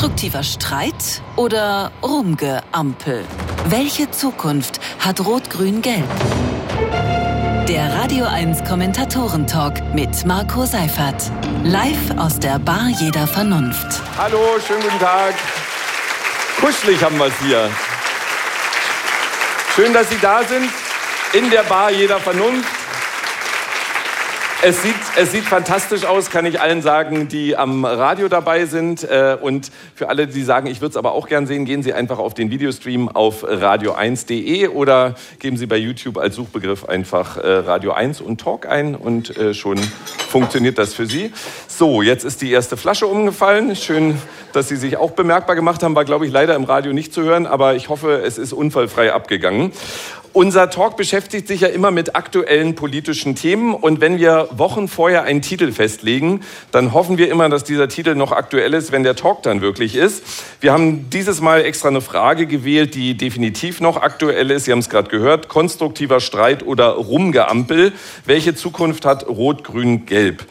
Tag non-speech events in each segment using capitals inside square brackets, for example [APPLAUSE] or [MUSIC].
Konstruktiver Streit oder Rumgeampel? Welche Zukunft hat Rot-Grün-Gelb? Der Radio 1 Kommentatoren-Talk mit Marco Seifert. Live aus der Bar jeder Vernunft. Hallo, schönen guten Tag. Kuschelig haben wir es hier. Schön, dass Sie da sind. In der Bar jeder Vernunft. Es sieht, es sieht fantastisch aus, kann ich allen sagen, die am Radio dabei sind. Äh, und für alle, die sagen, ich würde es aber auch gern sehen, gehen Sie einfach auf den Videostream auf radio1.de oder geben Sie bei YouTube als Suchbegriff einfach äh, Radio 1 und Talk ein und äh, schon funktioniert das für Sie. So, jetzt ist die erste Flasche umgefallen. Schön, dass Sie sich auch bemerkbar gemacht haben. War, glaube ich, leider im Radio nicht zu hören, aber ich hoffe, es ist unfallfrei abgegangen. Unser Talk beschäftigt sich ja immer mit aktuellen politischen Themen und wenn wir Wochen vorher einen Titel festlegen, dann hoffen wir immer, dass dieser Titel noch aktuell ist, wenn der Talk dann wirklich ist. Wir haben dieses Mal extra eine Frage gewählt, die definitiv noch aktuell ist. Sie haben es gerade gehört. Konstruktiver Streit oder Rumgeampel. Welche Zukunft hat Rot, Grün, Gelb?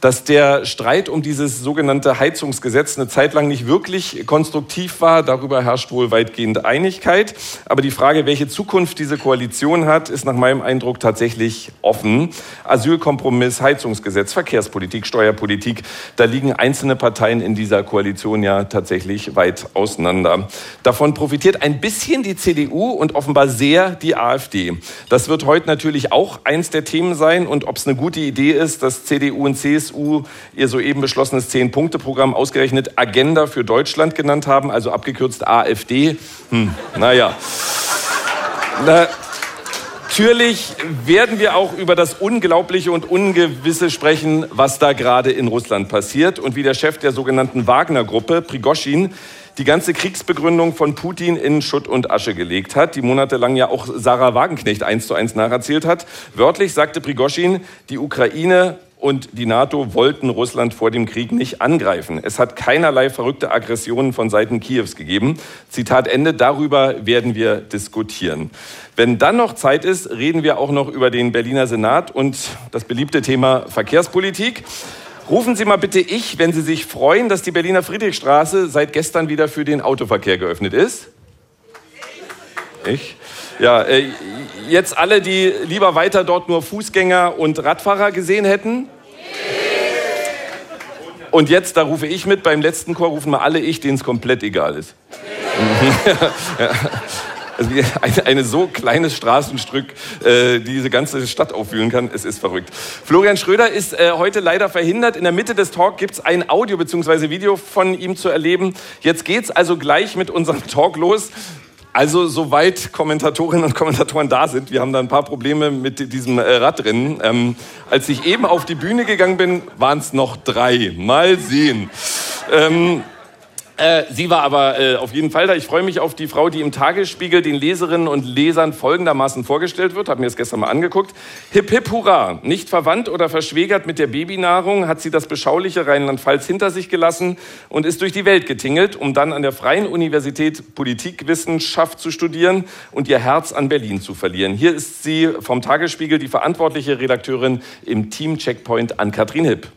Dass der Streit um dieses sogenannte Heizungsgesetz eine Zeit lang nicht wirklich konstruktiv war. Darüber herrscht wohl weitgehend Einigkeit. Aber die Frage, welche Zukunft diese Koalition hat, ist nach meinem Eindruck tatsächlich offen. Asylkompromiss, Heizungsgesetz, Verkehrspolitik, Steuerpolitik, da liegen einzelne Parteien in dieser Koalition ja tatsächlich weit auseinander. Davon profitiert ein bisschen die CDU und offenbar sehr die AfD. Das wird heute natürlich auch eins der Themen sein und ob es eine gute Idee ist, dass CDU und CSU CSU ihr soeben beschlossenes Zehn-Punkte-Programm ausgerechnet Agenda für Deutschland genannt haben, also abgekürzt AfD. Hm, naja. Na, Natürlich werden wir auch über das Unglaubliche und Ungewisse sprechen, was da gerade in Russland passiert und wie der Chef der sogenannten Wagner-Gruppe, Prigoschin, die ganze Kriegsbegründung von Putin in Schutt und Asche gelegt hat, die monatelang ja auch Sarah Wagenknecht eins zu eins nacherzählt hat. Wörtlich sagte Prigoschin, die Ukraine und die NATO wollten Russland vor dem Krieg nicht angreifen. Es hat keinerlei verrückte Aggressionen von Seiten Kiews gegeben. Zitat Ende, darüber werden wir diskutieren. Wenn dann noch Zeit ist, reden wir auch noch über den Berliner Senat und das beliebte Thema Verkehrspolitik. Rufen Sie mal bitte ich, wenn Sie sich freuen, dass die Berliner Friedrichstraße seit gestern wieder für den Autoverkehr geöffnet ist. Ich? Ja, äh, jetzt alle, die lieber weiter dort nur Fußgänger und Radfahrer gesehen hätten? Und jetzt, da rufe ich mit, beim letzten Chor rufen mal alle ich, denen es komplett egal ist. [LAUGHS] Also eine, eine, so kleines Straßenstück, äh, die diese ganze Stadt aufwühlen kann, es ist verrückt. Florian Schröder ist äh, heute leider verhindert. In der Mitte des Talk gibt es ein Audio- bzw. Video von ihm zu erleben. Jetzt geht's also gleich mit unserem Talk los. Also soweit Kommentatorinnen und Kommentatoren da sind, wir haben da ein paar Probleme mit diesem äh, Radrennen. Ähm, als ich eben auf die Bühne gegangen bin, waren es noch drei. Mal sehen. Ähm, äh, sie war aber äh, auf jeden Fall da. Ich freue mich auf die Frau, die im Tagesspiegel den Leserinnen und Lesern folgendermaßen vorgestellt wird. Habe mir das gestern mal angeguckt. Hip hip hurra! Nicht verwandt oder verschwägert mit der Babynahrung hat sie das beschauliche Rheinland-Pfalz hinter sich gelassen und ist durch die Welt getingelt, um dann an der Freien Universität Politikwissenschaft zu studieren und ihr Herz an Berlin zu verlieren. Hier ist sie vom Tagesspiegel die verantwortliche Redakteurin im Team Checkpoint an Katrin Hipp.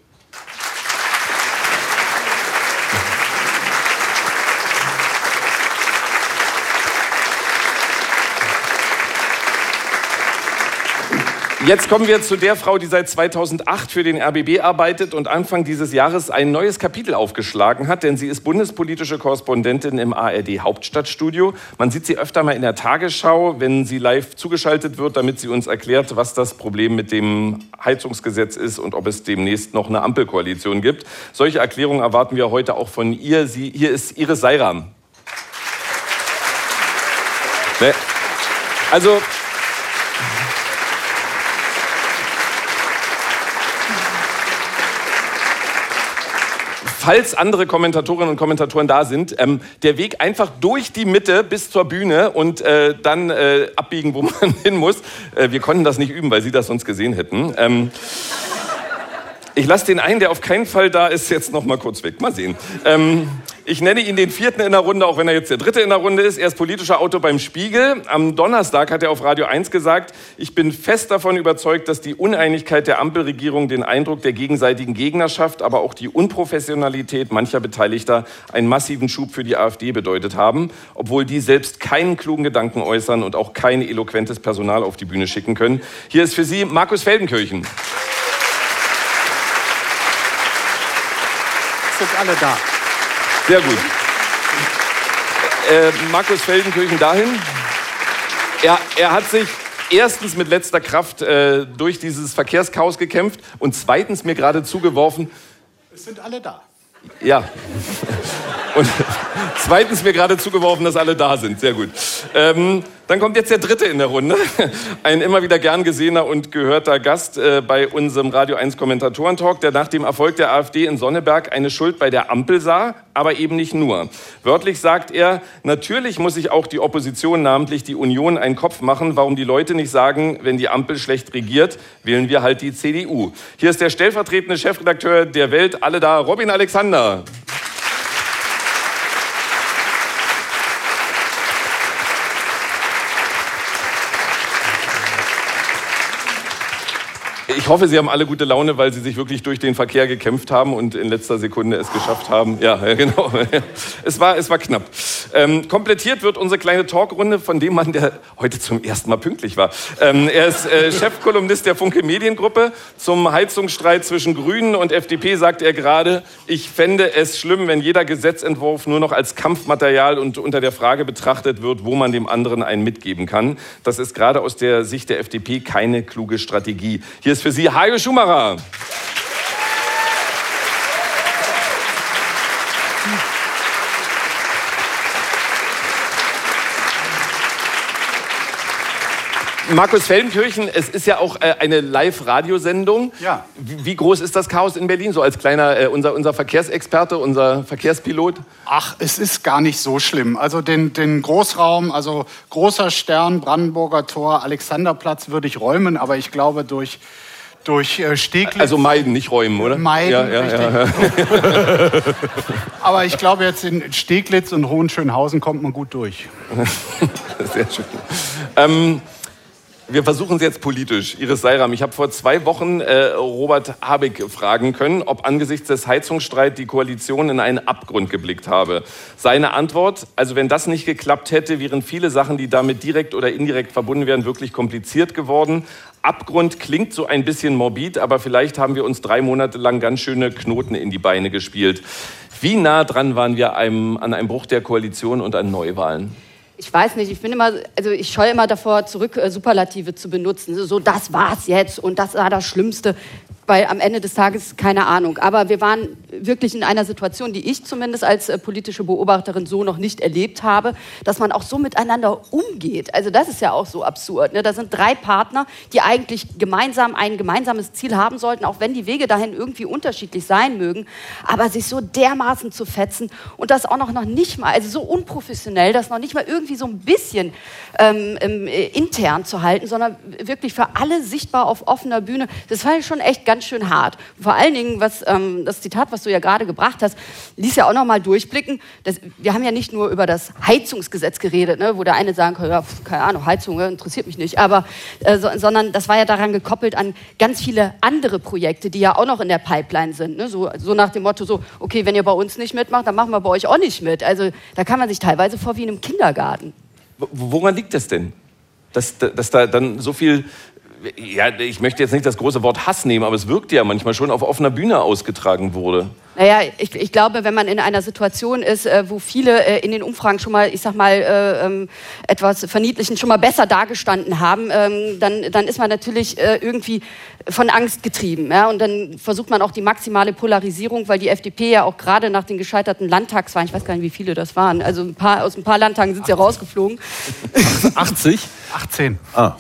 Jetzt kommen wir zu der Frau, die seit 2008 für den RBB arbeitet und Anfang dieses Jahres ein neues Kapitel aufgeschlagen hat, denn sie ist bundespolitische Korrespondentin im ARD Hauptstadtstudio. Man sieht sie öfter mal in der Tagesschau, wenn sie live zugeschaltet wird, damit sie uns erklärt, was das Problem mit dem Heizungsgesetz ist und ob es demnächst noch eine Ampelkoalition gibt. Solche Erklärungen erwarten wir heute auch von ihr. Sie, hier ist Iris Seiram. Also falls andere Kommentatorinnen und Kommentatoren da sind, ähm, der Weg einfach durch die Mitte bis zur Bühne und äh, dann äh, abbiegen, wo [LAUGHS] man hin muss. Äh, wir konnten das nicht üben, weil Sie das sonst gesehen hätten. Ähm, Ich lasse den einen, der auf keinen Fall da ist, jetzt noch mal kurz weg. Mal sehen. Ähm, ich nenne ihn den vierten in der Runde, auch wenn er jetzt der dritte in der Runde ist. Er ist politischer Autor beim Spiegel. Am Donnerstag hat er auf Radio 1 gesagt, ich bin fest davon überzeugt, dass die Uneinigkeit der Ampelregierung den Eindruck der gegenseitigen Gegnerschaft, aber auch die Unprofessionalität mancher Beteiligter einen massiven Schub für die AfD bedeutet haben, obwohl die selbst keinen klugen Gedanken äußern und auch kein eloquentes Personal auf die Bühne schicken können. Hier ist für Sie Markus Feldenkirchen. Sind alle da. Sehr gut. Äh, Markus Feldenkirchen dahin. Er, er hat sich erstens mit letzter Kraft äh, durch dieses Verkehrschaos gekämpft und zweitens mir gerade zugeworfen. Es sind alle da. Ja. [LAUGHS] Und zweitens mir gerade zugeworfen, dass alle da sind. Sehr gut. Ähm, dann kommt jetzt der dritte in der Runde. [LAUGHS] Ein immer wieder gern gesehener und gehörter Gast äh, bei unserem Radio 1 Kommentatoren-Talk, der nach dem Erfolg der AfD in Sonneberg eine Schuld bei der Ampel sah, aber eben nicht nur. Wörtlich sagt er, natürlich muss sich auch die Opposition, namentlich die Union, einen Kopf machen, warum die Leute nicht sagen, wenn die Ampel schlecht regiert, wählen wir halt die CDU. Hier ist der stellvertretende Chefredakteur der Welt, alle da, Robin Alexander. Ich hoffe, Sie haben alle gute Laune, weil Sie sich wirklich durch den Verkehr gekämpft haben und in letzter Sekunde es geschafft haben. Ja, [LAUGHS] genau. Es war, es war knapp. Ähm, komplettiert wird unsere kleine Talkrunde von dem Mann, der heute zum ersten Mal pünktlich war. Ähm, er ist äh, Chefkolumnist der Funke Mediengruppe. Zum Heizungsstreit zwischen Grünen und FDP sagt er gerade, ich fände es schlimm, wenn jeder Gesetzentwurf nur noch als Kampfmaterial und unter der Frage betrachtet wird, wo man dem anderen einen mitgeben kann. Das ist gerade aus der Sicht der FDP keine kluge Strategie. Hier ist ist für Sie Hajo Schumacher. Markus Feldenkirchen, es ist ja auch äh, eine Live-Radiosendung. Ja. Wie, wie, groß ist das Chaos in Berlin? So als kleiner, äh, unser, unser Verkehrsexperte, unser Verkehrspilot? Ach, es ist gar nicht so schlimm. Also den, den Großraum, also großer Stern, Brandenburger Tor, Alexanderplatz würde ich räumen, aber ich glaube durch durch äh, Steglitz. Also meiden, nicht räumen, oder? Meiden, ja, ja, ja. [LAUGHS] [LAUGHS] Aber ich glaube, jetzt in Steglitz und Hohenschönhausen kommt man gut durch. [LAUGHS] Sehr schön. Ähm, wir versuchen es jetzt politisch. Iris Seiram, ich habe vor zwei Wochen äh, Robert Habeck fragen können, ob angesichts des Heizungsstreits die Koalition in einen Abgrund geblickt habe. Seine Antwort, also wenn das nicht geklappt hätte, wären viele Sachen, die damit direkt oder indirekt verbunden wären, wirklich kompliziert geworden. Abgrund klingt so ein bisschen morbid, aber vielleicht haben wir uns drei Monate lang ganz schöne Knoten in die Beine gespielt. Wie nah dran waren wir einem, an einem Bruch der Koalition und an Neuwahlen? Ich weiß nicht, ich bin immer, also ich scheue immer davor zurück, äh, Superlative zu benutzen. So, das war's jetzt und das war das Schlimmste weil am Ende des Tages keine Ahnung. Aber wir waren wirklich in einer Situation, die ich zumindest als äh, politische Beobachterin so noch nicht erlebt habe, dass man auch so miteinander umgeht. Also das ist ja auch so absurd. Ne? Da sind drei Partner, die eigentlich gemeinsam ein gemeinsames Ziel haben sollten, auch wenn die Wege dahin irgendwie unterschiedlich sein mögen, aber sich so dermaßen zu fetzen und das auch noch, noch nicht mal, also so unprofessionell, das noch nicht mal irgendwie so ein bisschen ähm, äh, intern zu halten, sondern wirklich für alle sichtbar auf offener Bühne. Das war schon echt ganz ganz schön hart. Vor allen Dingen, was ähm, das Zitat, was du ja gerade gebracht hast, ließ ja auch noch mal durchblicken. Dass, wir haben ja nicht nur über das Heizungsgesetz geredet, ne, wo der eine sagen kann, ja, keine Ahnung, Heizung interessiert mich nicht, aber äh, so, sondern das war ja daran gekoppelt an ganz viele andere Projekte, die ja auch noch in der Pipeline sind. Ne? So, so nach dem Motto, so, okay, wenn ihr bei uns nicht mitmacht, dann machen wir bei euch auch nicht mit. Also da kann man sich teilweise vor wie in einem Kindergarten. Woran liegt das denn? Dass, dass da dann so viel ja, ich möchte jetzt nicht das große Wort Hass nehmen, aber es wirkt ja manchmal schon auf offener Bühne ausgetragen wurde. Naja, ich, ich glaube, wenn man in einer Situation ist, äh, wo viele äh, in den Umfragen schon mal, ich sag mal, äh, ähm, etwas verniedlichen, schon mal besser dargestanden haben, ähm, dann, dann ist man natürlich irgendwie von Angst getrieben. Ja? Und dann versucht man auch die maximale Polarisierung, weil die FDP ja auch gerade nach den gescheiterten Landtagswahlen, ich weiß gar nicht, wie viele das waren, also ein paar, aus ein paar Landtagen sind sie ja rausgeflogen. 80? 18. Ah.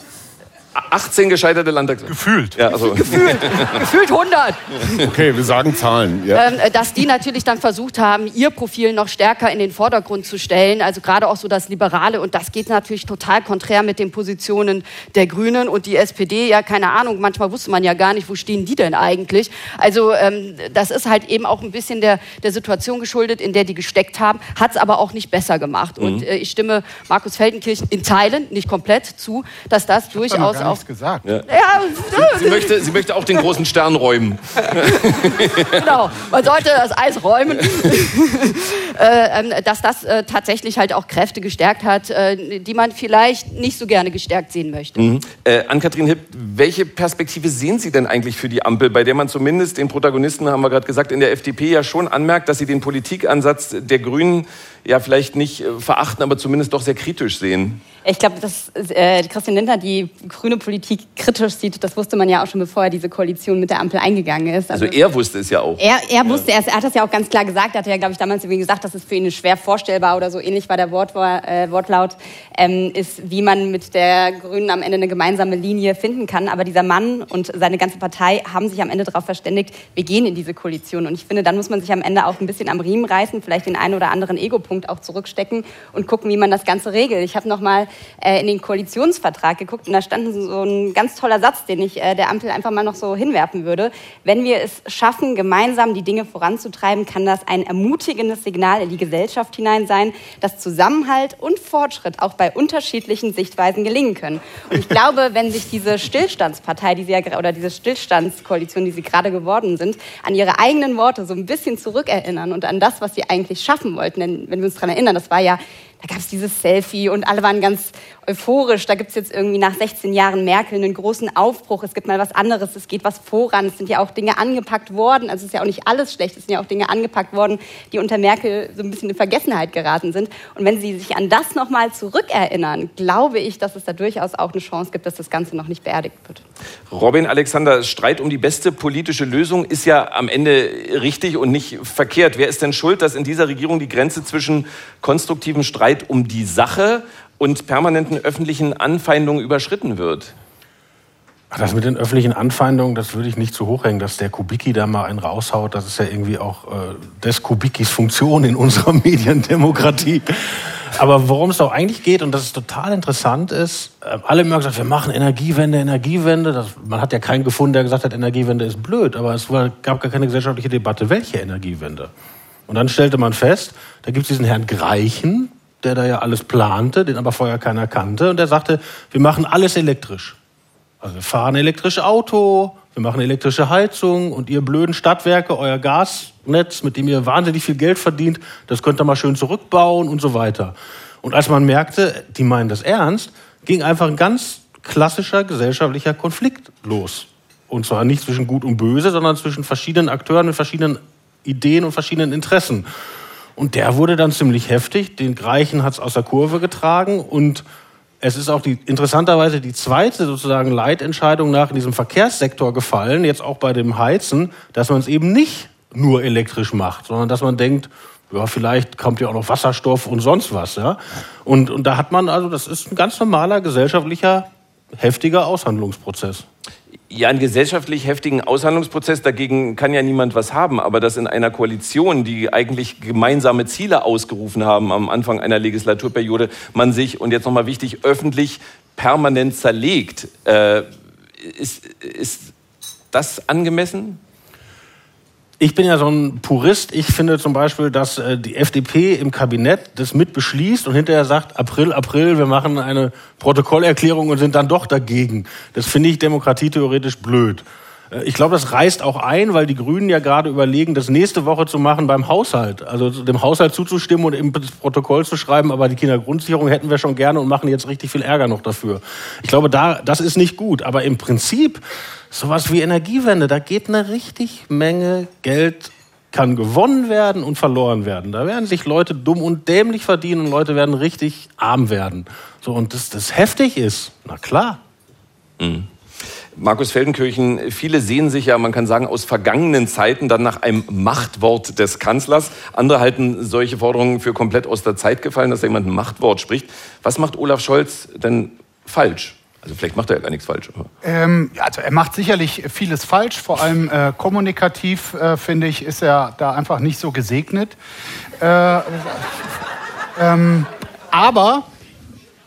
18 gescheiterte Landtags... Gefühlt. Ja, also. Gefühlt, gefühlt 100. Okay, wir sagen Zahlen. Ja. Ähm, äh, dass die natürlich dann versucht haben, ihr Profil noch stärker in den Vordergrund zu stellen. Also gerade auch so das Liberale. Und das geht natürlich total konträr mit den Positionen der Grünen und die SPD. Ja, keine Ahnung, manchmal wusste man ja gar nicht, wo stehen die denn eigentlich. Also ähm, das ist halt eben auch ein bisschen der, der Situation geschuldet, in der die gesteckt haben. Hat es aber auch nicht besser gemacht. Mhm. Und äh, ich stimme Markus Feldenkirchen in Teilen, nicht komplett, zu, dass das durchaus auch... gesagt. Ja. Ja, sie, sie, möchte, sie möchte auch den großen Stern räumen. [LAUGHS] genau, man sollte das Eis räumen. [LAUGHS] äh, ähm, dass das äh, tatsächlich halt auch Kräfte gestärkt hat, äh, die man vielleicht nicht so gerne gestärkt sehen möchte. Mhm. Äh, Ann-Kathrin Hipp, welche Perspektive sehen Sie denn eigentlich für die Ampel, bei der man zumindest den Protagonisten, haben wir gerade gesagt, in der FDP ja schon anmerkt, dass sie den Politikansatz der Grünen ja vielleicht nicht verachten, aber zumindest doch sehr kritisch sehen? Ich glaube, dass äh, Christian Lindner die grüne Politik kritisch sieht, das wusste man ja auch schon, bevor er diese Koalition mit der Ampel eingegangen ist. Also, also er wusste es ja auch. Er, er wusste ja. es, er hat das ja auch ganz klar gesagt, er hatte ja, glaube ich, damals irgendwie gesagt, dass es für ihn schwer vorstellbar oder so ähnlich war der Wort, äh, Wortlaut, ähm, ist, wie man mit der Grünen am Ende eine gemeinsame Linie finden kann. Aber dieser Mann und seine ganze Partei haben sich am Ende darauf verständigt, wir gehen in diese Koalition. Und ich finde, dann muss man sich am Ende auch ein bisschen am Riemen reißen, vielleicht den einen oder anderen Ego-Punkt auch zurückstecken und gucken, wie man das Ganze regelt. Ich habe noch mal äh, in den Koalitionsvertrag geguckt und da stand so ein ganz toller Satz, den ich äh, der Ampel einfach mal noch so hinwerfen würde. Wenn wir es schaffen, gemeinsam die Dinge voranzutreiben, kann das ein ermutigendes Signal in die Gesellschaft hinein sein, dass Zusammenhalt und Fortschritt auch bei unterschiedlichen Sichtweisen gelingen können. Und ich [LAUGHS] glaube, wenn sich diese Stillstandspartei, die sie ja, oder diese Stillstandskoalition, die sie gerade geworden sind, an ihre eigenen Worte so ein bisschen zurückerinnern und an das, was sie eigentlich schaffen wollten, denn wenn wir uns daran erinnern, das war ja da gab es dieses Selfie und alle waren ganz euphorisch. Da gibt es jetzt irgendwie nach 16 Jahren Merkel einen großen Aufbruch. Es gibt mal was anderes, es geht was voran. Es sind ja auch Dinge angepackt worden. Also es ist ja auch nicht alles schlecht. Es sind ja auch Dinge angepackt worden, die unter Merkel so ein bisschen in Vergessenheit geraten sind. Und wenn Sie sich an das nochmal zurückerinnern, glaube ich, dass es da durchaus auch eine Chance gibt, dass das Ganze noch nicht beerdigt wird. Robin Alexander, Streit um die beste politische Lösung ist ja am Ende richtig und nicht verkehrt. Wer ist denn schuld, dass in dieser Regierung die Grenze zwischen konstruktivem Streit um die Sache und permanenten öffentlichen Anfeindungen überschritten wird? Das mit den öffentlichen Anfeindungen, das würde ich nicht zu hoch hängen, dass der Kubicki da mal einen raushaut. Das ist ja irgendwie auch äh, des Kubickis Funktion in unserer [LAUGHS] Mediendemokratie. Aber worum es doch eigentlich geht, und das ist total interessant ist, äh, alle immer gesagt, wir machen Energiewende, Energiewende. Das, man hat ja keinen gefunden, der gesagt hat, Energiewende ist blöd. Aber es war, gab gar keine gesellschaftliche Debatte, welche Energiewende. Und dann stellte man fest, da gibt es diesen Herrn Greichen, der da ja alles plante, den aber vorher keiner kannte. Und der sagte, wir machen alles elektrisch. Also wir fahren elektrische Auto, wir machen elektrische Heizung und ihr blöden Stadtwerke, euer Gasnetz, mit dem ihr wahnsinnig viel Geld verdient, das könnt ihr mal schön zurückbauen und so weiter. Und als man merkte, die meinen das ernst, ging einfach ein ganz klassischer gesellschaftlicher Konflikt los. Und zwar nicht zwischen Gut und Böse, sondern zwischen verschiedenen Akteuren mit verschiedenen Ideen und verschiedenen Interessen. Und der wurde dann ziemlich heftig. Den Greichen hat es aus der Kurve getragen und es ist auch die, interessanterweise die zweite sozusagen Leitentscheidung nach in diesem Verkehrssektor gefallen, jetzt auch bei dem Heizen, dass man es eben nicht nur elektrisch macht, sondern dass man denkt, ja, vielleicht kommt ja auch noch Wasserstoff und sonst was. Ja? Und, und da hat man also, das ist ein ganz normaler gesellschaftlicher, heftiger Aushandlungsprozess. Ja, einen gesellschaftlich heftigen Aushandlungsprozess, dagegen kann ja niemand was haben. Aber dass in einer Koalition, die eigentlich gemeinsame Ziele ausgerufen haben am Anfang einer Legislaturperiode, man sich, und jetzt nochmal wichtig, öffentlich permanent zerlegt, äh, ist, ist das angemessen? Ich bin ja so ein Purist. Ich finde zum Beispiel, dass äh, die FDP im Kabinett das mit beschließt und hinterher sagt, April, April, wir machen eine Protokollerklärung und sind dann doch dagegen. Das finde ich demokratietheoretisch blöd. Äh, ich glaube, das reißt auch ein, weil die Grünen ja gerade überlegen, das nächste Woche zu machen beim Haushalt. Also dem Haushalt zuzustimmen und im Protokoll zu schreiben, aber die Kindergrundsicherung hätten wir schon gerne und machen jetzt richtig viel Ärger noch dafür. Ich glaube, da, das ist nicht gut. Aber im Prinzip Sowas wie Energiewende, da geht eine richtig Menge Geld, kann gewonnen werden und verloren werden. Da werden sich Leute dumm und dämlich verdienen und Leute werden richtig arm werden. So, und dass das heftig ist, na klar. Mhm. Markus Feldenkirchen, viele sehen sich ja, man kann sagen, aus vergangenen Zeiten dann nach einem Machtwort des Kanzlers. Andere halten solche Forderungen für komplett aus der Zeit gefallen, dass jemand ein Machtwort spricht. Was macht Olaf Scholz denn falsch? Also vielleicht macht er ja gar nichts falsch. Ähm, also er macht sicherlich vieles falsch, vor allem äh, kommunikativ, äh, finde ich, ist er da einfach nicht so gesegnet. Äh, ähm, aber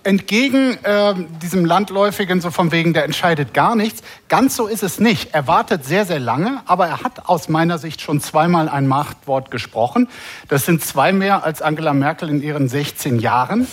entgegen äh, diesem landläufigen, so von wegen, der entscheidet gar nichts, ganz so ist es nicht. Er wartet sehr, sehr lange, aber er hat aus meiner Sicht schon zweimal ein Machtwort gesprochen. Das sind zwei mehr als Angela Merkel in ihren 16 Jahren.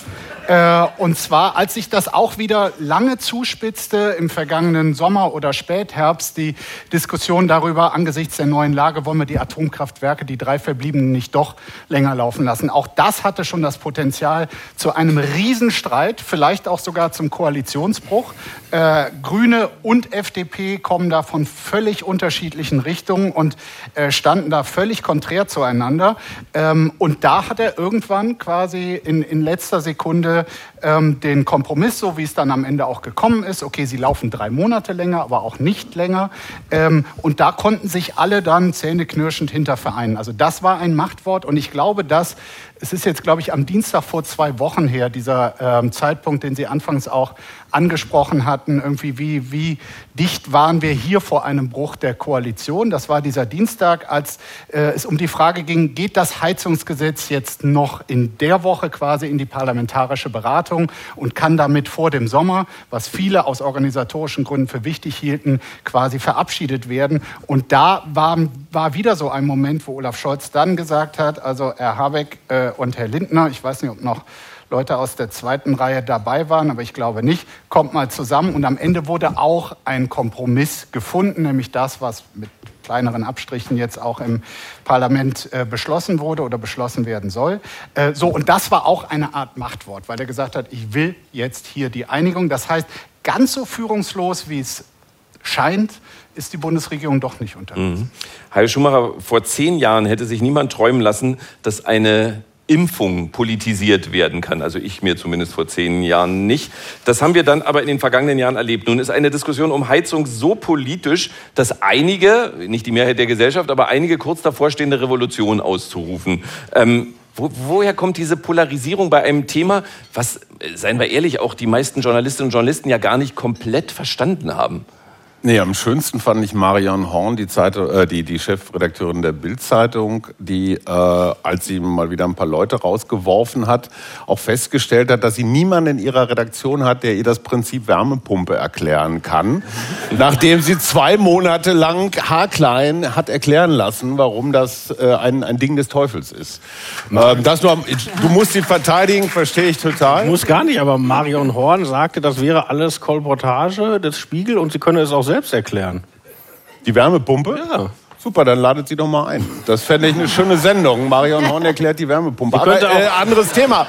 Äh, und zwar, als sich das auch wieder lange zuspitzte im vergangenen Sommer oder Spätherbst, die Diskussion darüber, angesichts der neuen Lage, wollen wir die Atomkraftwerke, die drei verbliebenen, nicht doch länger laufen lassen. Auch das hatte schon das Potenzial zu einem Riesenstreit, vielleicht auch sogar zum Koalitionsbruch. Äh, Grüne und FDP kommen da von völlig unterschiedlichen Richtungen und äh, standen da völlig konträr zueinander. Ähm, und da hat er irgendwann quasi in, in letzter Sekunde ähm, den Kompromiss, so wie es dann am Ende auch gekommen ist. Okay, sie laufen drei Monate länger, aber auch nicht länger. Ähm, und da konnten sich alle dann zähneknirschend hinter vereinen. Also das war ein Machtwort und ich glaube, dass es ist jetzt, glaube ich, am Dienstag vor zwei Wochen her, dieser ähm, Zeitpunkt, den Sie anfangs auch angesprochen hatten, irgendwie wie, wie dicht waren wir hier vor einem Bruch der Koalition. Das war dieser Dienstag, als äh, es um die Frage ging, geht das Heizungsgesetz jetzt noch in der Woche quasi in die parlamentarische Beratung und kann damit vor dem Sommer, was viele aus organisatorischen Gründen für wichtig hielten, quasi verabschiedet werden. Und da war, war wieder so ein Moment, wo Olaf Scholz dann gesagt hat, also Herr Habeck, äh, und Herr Lindner, ich weiß nicht, ob noch Leute aus der zweiten Reihe dabei waren, aber ich glaube nicht, kommt mal zusammen. Und am Ende wurde auch ein Kompromiss gefunden, nämlich das, was mit kleineren Abstrichen jetzt auch im Parlament äh, beschlossen wurde oder beschlossen werden soll. Äh, so, und das war auch eine Art Machtwort, weil er gesagt hat, ich will jetzt hier die Einigung. Das heißt, ganz so führungslos, wie es scheint, ist die Bundesregierung doch nicht unterwegs. Mhm. Heil Schumacher, vor zehn Jahren hätte sich niemand träumen lassen, dass eine Impfung politisiert werden kann. Also ich mir zumindest vor zehn Jahren nicht. Das haben wir dann aber in den vergangenen Jahren erlebt. Nun ist eine Diskussion um Heizung so politisch, dass einige, nicht die Mehrheit der Gesellschaft, aber einige kurz davor stehen, eine Revolution auszurufen. Ähm, wo, woher kommt diese Polarisierung bei einem Thema, was, seien wir ehrlich, auch die meisten Journalistinnen und Journalisten ja gar nicht komplett verstanden haben? Nee, am schönsten fand ich Marion Horn, die, Zeitung, äh, die, die Chefredakteurin der Bild-Zeitung, die, äh, als sie mal wieder ein paar Leute rausgeworfen hat, auch festgestellt hat, dass sie niemanden in ihrer Redaktion hat, der ihr das Prinzip Wärmepumpe erklären kann. [LAUGHS] nachdem sie zwei Monate lang haarklein hat erklären lassen, warum das äh, ein, ein Ding des Teufels ist. Ähm, das nur, du musst sie verteidigen, verstehe ich total. Muss gar nicht, aber Marion Horn sagte, das wäre alles Kolportage des Spiegel und sie könne es auch selbst erklären. Die Wärmepumpe? Ja. Super, dann ladet sie doch mal ein. Das fände ich eine schöne Sendung. Marion Horn erklärt die Wärmepumpe. Aber äh, anderes Thema.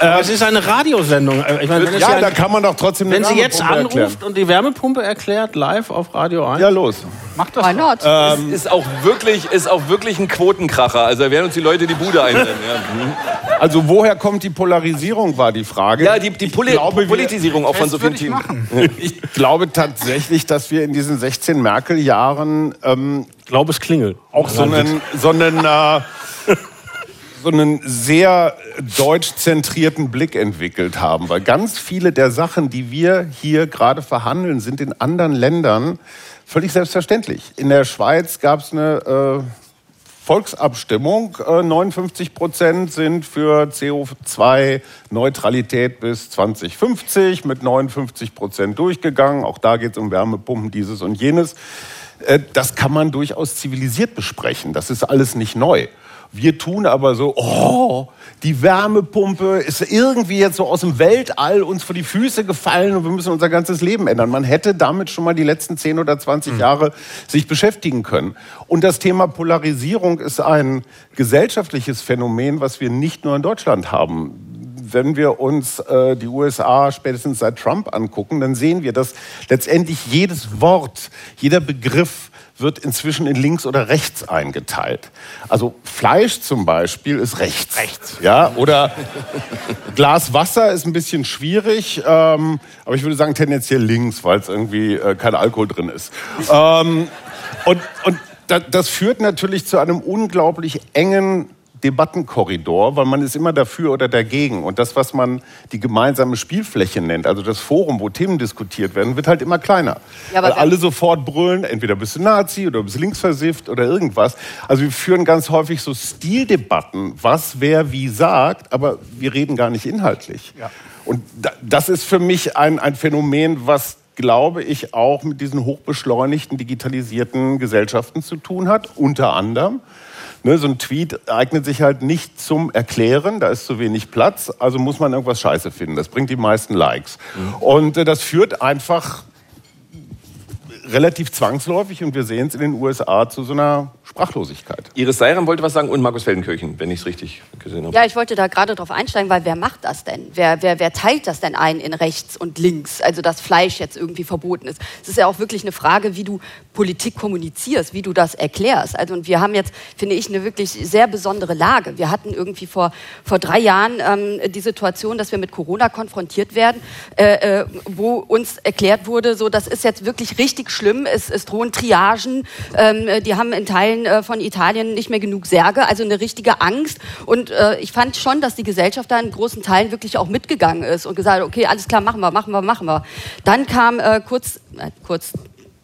Äh, es ist eine Radiosendung. Ich meine, ja, ja da kann man doch trotzdem Wenn sie jetzt anruft erklären. und die Wärmepumpe erklärt live auf Radio 1. Ja, los. Macht das. Why not? Ähm, ist, auch wirklich, ist auch wirklich ein Quotenkracher. Also da werden uns die Leute die Bude einrennen. ja. Also woher kommt die Polarisierung, war die Frage. Ja, die, die Poli glaube, Politisierung auch von so vielen Themen. Ich glaube tatsächlich, dass wir in diesen 16 Merkel-Jahren... Ähm, ich glaube, es klingelt. Auch so einen... So einen äh, [LAUGHS] so einen sehr deutsch-zentrierten Blick entwickelt haben, weil ganz viele der Sachen, die wir hier gerade verhandeln, sind in anderen Ländern völlig selbstverständlich. In der Schweiz gab es eine äh, Volksabstimmung. Äh, 59 Prozent sind für CO2-Neutralität bis 2050 mit 59 Prozent durchgegangen. Auch da geht es um Wärmepumpen, dieses und jenes. Äh, das kann man durchaus zivilisiert besprechen. Das ist alles nicht neu. Wir tun aber so, oh, die Wärmepumpe ist irgendwie jetzt so aus dem Weltall uns vor die Füße gefallen und wir müssen unser ganzes Leben ändern. Man hätte damit schon mal die letzten 10 oder 20 mhm. Jahre sich beschäftigen können. Und das Thema Polarisierung ist ein gesellschaftliches Phänomen, was wir nicht nur in Deutschland haben wenn wir uns äh, die USA spätestens seit Trump angucken, dann sehen wir, dass letztendlich jedes Wort, jeder Begriff wird inzwischen in links oder rechts eingeteilt. Also Fleisch zum Beispiel ist rechts. Rechts. Ja, oder Glas Wasser ist ein bisschen schwierig, ähm, aber ich würde sagen tendenziell links, weil es irgendwie äh, kein Alkohol drin ist. Ähm, und und das führt natürlich zu einem unglaublich engen Debattenkorridor, weil man ist immer dafür oder dagegen. Und das, was man die gemeinsame Spielfläche nennt, also das Forum, wo Themen diskutiert werden, wird halt immer kleiner. Ja, weil alle sofort brüllen, entweder bist du Nazi oder bist linksversifft oder irgendwas. Also wir führen ganz häufig so Stildebatten, was wer wie sagt, aber wir reden gar nicht inhaltlich. Ja. Und das ist für mich ein, ein Phänomen, was glaube ich, auch mit diesen hochbeschleunigten, digitalisierten Gesellschaften zu tun hat, unter anderem. Ne, so ein Tweet eignet sich halt nicht zum Erklären, da ist zu wenig Platz, also muss man irgendwas scheiße finden. Das bringt die meisten Likes. Mhm. Und äh, das führt einfach relativ zwangsläufig, und wir sehen es in den USA, zu so einer Sprachlosigkeit. Iris Seiram wollte was sagen und Markus Feldenkirchen, wenn ich es richtig gesehen habe. Ja, ich wollte da gerade drauf einsteigen, weil wer macht das denn? Wer, wer, wer teilt das denn ein in rechts und links? Also, dass Fleisch jetzt irgendwie verboten ist. Es ist ja auch wirklich eine Frage, wie du Politik kommunizierst, wie du das erklärst. Also, und wir haben jetzt, finde ich, eine wirklich sehr besondere Lage. Wir hatten irgendwie vor, vor drei Jahren ähm, die Situation, dass wir mit Corona konfrontiert werden, äh, äh, wo uns erklärt wurde, so, das ist jetzt wirklich richtig schlimm. Es, es drohen Triagen. Ähm, die haben in Teilen äh, von Italien nicht mehr genug Särge, also eine richtige Angst. Und äh, ich fand schon, dass die Gesellschaft da in großen Teilen wirklich auch mitgegangen ist und gesagt, okay, alles klar, machen wir, machen wir, machen wir. Dann kam äh, kurz, äh, kurz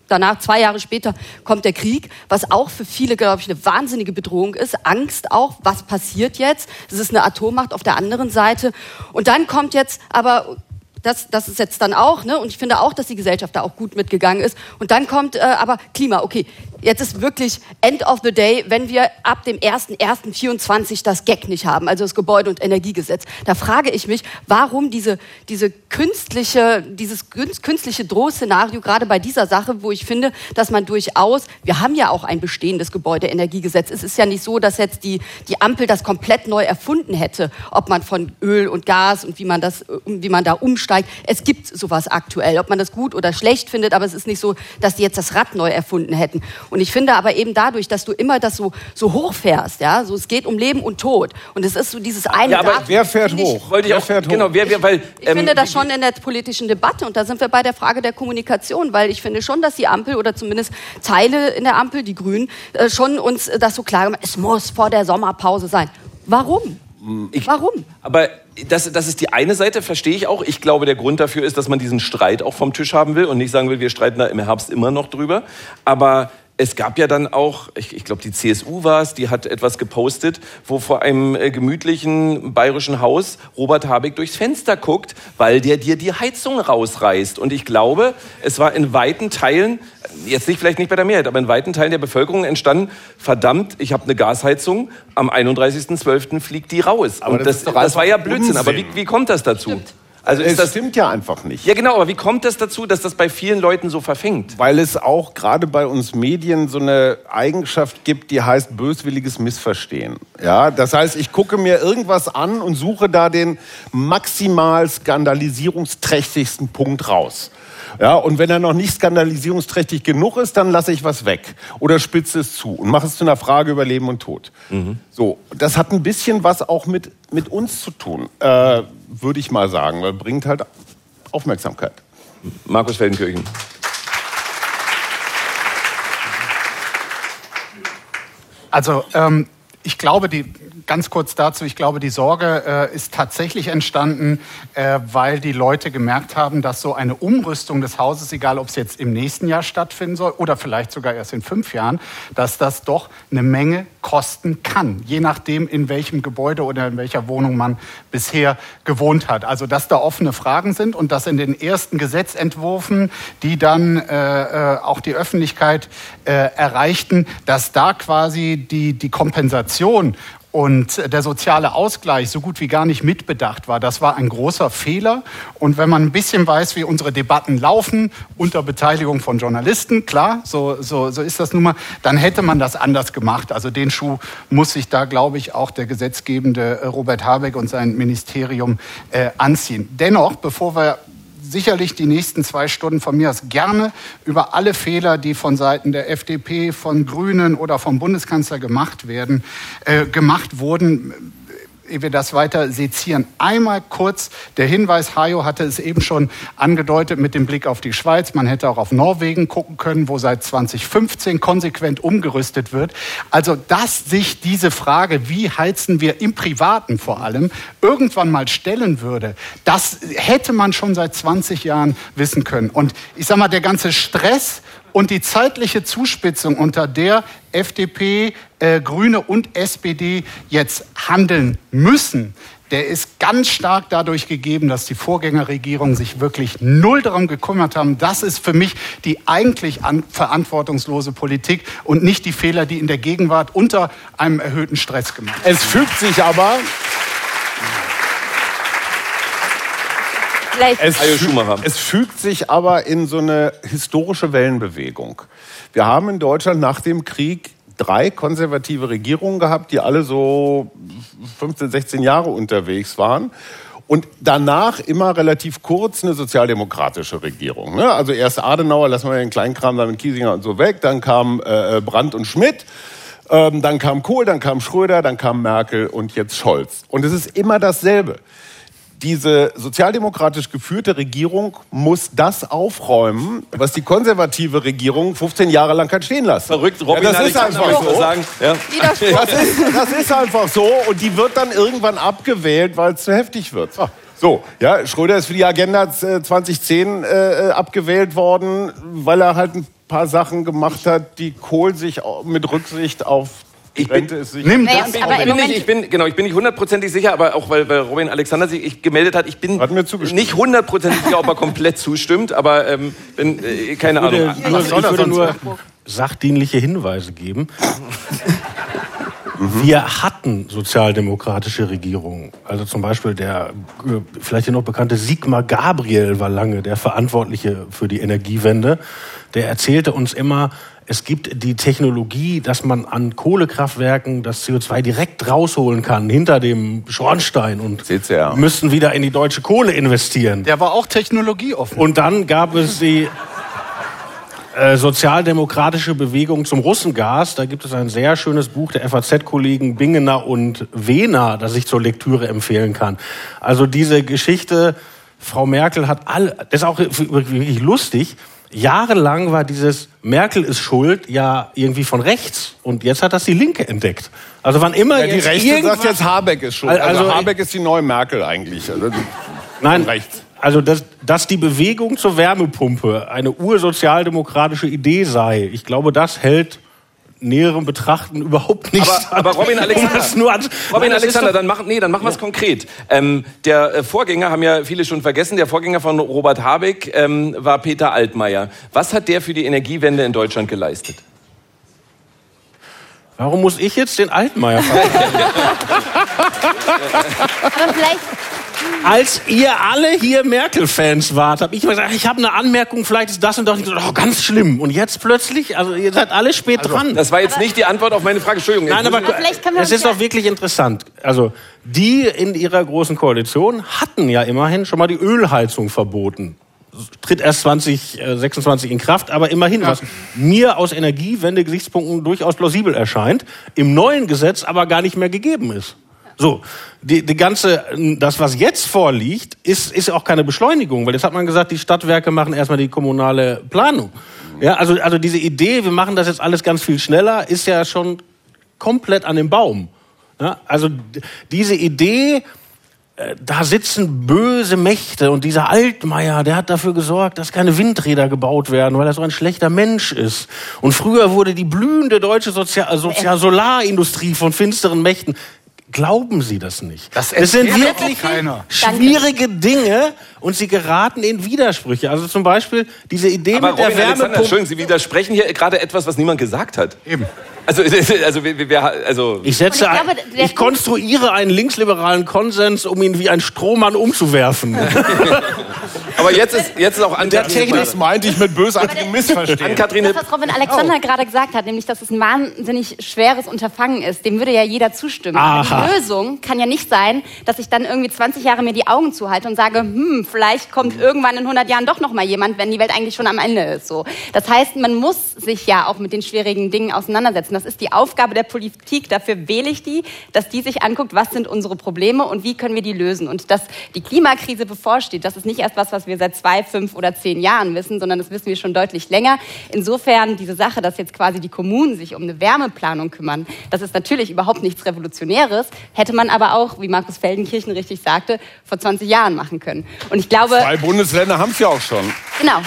danach, zwei Jahre später, kommt der Krieg, was auch für viele, glaube ich, eine wahnsinnige Bedrohung ist. Angst auch, was passiert jetzt? Es ist eine Atommacht auf der anderen Seite. Und dann kommt jetzt aber das, das ist jetzt dann auch, ne? und ich finde auch, dass die Gesellschaft da auch gut mitgegangen ist. Und dann kommt äh, aber Klima, okay, jetzt ist wirklich End of the Day, wenn wir ab dem 1.1.24 das GEG nicht haben, also das Gebäude- und Energiegesetz. Da frage ich mich, warum diese, diese künstliche, dieses künstliche Drohszenario gerade bei dieser Sache, wo ich finde, dass man durchaus, wir haben ja auch ein bestehendes Gebäude-Energiegesetz. Es ist ja nicht so, dass jetzt die, die Ampel das komplett neu erfunden hätte, ob man von Öl und Gas und wie man das, wie man da umsteigt. Es gibt sowas aktuell, ob man das gut oder schlecht findet, aber es ist nicht so, dass die jetzt das Rad neu erfunden hätten. Und ich finde aber eben dadurch, dass du immer das so, so hochfährst, ja, so es geht um Leben und Tod. Und es ist so dieses eine. Ja, aber Datum, wer fährt hoch? Wollte ich wer fährt hoch? Genau, wer, wer, weil, ich, ich ähm, finde das schon in der politischen Debatte und da sind wir bei der Frage der Kommunikation, weil ich finde schon, dass die Ampel oder zumindest Teile in der Ampel, die Grünen, äh, schon uns das so klar gemacht, es muss vor der Sommerpause sein. Warum? Ich, Warum? Aber das, das ist die eine Seite, verstehe ich auch. Ich glaube, der Grund dafür ist, dass man diesen Streit auch vom Tisch haben will und nicht sagen will, wir streiten da im Herbst immer noch drüber. Aber es gab ja dann auch, ich, ich glaube, die CSU war es, die hat etwas gepostet, wo vor einem äh, gemütlichen bayerischen Haus Robert Habeck durchs Fenster guckt, weil der dir die Heizung rausreißt. Und ich glaube, es war in weiten Teilen, jetzt nicht vielleicht nicht bei der Mehrheit, aber in weiten Teilen der Bevölkerung entstanden, verdammt, ich habe eine Gasheizung, am 31.12. fliegt die raus. Aber Und das, das, das war ja Blödsinn. Unsinn. Aber wie, wie kommt das dazu? Stimmt. Also es das stimmt ja einfach nicht. Ja, genau, aber wie kommt das dazu, dass das bei vielen Leuten so verfängt? Weil es auch gerade bei uns Medien so eine Eigenschaft gibt, die heißt böswilliges Missverstehen. Ja, das heißt, ich gucke mir irgendwas an und suche da den maximal skandalisierungsträchtigsten Punkt raus. Ja, und wenn er noch nicht skandalisierungsträchtig genug ist, dann lasse ich was weg oder spitze es zu und mache es zu einer Frage über Leben und Tod. Mhm. So, das hat ein bisschen was auch mit, mit uns zu tun. Äh, würde ich mal sagen, weil bringt halt Aufmerksamkeit. Markus Feldenkirchen. Also ähm, ich glaube, die, ganz kurz dazu, ich glaube, die Sorge äh, ist tatsächlich entstanden, äh, weil die Leute gemerkt haben, dass so eine Umrüstung des Hauses, egal ob es jetzt im nächsten Jahr stattfinden soll oder vielleicht sogar erst in fünf Jahren, dass das doch eine Menge kosten kann, je nachdem, in welchem Gebäude oder in welcher Wohnung man bisher gewohnt hat. Also, dass da offene Fragen sind und dass in den ersten Gesetzentwürfen, die dann äh, äh auch die Öffentlichkeit äh, erreichten, dass da quasi die, die Kompensation und der soziale Ausgleich so gut wie gar nicht mitbedacht war. Das war ein großer Fehler. Und wenn man ein bisschen weiß, wie unsere Debatten laufen, unter Beteiligung von Journalisten, klar, so, so, so ist das nun mal, dann hätte man das anders gemacht. Also den Schuh muss sich da, glaube ich, auch der gesetzgebende Robert Habeck und sein Ministerium äh, anziehen. Dennoch, bevor wir sicherlich die nächsten zwei Stunden von mir aus gerne über alle Fehler, die von Seiten der FDP, von Grünen oder vom Bundeskanzler gemacht werden, äh, gemacht wurden ehe wir das weiter sezieren, einmal kurz der Hinweis, Hajo hatte es eben schon angedeutet mit dem Blick auf die Schweiz. Man hätte auch auf Norwegen gucken können, wo seit 2015 konsequent umgerüstet wird. Also, dass sich diese Frage, wie heizen wir im Privaten vor allem, irgendwann mal stellen würde, das hätte man schon seit 20 Jahren wissen können. Und ich sage mal, der ganze Stress und die zeitliche Zuspitzung, unter der FDP, äh, Grüne und SPD jetzt handeln müssen, der ist ganz stark dadurch gegeben, dass die Vorgängerregierungen sich wirklich null darum gekümmert haben. Das ist für mich die eigentlich verantwortungslose Politik und nicht die Fehler, die in der Gegenwart unter einem erhöhten Stress gemacht werden. Es fügt sich aber Es, es, fügt sich aber in so eine historische Wellenbewegung. Wir haben in Deutschland nach dem Krieg drei konservative Regierungen gehabt, die alle so 15, 16 Jahre unterwegs waren. Und danach immer relativ kurz eine sozialdemokratische Regierung. Ne? Also erst Adenauer, lassen wir den Kleinkram da mit Kiesinger und so weg. Dann kam äh, Brandt und Schmidt. Ähm, dann kam Kohl, dann kam Schröder, dann kam Merkel und jetzt Scholz. Und es ist immer dasselbe diese sozialdemokratisch geführte Regierung muss das aufräumen, was die konservative Regierung 15 Jahre lang hat stehen lassen. Verrückt, Robin, ja, das ist einfach so. Sagen. Ja. Das, ist, das ist einfach so und die wird dann irgendwann abgewählt, weil es zu heftig wird. So, ja, Schröder ist für die Agenda 2010 äh, abgewählt worden, weil er halt ein paar Sachen gemacht hat, die Kohl sich mit Rücksicht auf ich bin, nimm naja, das. Aber ich bin, nicht, ich bin, genau, ich bin nicht hundertprozentig sicher, aber auch weil, weil Robin Alexander sich gemeldet hat, ich bin nicht hundertprozentig sicher, ob er komplett zustimmt, aber ähm, bin, äh, keine ich würde, Ahnung. Nur, ich würde nur sachdienliche Hinweise geben. Mhm. Wir hatten sozialdemokratische Regierungen. Also zum Beispiel der äh, vielleicht noch bekannte Sigmar Gabriel war lange der Verantwortliche für die Energiewende. Der erzählte uns immer, es gibt die Technologie, dass man an Kohlekraftwerken das CO2 direkt rausholen kann, hinter dem Schornstein und ja. müssten wieder in die deutsche Kohle investieren. Der war auch technologieoffen. Und dann gab es die äh, sozialdemokratische Bewegung zum Russengas. Da gibt es ein sehr schönes Buch der FAZ-Kollegen Bingener und Wehner, das ich zur Lektüre empfehlen kann. Also diese Geschichte, Frau Merkel hat all, das ist auch wirklich lustig, Jahrelang war dieses Merkel ist schuld ja irgendwie von rechts und jetzt hat das die Linke entdeckt. Also wann immer ja, die Rechte sagt jetzt Habeck ist schuld. Also, also Habeck ist die neue Merkel eigentlich. Also nein, rechts. Also dass, dass die Bewegung zur Wärmepumpe eine ursozialdemokratische Idee sei, ich glaube, das hält näherem Betrachten überhaupt nicht. Aber, aber Robin [LAUGHS] Alexander, nur an, Robin Alexander, dann machen, nee, dann machen wir es konkret. Ähm, der äh, Vorgänger haben ja viele schon vergessen. Der Vorgänger von Robert Habeck ähm, war Peter Altmaier. Was hat der für die Energiewende in Deutschland geleistet? Warum muss ich jetzt den Altmaier? [LAUGHS] [LAUGHS] Aber vielleicht als ihr alle hier Merkel-Fans wart, habe ich immer gesagt, ich habe eine Anmerkung, vielleicht ist das und das. Oh, ganz schlimm. Und jetzt plötzlich, also ihr seid alle spät also, dran. Das war jetzt aber nicht die Antwort auf meine Frage. Entschuldigung. Nein, aber es ist doch wirklich interessant. Also die in ihrer großen Koalition hatten ja immerhin schon mal die Ölheizung verboten tritt erst 2026 äh, in Kraft, aber immerhin, ja. was mir aus Energiewende-Gesichtspunkten durchaus plausibel erscheint, im neuen Gesetz aber gar nicht mehr gegeben ist. So, die, die ganze, das, was jetzt vorliegt, ist, ist auch keine Beschleunigung, weil jetzt hat man gesagt, die Stadtwerke machen erstmal die kommunale Planung. Ja, also, also diese Idee, wir machen das jetzt alles ganz viel schneller, ist ja schon komplett an dem Baum. Ja, also diese Idee, äh, da sitzen böse Mächte und dieser Altmaier, der hat dafür gesorgt, dass keine Windräder gebaut werden, weil er so ein schlechter Mensch ist. Und früher wurde die blühende deutsche Sozial Sozial Solarindustrie von finsteren Mächten glauben Sie das nicht. Das es sind wirklich schwierige Dinge und Sie geraten in Widersprüche. Also zum Beispiel diese Idee Aber mit Robin der Wärmepumpe. Entschuldigung, Sie widersprechen hier gerade etwas, was niemand gesagt hat. Eben. Also, [LAUGHS] also, wir, also ich setze, ich, glaube, ich konstruiere einen linksliberalen Konsens, um ihn wie ein Strohmann umzuwerfen. [LAUGHS] Aber jetzt ist, jetzt ist auch an Der Technik das meinte ich mit bösartigem Missverstehen. An Kathrin Das, was Robin Alexander gerade gesagt hat, nämlich, dass es ein wahnsinnig schweres Unterfangen ist, dem würde ja jeder zustimmen. Aber Aha. die Lösung kann ja nicht sein, dass ich dann irgendwie 20 Jahre mir die Augen zuhalte und sage, hm, vielleicht kommt irgendwann in 100 Jahren doch noch mal jemand, wenn die Welt eigentlich schon am Ende ist. So. Das heißt, man muss sich ja auch mit den schwierigen Dingen auseinandersetzen. Das ist die Aufgabe der Politik. Dafür wähle ich die, dass die sich anguckt, was sind unsere Probleme und wie können wir die lösen. Und dass die Klimakrise bevorsteht, das ist nicht erst was, was wir seit zwei, fünf oder zehn Jahren wissen, sondern das wissen wir schon deutlich länger. Insofern diese Sache, dass jetzt quasi die Kommunen sich um eine Wärmeplanung kümmern, das ist natürlich überhaupt nichts Revolutionäres, hätte man aber auch, wie Markus Feldenkirchen richtig sagte, vor 20 Jahren machen können. Und ich glaube, Zwei Bundesländer haben es ja auch schon. genau.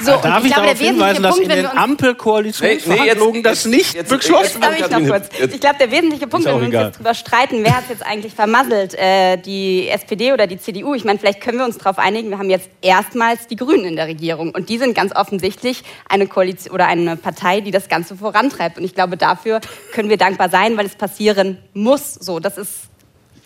So, Darf ich, glaube, darauf hinweisen, dass Punkt, in wenn den wir uns Ampelkoalitionsverhandlungen das nicht jetzt- jetzt- Darf ich noch kurz? Ich glaube, der wesentliche Punkt, wenn wir uns jetzt drüber streiten, wer hat es jetzt eigentlich vermasselt, äh, die SPD oder die CDU? Ich meine, vielleicht können wir uns darauf einigen, wir haben jetzt erstmals die Grünen in der Regierung und die sind ganz offensichtlich eine Koalition oder eine Partei, die das Ganze vorantreibt. Und ich glaube, dafür können wir dankbar sein, weil es passieren muss. So, das ist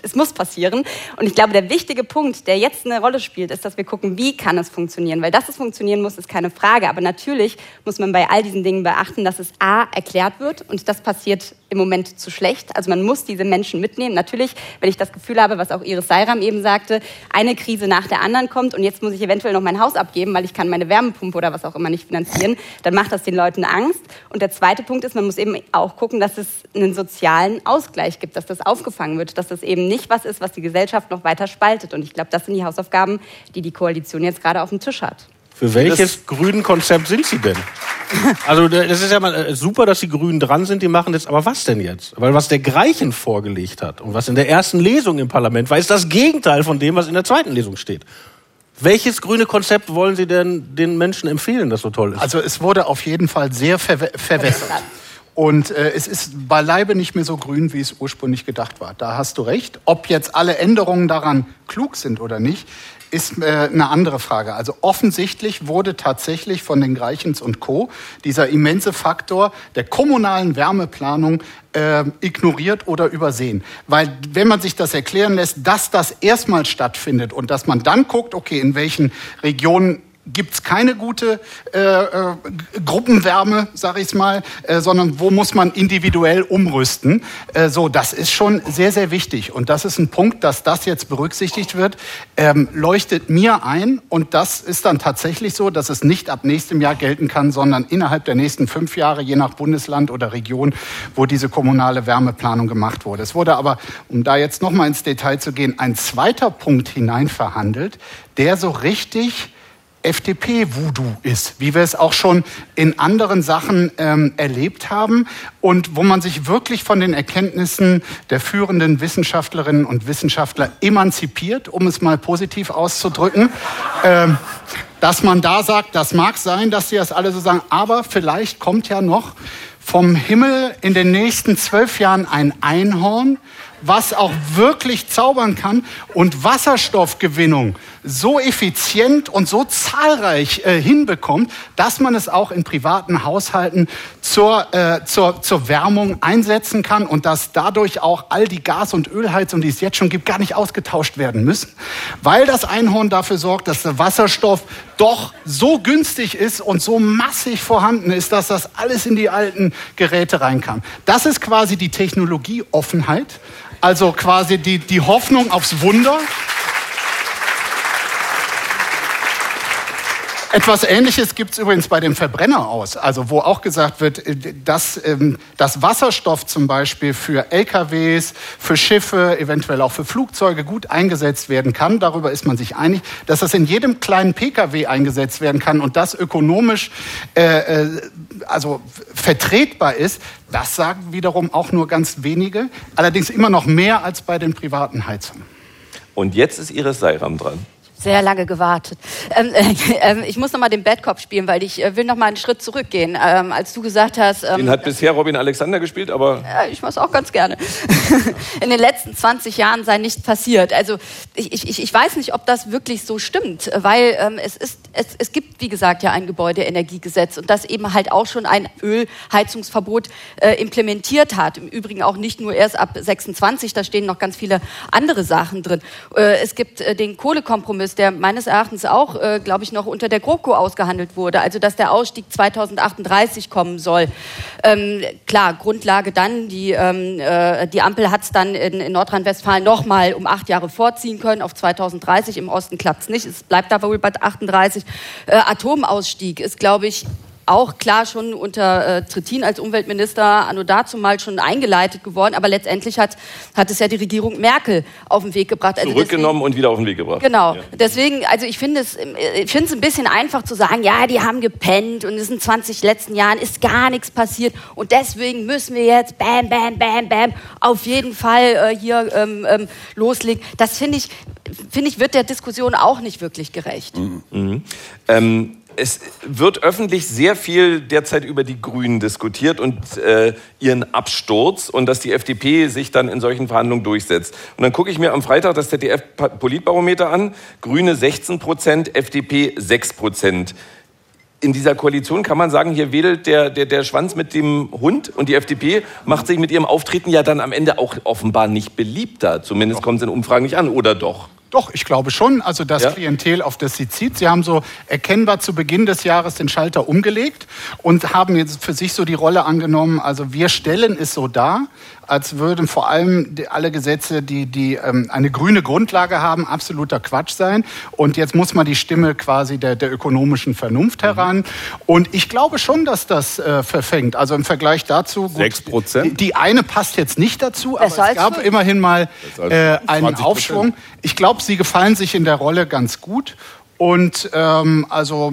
es muss passieren. Und ich glaube, der wichtige Punkt, der jetzt eine Rolle spielt, ist, dass wir gucken, wie kann es funktionieren. Weil dass es funktionieren muss, ist keine Frage. Aber natürlich muss man bei all diesen Dingen beachten, dass es A, erklärt wird. Und das passiert im Moment zu schlecht. Also man muss diese Menschen mitnehmen. Natürlich, wenn ich das Gefühl habe, was auch Iris Seiram eben sagte, eine Krise nach der anderen kommt und jetzt muss ich eventuell noch mein Haus abgeben, weil ich kann meine Wärmepumpe oder was auch immer nicht finanzieren, dann macht das den Leuten Angst. Und der zweite Punkt ist, man muss eben auch gucken, dass es einen sozialen Ausgleich gibt, dass das aufgefangen wird, dass das eben nicht was ist, was die Gesellschaft noch weiter spaltet. Und ich glaube, das sind die Hausaufgaben, die die Koalition jetzt gerade auf dem Tisch hat. Für welches grünen Konzept sind Sie denn? Also das ist ja mal äh, super, dass die Grünen dran sind, die machen das, aber was denn jetzt? Weil was der Greichen vorgelegt hat und was in der ersten Lesung im Parlament war, ist das Gegenteil von dem, was in der zweiten Lesung steht. Welches grüne Konzept wollen Sie denn den Menschen empfehlen, das so toll ist? Also es wurde auf jeden Fall sehr verwe verwässert. Und äh, es ist beileibe nicht mehr so grün, wie es ursprünglich gedacht war. Da hast du recht. Ob jetzt alle Änderungen daran klug sind oder nicht, ist äh, eine andere Frage. Also offensichtlich wurde tatsächlich von den Greichens und Co. dieser immense Faktor der kommunalen Wärmeplanung äh, ignoriert oder übersehen. Weil wenn man sich das erklären lässt, dass das erstmal stattfindet und dass man dann guckt, okay, in welchen Regionen gibt's keine gute äh, äh, Gruppenwärme, sag ich's mal, äh, sondern wo muss man individuell umrüsten. Äh, so, das ist schon sehr, sehr wichtig. Und das ist ein Punkt, dass das jetzt berücksichtigt wird, ähm, leuchtet mir ein. Und das ist dann tatsächlich so, dass es nicht ab nächstem Jahr gelten kann, sondern innerhalb der nächsten fünf Jahre, je nach Bundesland oder Region, wo diese kommunale Wärmeplanung gemacht wurde. Es wurde aber, um da jetzt noch mal ins Detail zu gehen, ein zweiter Punkt hineinverhandelt, der so richtig FDP-Voodoo ist, wie wir es auch schon in anderen Sachen ähm, erlebt haben und wo man sich wirklich von den Erkenntnissen der führenden Wissenschaftlerinnen und Wissenschaftler emanzipiert, um es mal positiv auszudrücken. ähm, dass man da sagt, das mag sein, dass sie das alle so sagen, aber vielleicht kommt ja noch vom Himmel in den nächsten zwölf Jahren ein Einhorn, was auch wirklich zaubern kann und Wasserstoffgewinnung so effizient und so zahlreich äh, hinbekommt, dass man es auch in privaten Haushalten zur, äh, zur, zur Wärmung einsetzen kann und dass dadurch auch all die Gas- und Ölheizungen, die es jetzt schon gibt, gar nicht ausgetauscht werden müssen, weil das Einhorn dafür sorgt, dass der Wasserstoff doch so günstig ist und so massig vorhanden ist, dass das alles in die alten Geräte reinkam. Das ist quasi die Technologieoffenheit, also quasi die, die Hoffnung aufs Wunder. Etwas Ähnliches gibt es übrigens bei dem Verbrenner aus, also wo auch gesagt wird, äh, dass ähm, das Wasserstoff zum Beispiel für LKWs, für Schiffe, eventuell auch für Flugzeuge gut eingesetzt werden kann. Darüber ist man sich einig, dass das in jedem kleinen PKW eingesetzt werden kann und das ökonomisch äh, äh, also vertretbar ist. Das sagen wiederum auch nur ganz wenige, allerdings immer noch mehr als bei den privaten Heizungen. Und jetzt ist Iris Seiram dran. Sehr lange gewartet. Ähm, [LAUGHS] äh, ich muss noch mal den Bad Cop spielen, weil ich äh, will noch mal einen Schritt zurückgehen. Ähm, als du gesagt hast, ähm, Den hat bisher Robin Alexander gespielt, aber ja, ich mach's auch ganz gerne. [LAUGHS] In den letzten 20 Jahren sei nichts passiert. Also ich, ich, ich weiß nicht, ob das wirklich so stimmt, weil ähm, es, ist, es, es gibt, wie gesagt, ja ein Gebäudeenergiegesetz und das eben halt auch schon ein Ölheizungsverbot äh, implementiert hat. Im Übrigen auch nicht nur erst ab 26, da stehen noch ganz viele andere Sachen drin. Äh, es gibt äh, den Kohlekompromiss ist, der meines Erachtens auch, äh, glaube ich, noch unter der GroKo ausgehandelt wurde. Also dass der Ausstieg 2038 kommen soll. Ähm, klar, Grundlage dann, die, ähm, äh, die Ampel hat es dann in, in Nordrhein-Westfalen nochmal um acht Jahre vorziehen können auf 2030. Im Osten klappt es nicht. Es bleibt da wohl bei 38. Äh, Atomausstieg ist, glaube ich, auch klar schon unter äh, Trittin als Umweltminister anno dazu mal schon eingeleitet geworden, aber letztendlich hat, hat es ja die Regierung Merkel auf den Weg gebracht. Also Zurückgenommen deswegen, und wieder auf den Weg gebracht. Genau. Ja. Deswegen, also ich finde es, ich finde es ein bisschen einfach zu sagen, ja, die haben gepennt und in diesen 20 letzten Jahren ist gar nichts passiert und deswegen müssen wir jetzt bam, bam, bam, bam auf jeden Fall äh, hier ähm, ähm, loslegen. Das finde ich, finde ich, wird der Diskussion auch nicht wirklich gerecht. Mhm. Mhm. Ähm, es wird öffentlich sehr viel derzeit über die Grünen diskutiert und äh, ihren Absturz und dass die FDP sich dann in solchen Verhandlungen durchsetzt. Und dann gucke ich mir am Freitag das ZDF-Politbarometer an. Grüne 16 Prozent, FDP 6 Prozent. In dieser Koalition kann man sagen, hier wedelt der, der, der Schwanz mit dem Hund und die FDP macht sich mit ihrem Auftreten ja dann am Ende auch offenbar nicht beliebter. Zumindest kommt es in Umfragen nicht an, oder doch? Doch, ich glaube schon. Also das ja. Klientel, auf das Sie zieht. Sie haben so erkennbar zu Beginn des Jahres den Schalter umgelegt und haben jetzt für sich so die Rolle angenommen, also wir stellen es so dar, als würden vor allem alle Gesetze, die, die ähm, eine grüne Grundlage haben, absoluter Quatsch sein. Und jetzt muss man die Stimme quasi der, der ökonomischen Vernunft heran. Und ich glaube schon, dass das äh, verfängt. Also im Vergleich dazu. Sechs Prozent? Die, die, eine passt jetzt nicht dazu, aber es gab immerhin mal äh, einen Aufschwung. Ich glaube, sie gefallen sich in der Rolle ganz gut. Und ähm, also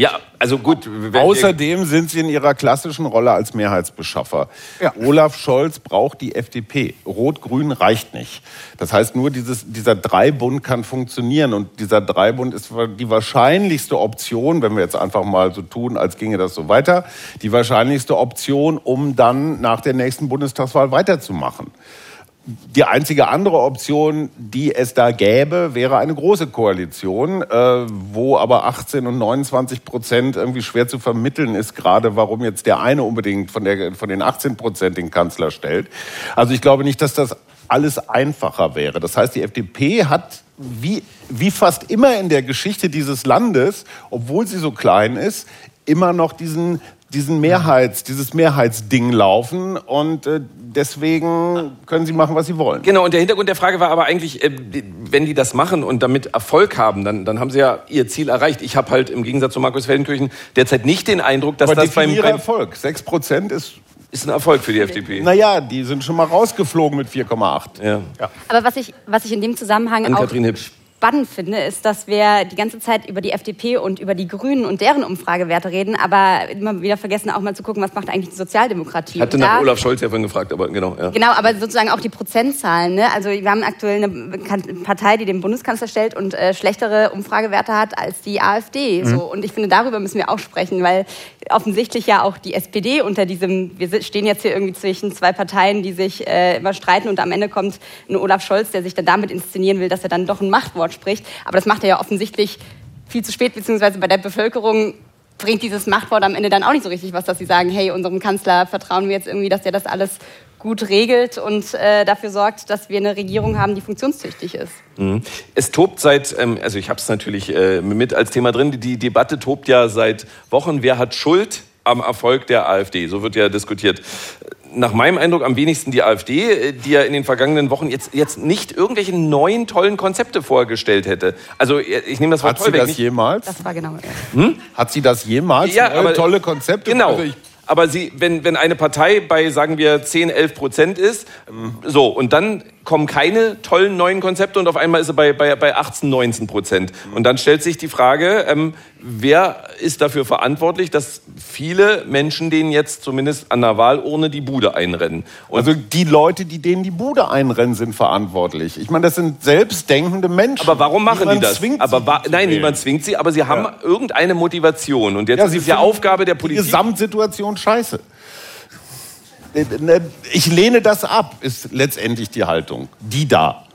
ja, also gut. Außerdem sind Sie in Ihrer klassischen Rolle als Mehrheitsbeschaffer. Ja. Olaf Scholz braucht die FDP. Rot-Grün reicht nicht. Das heißt, nur dieses, dieser Dreibund kann funktionieren. Und dieser Dreibund ist die wahrscheinlichste Option, wenn wir jetzt einfach mal so tun, als ginge das so weiter, die wahrscheinlichste Option, um dann nach der nächsten Bundestagswahl weiterzumachen. Die einzige andere Option, die es da gäbe, wäre eine große Koalition, äh, wo aber 18 und 29 Prozent irgendwie schwer zu vermitteln ist, gerade warum jetzt der eine unbedingt von, der, von den 18 Prozent den Kanzler stellt. Also ich glaube nicht, dass das alles einfacher wäre. Das heißt, die FDP hat wie, wie fast immer in der Geschichte dieses Landes, obwohl sie so klein ist, immer noch diesen diesen Mehrheits, dieses Mehrheitsding laufen und äh, deswegen können sie machen, was sie wollen. Genau, und der Hintergrund der Frage war aber eigentlich, äh, wenn die das machen und damit Erfolg haben, dann, dann haben sie ja ihr Ziel erreicht. Ich habe halt im Gegensatz zu Markus Feldenkirchen derzeit nicht den Eindruck, dass aber das beim, beim Erfolg. 6 Prozent ist ist ein Erfolg für die FDP. Naja, die sind schon mal rausgeflogen mit 4,8. Ja. ja. Aber was ich, was ich in dem Zusammenhang auch spannend finde, ist, dass wir die ganze Zeit über die FDP und über die Grünen und deren Umfragewerte reden, aber immer wieder vergessen, auch mal zu gucken, was macht eigentlich die Sozialdemokratie. Ich hatte nach Olaf Scholz ja vorhin gefragt, aber genau. Ja. Genau, aber sozusagen auch die Prozentzahlen. Ne? Also wir haben aktuell eine Partei, die den Bundeskanzler stellt und äh, schlechtere Umfragewerte hat als die AfD. Mhm. So. Und ich finde, darüber müssen wir auch sprechen, weil offensichtlich ja auch die SPD unter diesem, wir stehen jetzt hier irgendwie zwischen zwei Parteien, die sich äh, immer streiten und am Ende kommt ein Olaf Scholz, der sich dann damit inszenieren will, dass er dann doch ein Machtwort Wort spricht. Aber das macht er ja offensichtlich viel zu spät, beziehungsweise bei der Bevölkerung bringt dieses Machtwort am Ende dann auch nicht so richtig was, dass sie sagen, hey, unserem Kanzler vertrauen wir jetzt irgendwie, dass der das alles gut regelt und äh, dafür sorgt, dass wir eine Regierung haben, die funktionstüchtig ist. Mhm. Es tobt seit, ähm, also ich habe es natürlich äh, mit als Thema drin, die Debatte tobt ja seit Wochen, wer hat Schuld am Erfolg der AfD? So wird ja diskutiert nach meinem Eindruck am wenigsten die AfD, äh, die ja in den vergangenen Wochen jetzt, jetzt nicht irgendwelche neuen tollen Konzepte vorgestellt hätte. Also äh, ich nehme das Wort Hat toll sie weg. das jemals? Das war genau. Hm? Hat sie das jemals? Ja, aber, tolle Konzepte? Genau. Also aber sie, wenn, wenn eine Partei bei, sagen wir, 10, 11 Prozent ist, mhm. so, und dann kommen keine tollen neuen Konzepte und auf einmal ist er bei, bei, bei 18, 19 Prozent. Mhm. Und dann stellt sich die Frage, ähm, wer ist dafür verantwortlich, dass viele Menschen denen jetzt zumindest an der Wahlurne die Bude einrennen? Und also die Leute, die denen die Bude einrennen, sind verantwortlich. Ich meine, das sind selbstdenkende Menschen. Aber warum machen die das? aber nein, niemand zwingt sie, aber sie haben ja. irgendeine Motivation. Und jetzt ja, ist ja Aufgabe der Politik. Die Gesamtsituation scheiße. Äh, ne, ich lehne das ab, ist letztendlich die Haltung. Die da.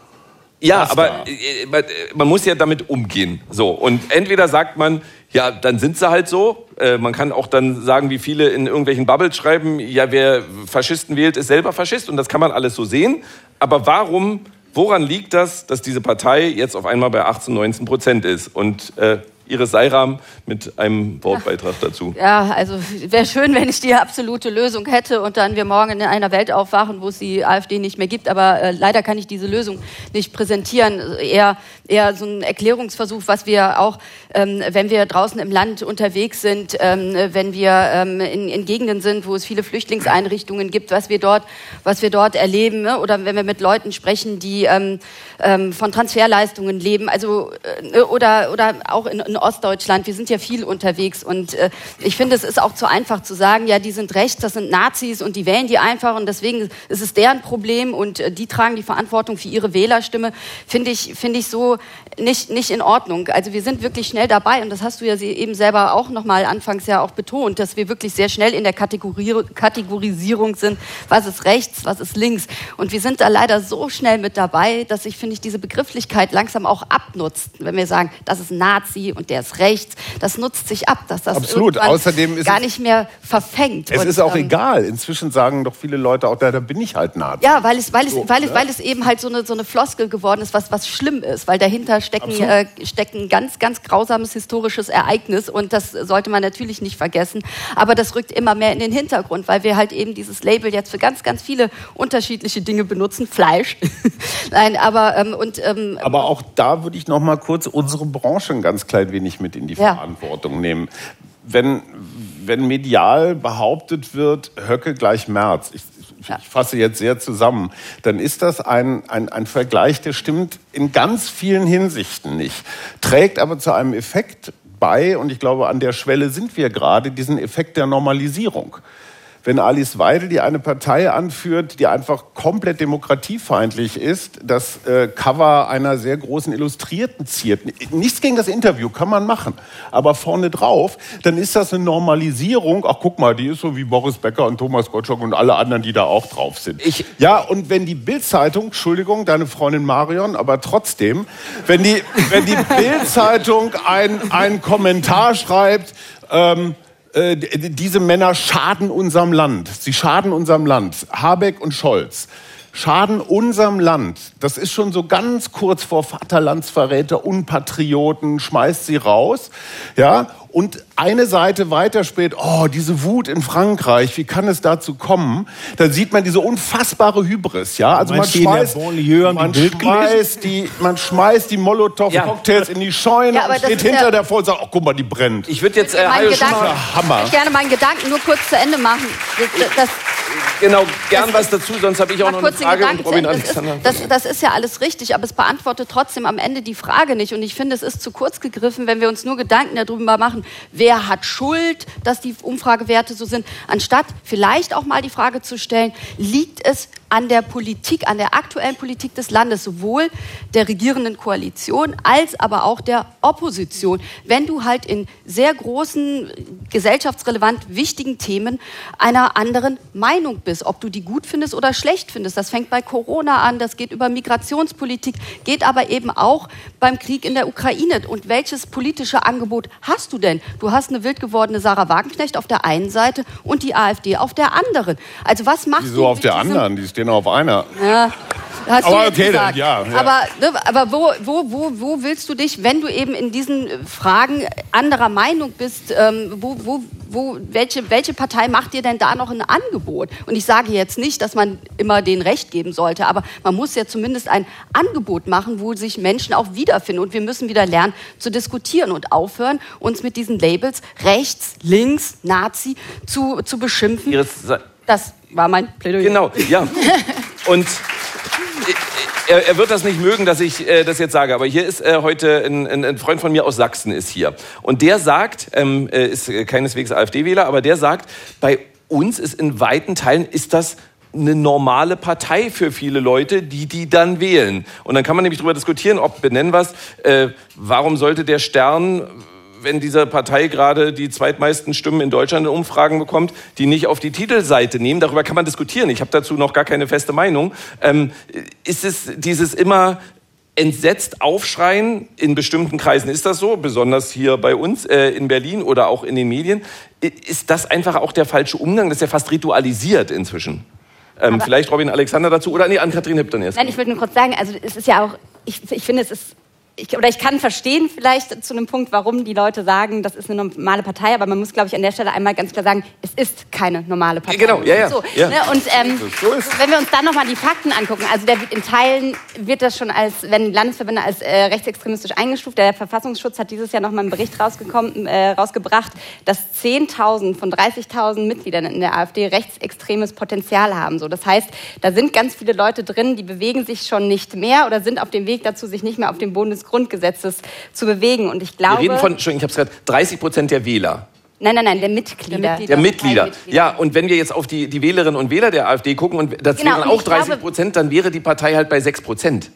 Ja, das aber da. Äh, man muss ja damit umgehen. So. Und entweder sagt man, ja, dann sind sie halt so. Äh, man kann auch dann sagen, wie viele in irgendwelchen Bubbles schreiben, ja, wer Faschisten wählt, ist selber Faschist. Und das kann man alles so sehen. Aber warum woran liegt das, dass diese Partei jetzt auf einmal bei 18, 19 Prozent ist? Und äh, Iris Seiram mit einem Wortbeitrag dazu. Ja, also wäre schön, wenn ich die absolute Lösung hätte und dann wir morgen in einer Welt aufwachen, wo es die AfD nicht mehr gibt. Aber äh, leider kann ich diese Lösung nicht präsentieren. Eher, eher so ein Erklärungsversuch, was wir auch, ähm, wenn wir draußen im Land unterwegs sind, ähm, wenn wir ähm, in, in, Gegenden sind, wo es viele Flüchtlingseinrichtungen gibt, was wir dort, was wir dort erleben, ne? oder wenn wir mit Leuten sprechen, die ähm, ähm, von Transferleistungen leben, also äh, oder oder auch in, in Ostdeutschland, wir sind ja viel unterwegs und äh, ich finde, es ist auch zu einfach zu sagen, ja, die sind rechts, das sind Nazis und die wählen die einfach und deswegen ist es deren Problem und äh, die tragen die Verantwortung für ihre Wählerstimme, finde ich, finde ich so nicht, nicht in Ordnung. Also wir sind wirklich schnell dabei und das hast du ja eben selber auch nochmal anfangs ja auch betont, dass wir wirklich sehr schnell in der Kategorie, Kategorisierung sind, was ist rechts, was ist links und wir sind da leider so schnell mit dabei, dass ich, finde ich, diese Begrifflichkeit langsam auch abnutzt, wenn wir sagen, das ist Nazi und der ist rechts. Das nutzt sich ab, dass das Absolut. Außerdem ist gar nicht mehr verfängt. Es und, ist auch ähm, egal. Inzwischen sagen doch viele Leute auch, da, da bin ich halt Nazi. Ja, weil es, weil, es, so, weil, es, weil es eben halt so eine, so eine Floskel geworden ist, was, was schlimm ist, weil dahinter stecken, äh, steckt ein ganz, ganz grausames historisches Ereignis und das sollte man natürlich nicht vergessen. Aber das rückt immer mehr in den Hintergrund, weil wir halt eben dieses Label jetzt für ganz, ganz viele unterschiedliche Dinge benutzen. Fleisch. [LAUGHS] Nein, aber ähm, und ähm, aber auch da würde ich noch mal kurz unsere Branche ein ganz klein wenig mit in die ja. Verantwortung nehmen. Wenn, wenn medial behauptet wird, Höcke gleich März, ich, ja. ich fasse jetzt sehr zusammen, dann ist das ein, ein, ein Vergleich, der stimmt in ganz vielen Hinsichten nicht, trägt aber zu einem Effekt bei, und ich glaube, an der Schwelle sind wir gerade, diesen Effekt der Normalisierung wenn Alice Weidel, die eine Partei anführt, die einfach komplett demokratiefeindlich ist, das äh, Cover einer sehr großen Illustrierten ziert. Nichts gegen das Interview, kann man machen. Aber vorne drauf, dann ist das eine Normalisierung. Ach, guck mal, die ist so wie Boris Becker und Thomas Gottschalk und alle anderen, die da auch drauf sind. Ich ja, und wenn die Bildzeitung, Entschuldigung, deine Freundin Marion, aber trotzdem, wenn die, wenn die [LAUGHS] Bildzeitung einen Kommentar schreibt, ähm, äh, diese Männer schaden unserem Land. Sie schaden unserem Land. Habeck und Scholz schaden unserem Land. Das ist schon so ganz kurz vor Vaterlandsverräter, Unpatrioten, schmeißt sie raus. Ja, und eine Seite weiter spät, oh, diese Wut in Frankreich, wie kann es dazu kommen? Dann sieht man diese unfassbare Hybris, ja? Also man schmeißt, man, schmeißt die, man schmeißt die Molotow-Cocktails ja. in die Scheune ja, und steht hinter ja der vor und sagt, oh, guck mal, die brennt. Ich würde jetzt äh, Hammer. Ich gerne meinen Gedanken nur kurz zu Ende machen. Das, das, genau, gern was dazu, sonst habe ich auch noch eine Frage. Und Robin Alexander. Das ist, das, das ist ja alles richtig, aber es beantwortet trotzdem am Ende die Frage nicht. Und ich finde, es ist zu kurz gegriffen, wenn wir uns nur Gedanken darüber machen, wer hat Schuld, dass die Umfragewerte so sind, anstatt vielleicht auch mal die Frage zu stellen, liegt es an der Politik, an der aktuellen Politik des Landes, sowohl der regierenden Koalition als aber auch der Opposition. Wenn du halt in sehr großen, gesellschaftsrelevant wichtigen Themen einer anderen Meinung bist, ob du die gut findest oder schlecht findest. Das fängt bei Corona an, das geht über Migrationspolitik, geht aber eben auch beim Krieg in der Ukraine. Und welches politische Angebot hast du denn? Du hast eine wild gewordene Sarah Wagenknecht auf der einen Seite und die AfD auf der anderen. Also was machst Wieso du? auf der anderen? Die stehen auf einer. Ja. Hast aber okay, dann, ja, ja. Aber, ne, aber wo, wo, wo, wo willst du dich, wenn du eben in diesen Fragen anderer Meinung bist, ähm, wo, wo, wo, welche, welche Partei macht dir denn da noch ein Angebot? Und ich sage jetzt nicht, dass man immer den Recht geben sollte, aber man muss ja zumindest ein Angebot machen, wo sich Menschen auch wiederfinden. Und wir müssen wieder lernen zu diskutieren und aufhören, uns mit diesen Labels rechts, links, Nazi zu, zu beschimpfen. Das war mein Plädoyer. Genau, ja. [LAUGHS] Und er, er, wird das nicht mögen, dass ich äh, das jetzt sage, aber hier ist äh, heute ein, ein, ein, Freund von mir aus Sachsen ist hier und der sagt, ähm, äh, ist keineswegs AfD-Wähler, aber der sagt, bei uns ist in weiten Teilen ist das eine normale Partei für viele Leute, die die dann wählen. Und dann kann man nämlich darüber diskutieren, ob benennen was, äh, warum sollte der Stern wenn diese Partei gerade die zweitmeisten Stimmen in Deutschland in Umfragen bekommt, die nicht auf die Titelseite nehmen. Darüber kann man diskutieren. Ich habe dazu noch gar keine feste Meinung. Ähm, ist es dieses immer entsetzt aufschreien in bestimmten Kreisen ist das so, besonders hier bei uns äh, in Berlin oder auch in den Medien. Ist das einfach auch der falsche Umgang? Das ist ja fast ritualisiert inzwischen. Ähm, vielleicht Robin Alexander dazu oder nee, an Kathrin Hipp dann erst. Nein, ich wollte nur kurz sagen, also es ist ja auch, ich, ich finde, es ist ich, oder ich kann verstehen vielleicht zu einem Punkt, warum die Leute sagen, das ist eine normale Partei, aber man muss, glaube ich, an der Stelle einmal ganz klar sagen, es ist keine normale Partei. Genau, ja, ja. So, ja. Ne? Und ähm, So wenn wir uns dann nochmal die Fakten angucken, also der, in Teilen wird das schon als, wenn Landesverbände als äh, rechtsextremistisch eingestuft, der Verfassungsschutz hat dieses Jahr nochmal einen Bericht rausgekommen, äh, rausgebracht, dass 10.000 von 30.000 Mitgliedern in der AfD rechtsextremes Potenzial haben. So, das heißt, da sind ganz viele Leute drin, die bewegen sich schon nicht mehr oder sind auf dem Weg dazu, sich nicht mehr auf dem Boden des Grundgesetzes zu bewegen. Und ich glaube, Wir reden von, Entschuldigung, ich habe es gerade, 30 Prozent der Wähler. nein, nein, nein, der Mitglieder. Der Mitglieder. Der Mitglieder. Ja, und wenn wir jetzt auf die, die Wählerinnen und Wähler der AfD gucken und das Genau, wären auch ich glaube- 30 Prozent, dann wäre die Partei halt bei 6 Prozent.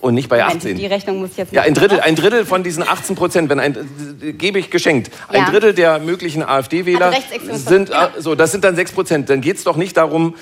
Und nicht bei Moment, 18. die Rechnung muss ich jetzt Ja, ein Drittel, ein Drittel von diesen 18 Prozent, wenn ein, gebe ich geschenkt, ein Ja. Drittel der möglichen AfD-Wähler Also sind, genau. äh, so, das sind dann 6 Prozent. Dann geht es doch nicht darum,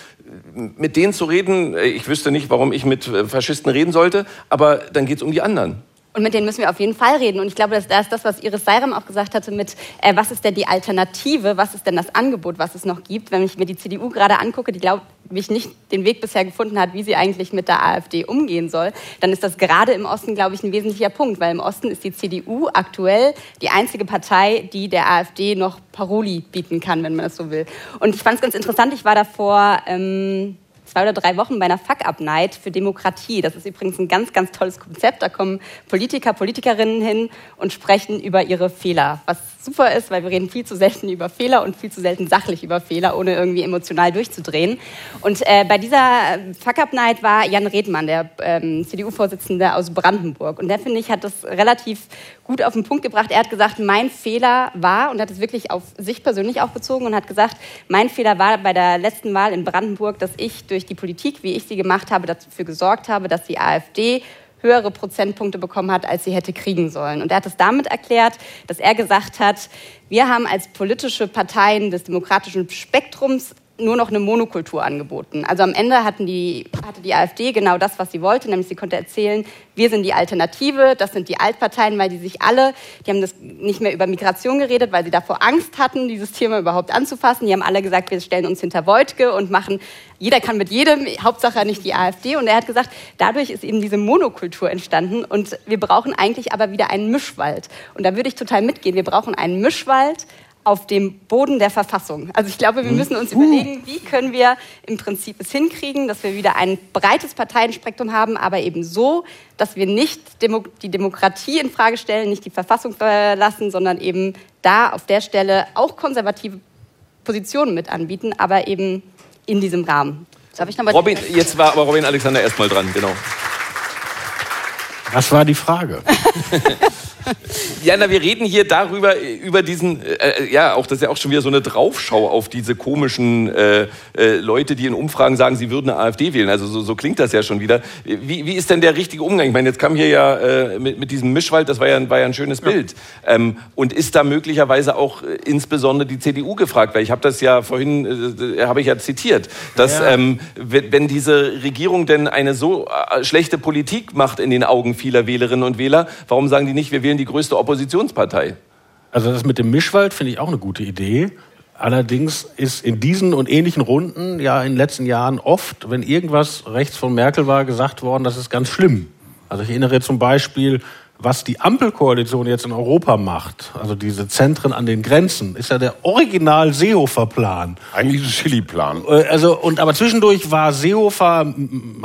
mit denen zu reden. Äh, Ich wüsste nicht, warum ich mit äh, Faschisten reden sollte, aber dann geht es um die anderen. Und mit denen müssen wir auf jeden Fall reden. Und ich glaube, dass das ist das, was Iris Seirem auch gesagt hatte mit, äh, was ist denn die Alternative, was ist denn das Angebot, was es noch gibt. Wenn ich mir die CDU gerade angucke, die glaube ich nicht den Weg bisher gefunden hat, wie sie eigentlich mit der AfD umgehen soll, dann ist das gerade im Osten, glaube ich, ein wesentlicher Punkt. Weil im Osten ist die CDU aktuell die einzige Partei, die der AfD noch Paroli bieten kann, wenn man das so will. Und ich fand es ganz interessant, ich war davor... Ähm, zwei oder drei Wochen bei einer Fuck-Up-Night für Demokratie. Das ist übrigens ein ganz, ganz tolles Konzept. Da kommen Politiker, Politikerinnen hin und sprechen über ihre Fehler. Was super ist, weil wir reden viel zu selten über Fehler und viel zu selten sachlich über Fehler, ohne irgendwie emotional durchzudrehen. Und äh, bei dieser Fuck-Up-Night war Jan Redmann, der ähm, CDU-Vorsitzende aus Brandenburg. Und der, finde ich, hat das relativ gut auf den Punkt gebracht. Er hat gesagt, mein Fehler war, und hat es wirklich auf sich persönlich auch bezogen und hat gesagt, mein Fehler war bei der letzten Wahl in Brandenburg, dass ich durch die Politik, wie ich sie gemacht habe, dafür gesorgt habe, dass die AfD höhere Prozentpunkte bekommen hat, als sie hätte kriegen sollen. Und er hat es damit erklärt, dass er gesagt hat, wir haben als politische Parteien des demokratischen Spektrums nur noch eine Monokultur angeboten. Also am Ende hatten die, hatte die AfD genau das, was sie wollte, nämlich sie konnte erzählen, wir sind die Alternative, das sind die Altparteien, weil die sich alle, die haben das nicht mehr über Migration geredet, weil sie davor Angst hatten, dieses Thema überhaupt anzufassen. Die haben alle gesagt, wir stellen uns hinter Wojtke und machen, jeder kann mit jedem, Hauptsache nicht die AfD. Und er hat gesagt, dadurch ist eben diese Monokultur entstanden und wir brauchen eigentlich aber wieder einen Mischwald. Und da würde ich total mitgehen. Wir brauchen einen Mischwald, auf dem Boden der Verfassung. Also ich glaube, wir müssen uns überlegen, wie können wir im Prinzip es hinkriegen, dass wir wieder ein breites Parteienspektrum haben, aber eben so, dass wir nicht Demo die Demokratie in Frage stellen, nicht die Verfassung verlassen, sondern eben da auf der Stelle auch konservative Positionen mit anbieten, aber eben in diesem Rahmen. Darf ich noch mal Robin, jetzt war aber Robin Alexander erstmal dran, genau. Was war die Frage? [LAUGHS] Ja, na, wir reden hier darüber, über diesen, äh, ja, auch das ist ja auch schon wieder so eine Draufschau auf diese komischen äh, äh, Leute, die in Umfragen sagen, sie würden eine AfD wählen. Also so, so klingt das ja schon wieder. Wie, wie ist denn der richtige Umgang? Ich meine, jetzt kam hier ja äh, mit, mit diesem Mischwald, das war ja, ein- war ja ein schönes Bild. Ähm, und ist da möglicherweise auch äh, insbesondere die CDU gefragt? Weil ich habe das ja vorhin, äh, habe ich ja zitiert, dass Ja. ähm, wenn, diese Regierung denn eine so schlechte Politik macht in den Augen vieler Wählerinnen und Wähler, warum sagen die nicht, wir wählen die größte Oppositionspartei? Also das mit dem Mischwald finde ich auch eine gute Idee. Allerdings ist in diesen und ähnlichen Runden ja in den letzten Jahren oft, wenn irgendwas rechts von Merkel war, gesagt worden, das ist ganz schlimm. Also ich erinnere zum Beispiel, was die Ampelkoalition jetzt in Europa macht, also diese Zentren an den Grenzen, ist ja der Original Seehofer-Plan. Eigentlich ein Chili-Plan. Äh, Also, und, aber zwischendurch war Seehofer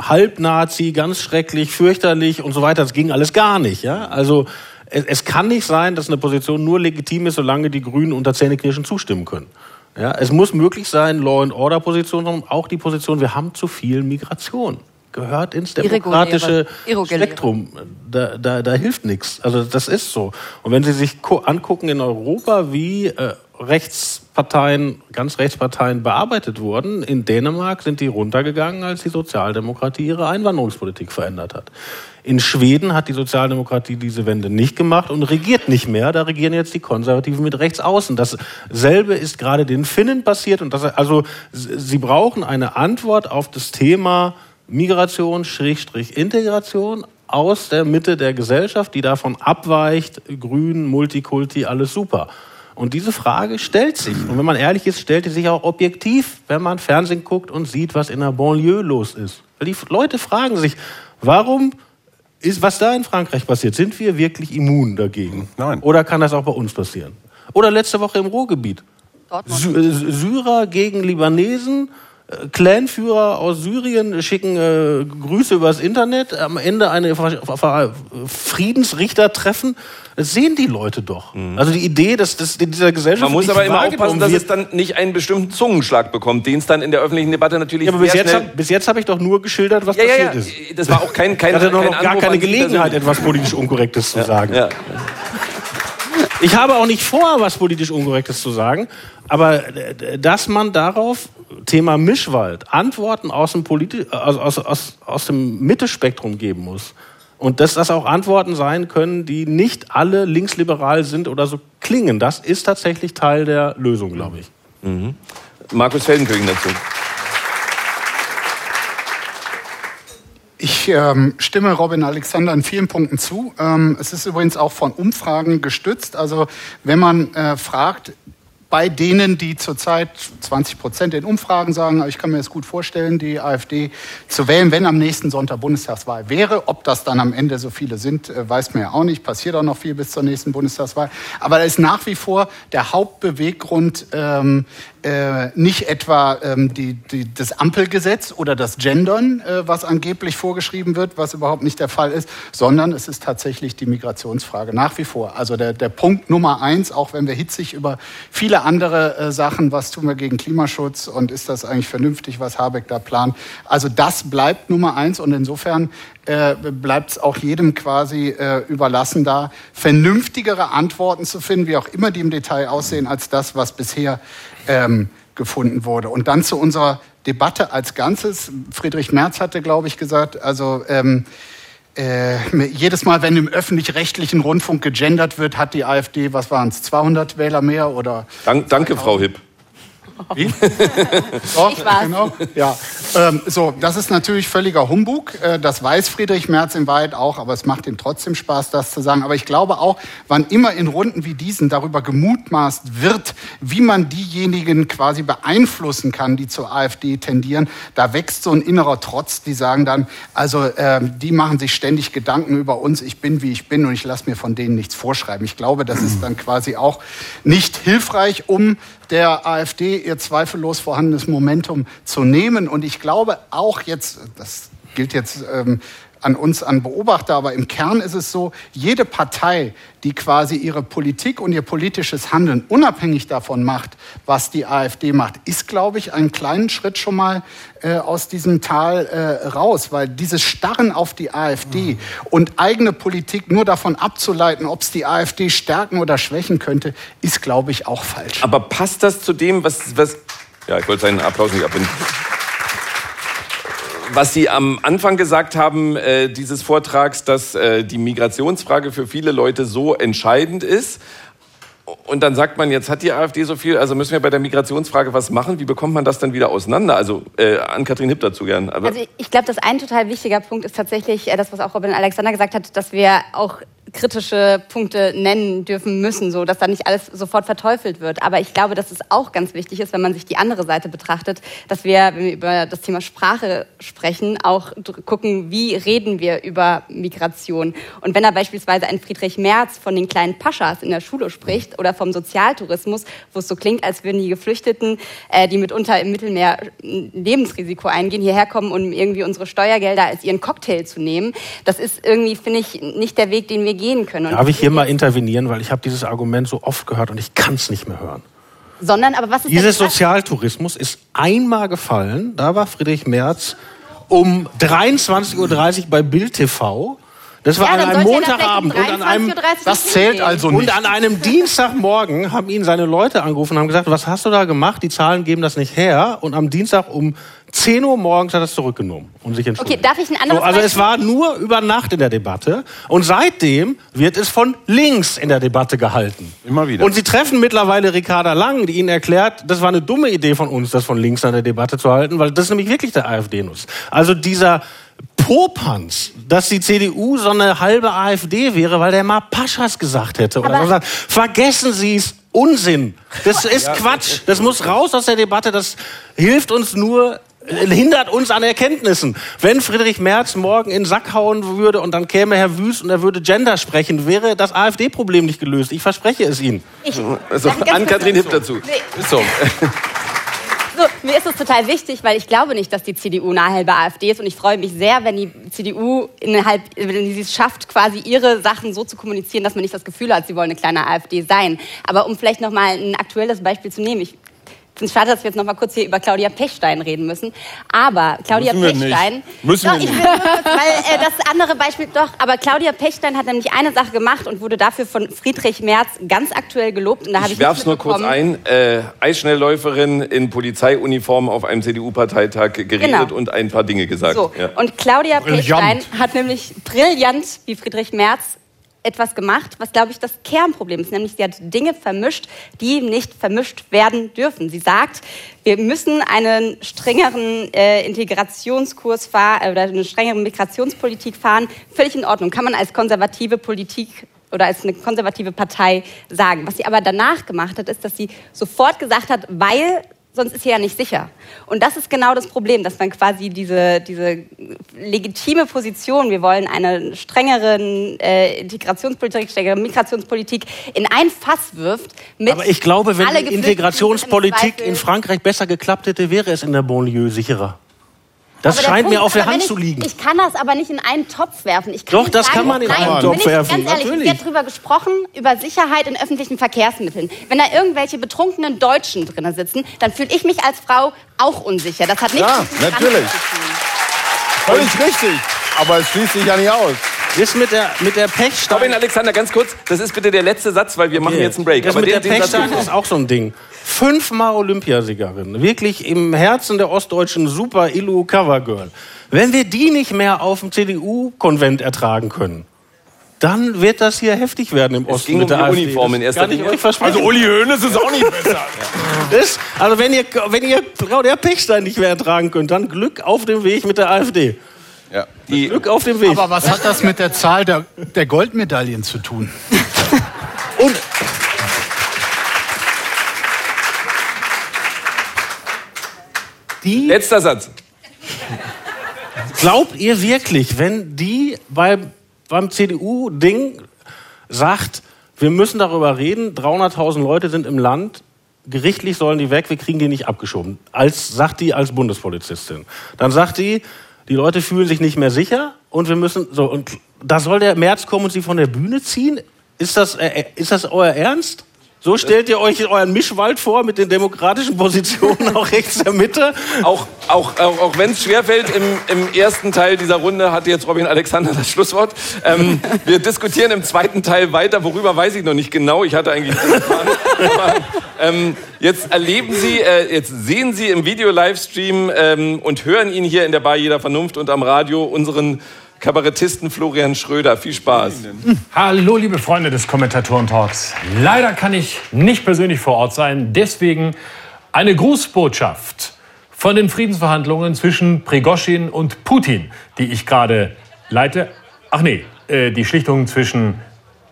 Halbnazi, ganz schrecklich, fürchterlich und so weiter. Das ging alles gar nicht. Ja? Also, es, es kann nicht sein, dass eine Position nur legitim ist, solange die Grünen unter Zähneknirschen zustimmen können. Ja? Es muss möglich sein, Law-and-Order-Position, auch die Position, wir haben zu viel Migration. Gehört ins demokratische Irreguläre. Spektrum. Da, da, da hilft nichts. Also das ist so. Und wenn Sie sich angucken in Europa, wie äh, Rechtsparteien, ganz Rechtsparteien bearbeitet wurden, in Dänemark sind die runtergegangen, als die Sozialdemokratie ihre Einwanderungspolitik verändert hat. In Schweden hat die Sozialdemokratie diese Wende nicht gemacht und regiert nicht mehr. Da regieren jetzt die Konservativen mit rechts außen. Dasselbe ist gerade den Finnen passiert. Und das, also, sie brauchen eine Antwort auf das Thema Migration, Schrägstrich Integration aus der Mitte der Gesellschaft, die davon abweicht, grün, Multikulti, alles super. Und diese Frage stellt sich. Und wenn man ehrlich ist, stellt sie sich auch objektiv, wenn man Fernsehen guckt und sieht, was in der Banlieue los ist. Weil die Leute fragen sich, warum ist, was da in Frankreich passiert, sind wir wirklich immun dagegen? Nein. Oder kann das auch bei uns passieren? Oder letzte Woche im Ruhrgebiet. Sy Syrer gegen Libanesen, äh, Clanführer aus Syrien schicken äh, Grüße übers Internet, am Ende eine Ver- Friedensrichtertreffen. Das sehen die Leute doch. Also die Idee, dass, in dieser Gesellschaft Man muss nicht aber immer aufpassen, dass es dann nicht einen bestimmten Zungenschlag bekommt, den es dann in der öffentlichen Debatte natürlich ja, aber bis jetzt, hab, bis jetzt habe ich doch nur geschildert, was ja, ja, ja, passiert ist. das war auch kein, kein, Ich hatte noch, kein noch gar Anruf keine Gelegenheit, etwas politisch Unkorrektes zu sagen. Ja. Ich habe auch nicht vor, was politisch Unkorrektes zu sagen, aber äh, dass man darauf, Thema Mischwald, Antworten aus dem, Politi aus, aus, aus, aus dem Mittespektrum geben muss. Und dass das auch Antworten sein können, die nicht alle linksliberal sind oder so klingen. Das ist tatsächlich Teil der Lösung, glaube ich. Markus Feldenkirchen dazu. Ich ähm, stimme Robin Alexander in vielen Punkten zu. Ähm, es ist übrigens auch von Umfragen gestützt. Also wenn man äh, fragt, bei denen, die zurzeit 20 Prozent in Umfragen sagen, ich kann mir das gut vorstellen, die AfD zu wählen, wenn am nächsten Sonntag Bundestagswahl wäre. Ob das dann am Ende so viele sind, äh, weiß man ja auch nicht. Passiert auch noch viel bis zur nächsten Bundestagswahl. Aber da ist nach wie vor der Hauptbeweggrund ähm, äh, nicht etwa ähm, die, die, das Ampelgesetz oder das Gendern, äh, was angeblich vorgeschrieben wird, was überhaupt nicht der Fall ist, sondern es ist tatsächlich die Migrationsfrage nach wie vor. Also der, der Punkt Nummer eins, auch wenn wir hitzig über viele andere äh, Sachen, was tun wir gegen Klimaschutz und ist das eigentlich vernünftig, was Habeck da plant. Also das bleibt Nummer eins und insofern äh, bleibt es auch jedem quasi äh, überlassen, da vernünftigere Antworten zu finden, wie auch immer die im Detail aussehen, als das, was bisher ähm, gefunden wurde. Und dann zu unserer Debatte als Ganzes. Friedrich Merz hatte, glaube ich, gesagt, also ähm, äh, jedes Mal, wenn im öffentlich-rechtlichen Rundfunk gegendert wird, hat die AfD, was waren es, 200 Wähler mehr oder Dank, danke, Frau Hipp. Wie? Doch, Ich war's. genau. Ja. Ähm, so, das ist natürlich völliger Humbug. Äh, das weiß Friedrich Merz in Wahrheit auch, aber es macht ihm trotzdem Spaß, das zu sagen. Aber ich glaube auch, wann immer in Runden wie diesen darüber gemutmaßt wird, wie man diejenigen quasi beeinflussen kann, die zur AfD tendieren, da wächst so ein innerer Trotz, die sagen dann, also ähm, die machen sich ständig Gedanken über uns, ich bin wie ich bin und ich lasse mir von denen nichts vorschreiben. Ich glaube, das ist dann quasi auch nicht hilfreich, um der AfD ihr zweifellos vorhandenes Momentum zu nehmen. Und ich glaube auch jetzt, das gilt jetzt ähm, an uns, an Beobachter, aber im Kern ist es so, jede Partei, die quasi ihre Politik und ihr politisches Handeln unabhängig davon macht, was die AfD macht, ist, glaube ich, einen kleinen Schritt schon mal äh, aus diesem Tal äh, raus, weil dieses Starren auf die AfD und eigene Politik nur davon abzuleiten, ob es die AfD stärken oder schwächen könnte, ist, glaube ich, auch falsch. Aber passt das zu dem, was... was ja, ich wollte seinen Applaus nicht abbinden. Was Sie am Anfang gesagt haben, äh, dieses Vortrags, dass äh, die Migrationsfrage für viele Leute so entscheidend ist. Und dann sagt man, jetzt hat die AfD so viel, also müssen wir bei der Migrationsfrage was machen. Wie bekommt man das dann wieder auseinander? Also äh, an Kathrin Hipp dazu gern. Aber Also ich- ich glaube, dass ein total wichtiger Punkt ist tatsächlich äh, das, was auch Robin Alexander gesagt hat, dass wir auch kritische Punkte nennen dürfen müssen, so dass da nicht alles sofort verteufelt wird. Aber ich glaube, dass es auch ganz wichtig ist, wenn man sich die andere Seite betrachtet, dass wir, wenn wir über das Thema Sprache sprechen, auch gucken, wie reden wir über Migration. Und wenn da beispielsweise ein Friedrich Merz von den kleinen Paschas in der Schule spricht oder vom Sozialtourismus, wo es so klingt, als würden die Geflüchteten, äh, die mitunter im Mittelmeer ein Lebensrisiko eingehen, hierher kommen, um irgendwie unsere Steuergelder als ihren Cocktail zu nehmen, das ist irgendwie, finde ich, nicht der Weg, den wir gehen können. Und Darf ich hier mal intervenieren, weil ich habe dieses Argument so oft gehört und ich kann es nicht mehr hören. Sondern, aber was ist Dieses Sozialtourismus ist einmal gefallen. Da war Friedrich Merz um 23.30 Uhr bei Bild TV. Das war Ja, an einem Montagabend und an einem 23.30 Uhr Das zählt also und nicht. an einem Dienstagmorgen haben ihn seine Leute angerufen und haben gesagt, was hast du da gemacht? Die Zahlen geben das nicht her. Und am Dienstag um 10 Uhr morgens hat er es zurückgenommen und sich entschuldigt. Okay, darf ich ein anderes so, Also es Beispiel- war nur über Nacht in der Debatte und seitdem wird es von links in der Debatte gehalten. Immer wieder. Und sie treffen mittlerweile Ricarda Lang, die ihnen erklärt, das war eine dumme Idee von uns, das von links an der Debatte zu halten, weil das nämlich wirklich der AfD nutzt. Also dieser Popanz, dass die CDU so eine halbe AfD wäre, weil der mal Paschas gesagt hätte. Oder so sagt, vergessen Sie es, Unsinn. Das [LAUGHS] ist Quatsch. Das muss raus aus der Debatte. Das hilft uns nur, hindert uns an Erkenntnissen. Wenn Friedrich Merz morgen in den Sack hauen würde und dann käme Herr Wüst und er würde Gender sprechen, wäre das AfD-Problem nicht gelöst. Ich verspreche es Ihnen. Ich, Also, Ann-Kathrin Hipp dazu. Nee. So. [LAUGHS] So, mir ist es total wichtig, weil ich glaube nicht, dass die CDU eine halbe AfD ist und ich freue mich sehr, wenn die CDU innerhalb, wenn sie es schafft, quasi ihre Sachen so zu kommunizieren, dass man nicht das Gefühl hat, sie wollen eine kleine AfD sein. Aber um vielleicht noch mal ein aktuelles Beispiel zu nehmen, ich finde es schade, dass wir jetzt noch mal kurz hier über Claudia Pechstein reden müssen. Aber Claudia Müssen wir nicht. Pechstein, Müssen doch, wir ich nicht. will nur kurz, weil äh, das andere Beispiel doch. Aber Claudia Pechstein hat nämlich eine Sache gemacht und wurde dafür von Friedrich Merz ganz aktuell gelobt. Und da habe ich Ich werf's nur kurz ein. Äh, Eisschnellläuferin in Polizeiuniform auf einem CDU-Parteitag geredet Genau. und ein paar Dinge gesagt. So, Ja. und Claudia Brillant. Pechstein hat nämlich brillant, wie Friedrich Merz, etwas gemacht, was, glaube ich, das Kernproblem ist. Nämlich, sie hat Dinge vermischt, die nicht vermischt werden dürfen. Sie sagt, wir müssen einen strengeren äh, Integrationskurs fahren oder eine strengere Migrationspolitik fahren. Völlig in Ordnung. Kann man als konservative Politik oder als eine konservative Partei sagen. Was sie aber danach gemacht hat, ist, dass sie sofort gesagt hat, weil sonst ist sie ja nicht sicher. Und das ist genau das Problem, dass man quasi diese, diese legitime Position, wir wollen eine strengere äh, Integrationspolitik, strengere Migrationspolitik, in ein Fass wirft. Mit Aber ich glaube, wenn die Integrationspolitik in Frankreich besser geklappt hätte, wäre es in der Banlieue sicherer. Das Aber scheint mir Punkt auf der Hand wenn zu ich, liegen. Ich kann das aber nicht in einen Topf werfen. Ich kann Doch, das sagen, kann man in nein, einen Topf ich werfen, Ganz ehrlich, natürlich. es wird darüber gesprochen, über Sicherheit in öffentlichen Verkehrsmitteln. Wenn da irgendwelche betrunkenen Deutschen drin sitzen, dann fühle ich mich als Frau auch unsicher. Das hat nichts Ja, mit natürlich. zu tun. Völlig richtig. Aber es schließt sich ja nicht aus. Ist mit der, mit der Pechstein. Robin Alexander, ganz kurz, das ist bitte der letzte Satz, weil wir machen jetzt einen Break. Das Aber mit der den, Satz- Pechstein ist auch so ein Ding. Fünfmal Olympiasiegerin, wirklich im Herzen der ostdeutschen Super Illu Covergirl. Wenn wir die nicht mehr auf dem CDU-Konvent ertragen können, dann wird das hier heftig werden im Osten ging mit um der die AfD. Uniform in Das erster Linie. Also Uli Hoeneß ist auch nicht [LAUGHS] besser. Das, also wenn ihr, wenn ihr Claudia Pechstein nicht mehr ertragen könnt, dann Glück auf dem Weg mit der AfD. Ja. die, Glück auf dem Weg. Aber was hat das mit der Zahl der, der Goldmedaillen zu tun? [LAUGHS] Und die letzter Satz. Glaubt ihr wirklich, wenn die beim, beim CDU-Ding sagt, wir müssen darüber reden, 300.000 Leute sind im Land, gerichtlich sollen die weg, wir kriegen die nicht abgeschoben. Als, sagt die als Bundespolizistin. Dann sagt die, die Leute fühlen sich nicht mehr sicher und wir müssen, so, und da soll der März kommen und sie von der Bühne ziehen? Ist das, äh, ist das euer Ernst? So stellt ihr euch euren Mischwald vor mit den demokratischen Positionen auch rechts der Mitte? Auch, auch, auch, auch wenn es schwerfällt, im, im ersten Teil dieser Runde hat jetzt Robin Alexander das Schlusswort. Ähm, wir diskutieren im zweiten Teil weiter, worüber weiß ich noch nicht genau. Ich hatte eigentlich [LAUGHS] ähm, jetzt erleben Sie, äh, jetzt sehen Sie im Video-Livestream ähm, und hören ihn hier in der Bar jeder Vernunft und am Radio unseren Kabarettisten Florian Schröder. Viel Spaß. Hallo, liebe Freunde des Kommentatoren-Talks. Leider kann ich nicht persönlich vor Ort sein. Deswegen eine Grußbotschaft von den Friedensverhandlungen zwischen Prigoschin und Putin, die ich gerade leite. Ach nee, äh, die Schlichtungen zwischen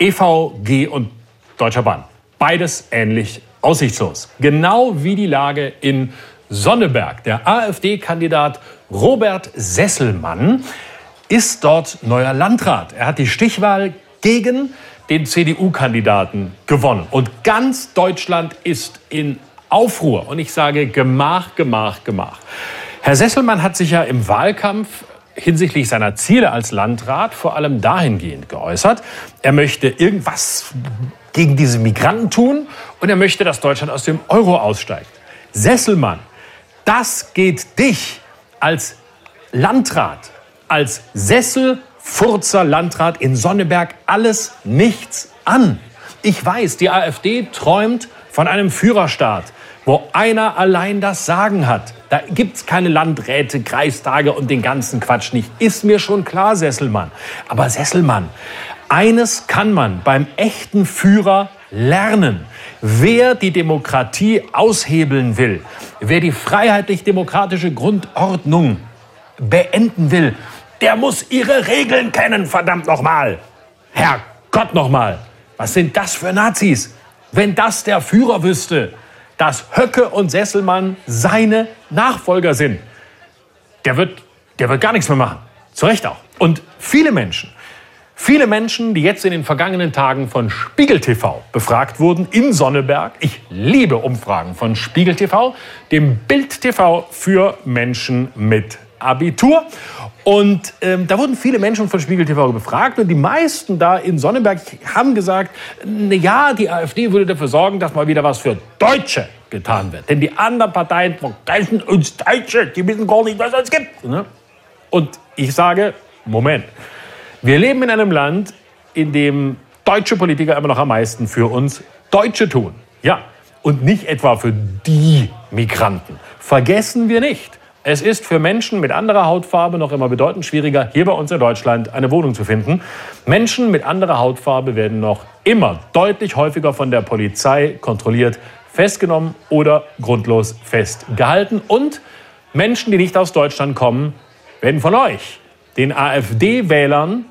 EVG und Deutscher Bahn. Beides ähnlich aussichtslos. Genau wie die Lage in Sonneberg. Der AfD-Kandidat Robert Sesselmann ist dort neuer Landrat. Er hat die Stichwahl gegen den CDU-Kandidaten gewonnen. Und ganz Deutschland ist in Aufruhr. Und ich sage Gemach, Gemach, Gemach. Herr Sesselmann hat sich ja im Wahlkampf hinsichtlich seiner Ziele als Landrat vor allem dahingehend geäußert, er möchte irgendwas gegen diese Migranten tun und er möchte, dass Deutschland aus dem Euro aussteigt. Sesselmann, das geht dich als Landrat, als Sesselfurzer Landrat in Sonneberg alles nichts an. Ich weiß, die AfD träumt von einem Führerstaat, wo einer allein das Sagen hat. Da gibt's keine Landräte, Kreistage und den ganzen Quatsch nicht. Ist mir schon klar, Sesselmann. Aber Sesselmann, eines kann man beim echten Führer lernen. Wer die Demokratie aushebeln will, wer die freiheitlich-demokratische Grundordnung beenden will, der muss ihre Regeln kennen, verdammt nochmal. Herrgott nochmal, was sind das für Nazis? wenn das der Führer wüsste, dass Höcke und Sesselmann seine Nachfolger sind. Der wird, der wird gar nichts mehr machen. Zu Recht auch. Und viele Menschen, viele Menschen, die jetzt in den vergangenen Tagen von Spiegel TV befragt wurden in Sonneberg, ich liebe Umfragen von Spiegel TV, dem Bild TV für Menschen mit Abitur. Und ähm, da wurden viele Menschen von Spiegel TV befragt und die meisten da in Sonneberg haben gesagt, na ja, die AfD würde dafür sorgen, dass mal wieder was für Deutsche getan wird. Denn die anderen Parteien vergessen uns Deutsche, die wissen gar nicht, was es gibt. Ne? Und ich sage, Moment, wir leben in einem Land, in dem deutsche Politiker immer noch am meisten für uns Deutsche tun. Ja, und nicht etwa für die Migranten. Vergessen wir nicht. Es ist für Menschen mit anderer Hautfarbe noch immer bedeutend schwieriger, hier bei uns in Deutschland eine Wohnung zu finden. Menschen mit anderer Hautfarbe werden noch immer deutlich häufiger von der Polizei kontrolliert, festgenommen oder grundlos festgehalten. Und Menschen, die nicht aus Deutschland kommen, werden von euch, den AfD-Wählern,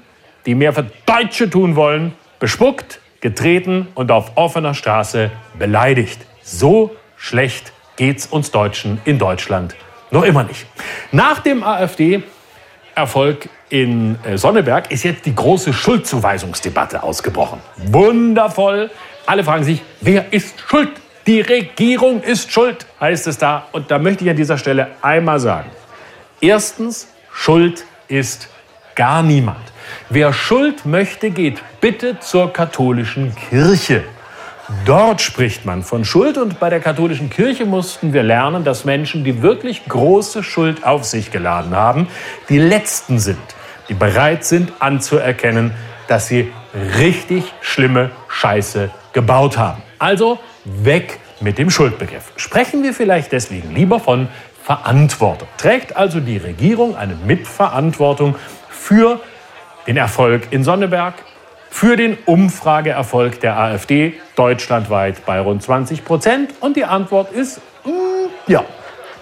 die mehr für Deutsche tun wollen, bespuckt, getreten und auf offener Straße beleidigt. So schlecht geht's uns Deutschen in Deutschland noch immer nicht. Nach dem AfD-Erfolg in äh, Sonneberg ist jetzt die große Schuldzuweisungsdebatte ausgebrochen. Wundervoll. Alle fragen sich, wer ist schuld? Die Regierung ist schuld, heißt es da. Und da möchte ich an dieser Stelle einmal sagen. Erstens, Schuld ist gar niemand. Wer Schuld möchte, geht bitte zur katholischen Kirche. Dort spricht man von Schuld und bei der katholischen Kirche mussten wir lernen, dass Menschen, die wirklich große Schuld auf sich geladen haben, die Letzten sind, die bereit sind anzuerkennen, dass sie richtig schlimme Scheiße gebaut haben. Also weg mit dem Schuldbegriff. Sprechen wir vielleicht deswegen lieber von Verantwortung. Trägt also die Regierung eine Mitverantwortung für den Erfolg in Sonneberg, für den Umfrageerfolg der AfD deutschlandweit bei rund 20 Prozent? Und die Antwort ist, mm, ja,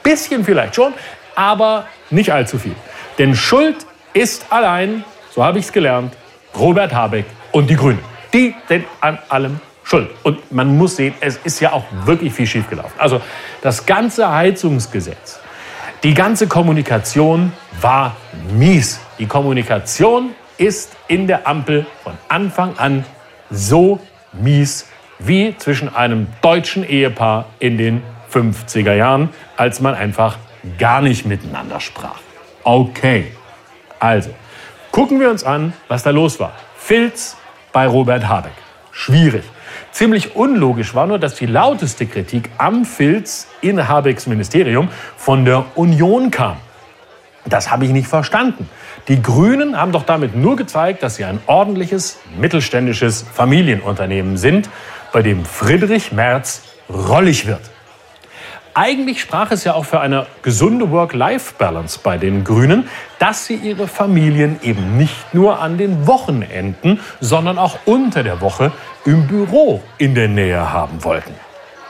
bisschen vielleicht schon, aber nicht allzu viel. Denn Schuld ist allein, so habe ich es gelernt, Robert Habeck und die Grünen. Die sind an allem schuld. Und man muss sehen, es ist ja auch wirklich viel schiefgelaufen. Also das ganze Heizungsgesetz, die ganze Kommunikation war mies. Die Kommunikation ist in der Ampel von Anfang an so mies wie zwischen einem deutschen Ehepaar in den 50er Jahren, als man einfach gar nicht miteinander sprach. Okay, also gucken wir uns an, was da los war. Filz bei Robert Habeck. Schwierig. Ziemlich unlogisch war nur, dass die lauteste Kritik am Filz in Habecks Ministerium von der Union kam. Das habe ich nicht verstanden. Die Grünen haben doch damit nur gezeigt, dass sie ein ordentliches, mittelständisches Familienunternehmen sind, bei dem Friedrich Merz rollig wird. Eigentlich sprach es ja auch für eine gesunde Work-Life-Balance bei den Grünen, dass sie ihre Familien eben nicht nur an den Wochenenden, sondern auch unter der Woche im Büro in der Nähe haben wollten.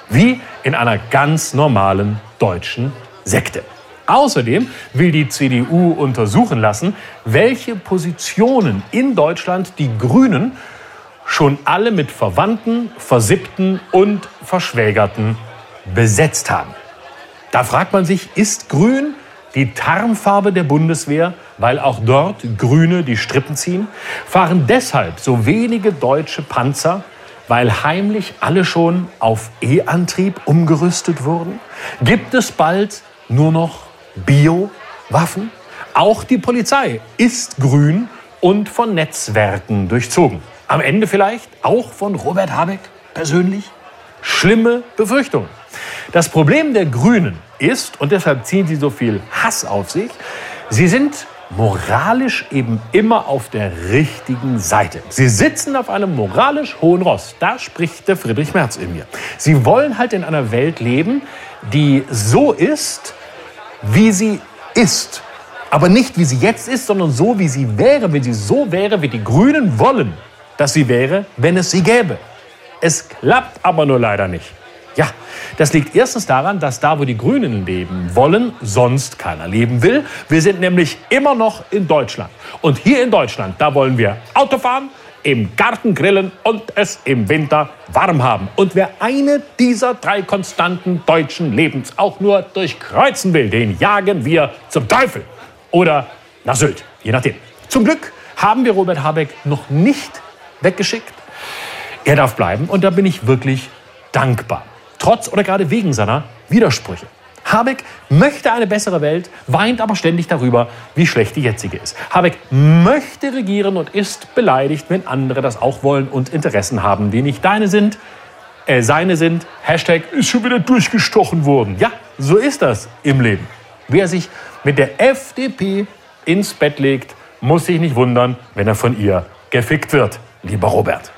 Wie in einer ganz normalen deutschen Sekte. Außerdem will die CDU untersuchen lassen, welche Positionen in Deutschland die Grünen schon alle mit Verwandten, Versippten und Verschwägerten besetzt haben. Da fragt man sich, ist Grün die Tarnfarbe der Bundeswehr, weil auch dort Grüne die Strippen ziehen? Fahren deshalb so wenige deutsche Panzer, weil heimlich alle schon auf E-Antrieb umgerüstet wurden? Gibt es bald nur noch Biowaffen. Auch die Polizei ist grün und von Netzwerken durchzogen. Am Ende vielleicht auch von Robert Habeck persönlich? Schlimme Befürchtungen. Das Problem der Grünen ist, und deshalb ziehen sie so viel Hass auf sich, sie sind moralisch eben immer auf der richtigen Seite. Sie sitzen auf einem moralisch hohen Ross. Da spricht der Friedrich Merz in mir. Sie wollen halt in einer Welt leben, die so ist, wie sie ist. Aber nicht wie sie jetzt ist, sondern so wie sie wäre, wenn sie so wäre, wie die Grünen wollen, dass sie wäre, wenn es sie gäbe. Es klappt aber nur leider nicht. Ja, das liegt erstens daran, dass da, wo die Grünen leben wollen, sonst keiner leben will. Wir sind nämlich immer noch in Deutschland. Und hier in Deutschland, da wollen wir Auto fahren, im Garten grillen und es im Winter warm haben. Und wer eine dieser drei konstanten deutschen Lebens auch nur durchkreuzen will, den jagen wir zum Teufel oder nach Sylt, je nachdem. Zum Glück haben wir Robert Habeck noch nicht weggeschickt. Er darf bleiben und da bin ich wirklich dankbar. Trotz oder gerade wegen seiner Widersprüche. Habeck möchte eine bessere Welt, weint aber ständig darüber, wie schlecht die jetzige ist. Habeck möchte regieren und ist beleidigt, wenn andere das auch wollen und Interessen haben, die nicht deine sind, äh, seine sind. Hashtag ist schon wieder durchgestochen worden. Ja, so ist das im Leben. Wer sich mit der FDP ins Bett legt, muss sich nicht wundern, wenn er von ihr gefickt wird, lieber Robert.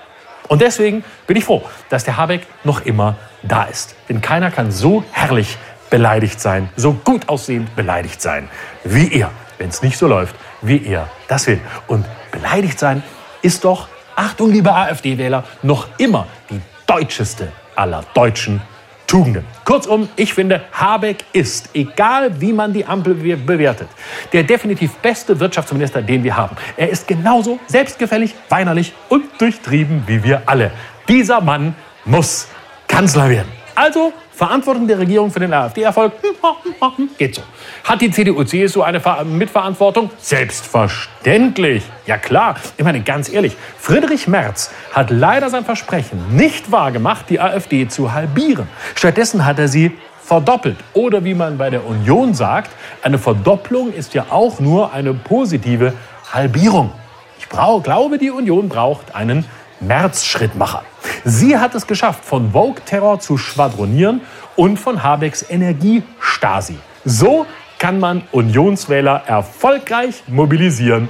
Und deswegen bin ich froh, dass der Habeck noch immer da ist. Denn keiner kann so herrlich beleidigt sein, so gut aussehend beleidigt sein wie er, wenn es nicht so läuft, wie er das will. Und beleidigt sein ist doch, Achtung, liebe AfD-Wähler, noch immer die deutscheste aller deutschen Tugenden. Kurzum, ich finde, Habeck ist, egal wie man die Ampel bewertet, der definitiv beste Wirtschaftsminister, den wir haben. Er ist genauso selbstgefällig, weinerlich und durchtrieben wie wir alle. Dieser Mann muss Kanzler werden. Also Verantwortung der Regierung für den AfD-Erfolg? Geht so. Hat die CDU-CSU eine Mitverantwortung? Selbstverständlich. Ja klar. Ich meine, ganz ehrlich, Friedrich Merz hat leider sein Versprechen nicht wahrgemacht, die AfD zu halbieren. Stattdessen hat er sie verdoppelt. Oder wie man bei der Union sagt, eine Verdopplung ist ja auch nur eine positive Halbierung. Ich glaube, die Union braucht einen März-Schrittmacher. Sie hat es geschafft, von Vogue-Terror zu schwadronieren und von Habecks Energiestasi. So kann man Unionswähler erfolgreich mobilisieren,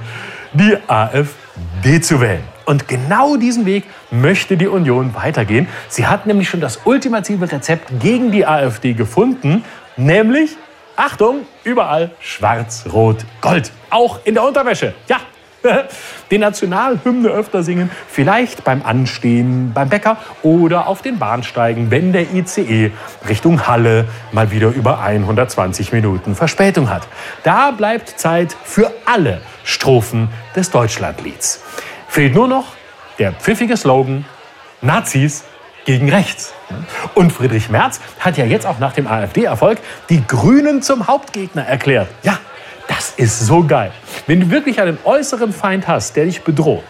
die AfD zu wählen. Und genau diesen Weg möchte die Union weitergehen. Sie hat nämlich schon das ultimative Rezept gegen die AfD gefunden, nämlich Achtung, überall schwarz, rot, gold. Auch in der Unterwäsche. Ja, [LAUGHS] die Nationalhymne öfter singen, vielleicht beim Anstehen beim Bäcker oder auf den Bahnsteigen, wenn der ICE Richtung Halle mal wieder über 120 Minuten Verspätung hat. Da bleibt Zeit für alle Strophen des Deutschlandlieds. Fehlt nur noch der pfiffige Slogan Nazis gegen rechts. Und Friedrich Merz hat ja jetzt auch nach dem AfD-Erfolg die Grünen zum Hauptgegner erklärt. Ja, das ist so geil. Wenn du wirklich einen äußeren Feind hast, der dich bedroht,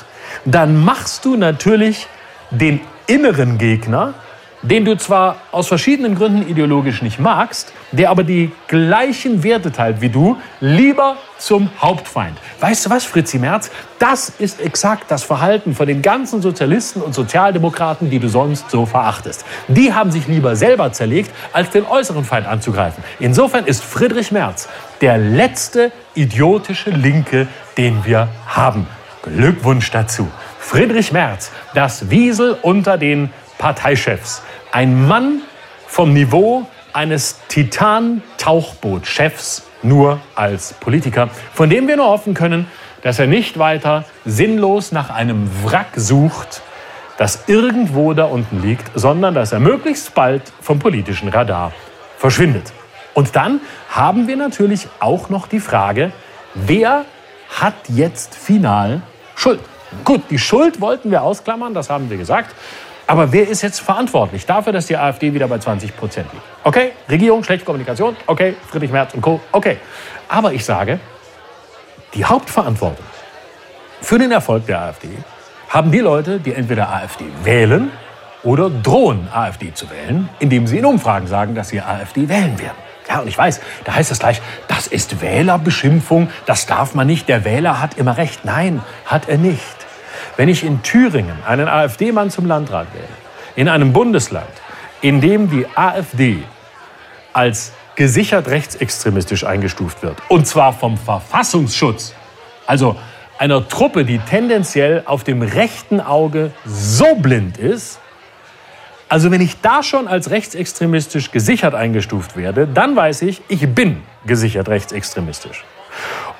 dann machst du natürlich den inneren Gegner, den du zwar aus verschiedenen Gründen ideologisch nicht magst, der aber die gleichen Werte teilt wie du, lieber zum Hauptfeind. Weißt du was, Fritzi Merz? Das ist exakt das Verhalten von den ganzen Sozialisten und Sozialdemokraten, die du sonst so verachtest. Die haben sich lieber selber zerlegt, als den äußeren Feind anzugreifen. Insofern ist Friedrich Merz der letzte idiotische Linke, den wir haben. Glückwunsch dazu. Friedrich Merz, das Wiesel unter den Parteichefs. Ein Mann vom Niveau eines Titan-Tauchbootchefs, nur als Politiker, von dem wir nur hoffen können, dass er nicht weiter sinnlos nach einem Wrack sucht, das irgendwo da unten liegt, sondern dass er möglichst bald vom politischen Radar verschwindet. Und dann haben wir natürlich auch noch die Frage, wer hat jetzt final Schuld? Gut, die Schuld wollten wir ausklammern, das haben wir gesagt. Aber wer ist jetzt verantwortlich dafür, dass die AfD wieder bei 20 Prozent liegt? Okay, Regierung, schlechte Kommunikation, okay, Friedrich Merz und Co., okay. Aber ich sage, die Hauptverantwortung für den Erfolg der AfD haben die Leute, die entweder AfD wählen oder drohen, AfD zu wählen, indem sie in Umfragen sagen, dass sie AfD wählen werden. Ja, und ich weiß, da heißt es gleich, das ist Wählerbeschimpfung, das darf man nicht, der Wähler hat immer recht. Nein, hat er nicht. Wenn ich in Thüringen einen AfD-Mann zum Landrat wähle, in einem Bundesland, in dem die AfD als gesichert rechtsextremistisch eingestuft wird, und zwar vom Verfassungsschutz, also einer Truppe, die tendenziell auf dem rechten Auge so blind ist, also wenn ich da schon als rechtsextremistisch gesichert eingestuft werde, dann weiß ich, ich bin gesichert rechtsextremistisch.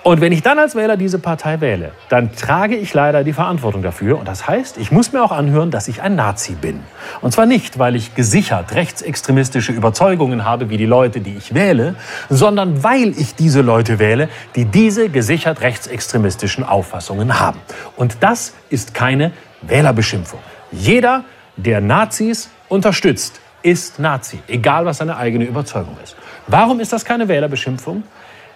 Und wenn ich dann als Wähler diese Partei wähle, dann trage ich leider die Verantwortung dafür. Und das heißt, ich muss mir auch anhören, dass ich ein Nazi bin. Und zwar nicht, weil ich gesichert rechtsextremistische Überzeugungen habe, wie die Leute, die ich wähle, sondern weil ich diese Leute wähle, die diese gesichert rechtsextremistischen Auffassungen haben. Und das ist keine Wählerbeschimpfung. Jeder, der Nazis unterstützt, ist Nazi, egal was seine eigene Überzeugung ist. Warum ist das keine Wählerbeschimpfung?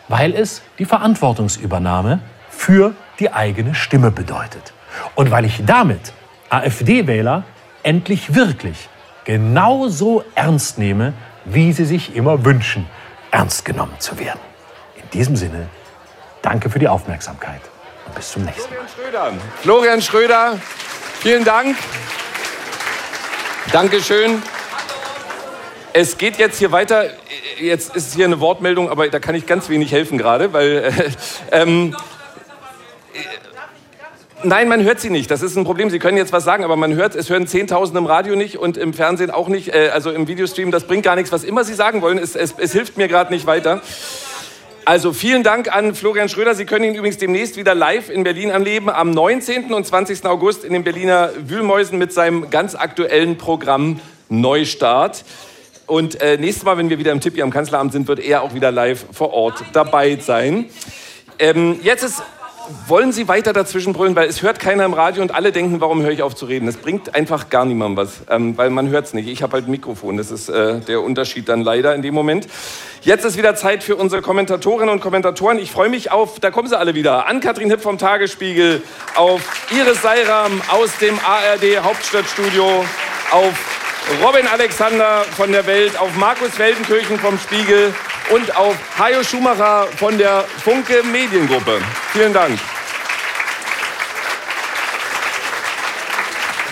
Weil es die Verantwortungsübernahme für die eigene Stimme bedeutet. Und weil ich damit AfD-Wähler endlich wirklich genauso ernst nehme, wie sie sich immer wünschen, ernst genommen zu werden. In diesem Sinne, danke für die Aufmerksamkeit und bis zum nächsten Mal. Florian Schröder, Florian Schröder vielen Dank. Dankeschön. Es geht jetzt hier weiter. Jetzt ist hier eine Wortmeldung, aber da kann ich ganz wenig helfen gerade, weil. Äh, ähm, äh, Nein, man hört sie nicht. Das ist ein Problem. Sie können jetzt was sagen, aber man hört, es hören Zehntausende im Radio nicht und im Fernsehen auch nicht, äh, also im Videostream. Das bringt gar nichts. Was immer Sie sagen wollen, es, es, es hilft mir gerade nicht weiter. Also vielen Dank an Florian Schröder. Sie können ihn übrigens demnächst wieder live in Berlin erleben, am 19. und 20. August in den Berliner Wühlmäusen mit seinem ganz aktuellen Programm Neustart. Und äh, nächstes Mal, wenn wir wieder im Tippi am Kanzleramt sind, wird er auch wieder live vor Ort dabei sein. Ähm, jetzt ist, wollen Sie weiter dazwischen brüllen, weil es hört keiner im Radio und alle denken, warum höre ich auf zu reden? Das bringt einfach gar niemandem was, ähm, weil man hört es nicht. Ich habe halt ein Mikrofon, das ist äh, der Unterschied dann leider in dem Moment. Jetzt ist wieder Zeit für unsere Kommentatorinnen und Kommentatoren. Ich freue mich auf, da kommen sie alle wieder, an Katrin Hipp vom Tagesspiegel, auf Iris Seiram aus dem ARD Hauptstadtstudio, auf Robin Alexander von der Welt, auf Markus Weldenkirchen vom Spiegel und auf Hajo Schumacher von der Funke Mediengruppe. Vielen Dank.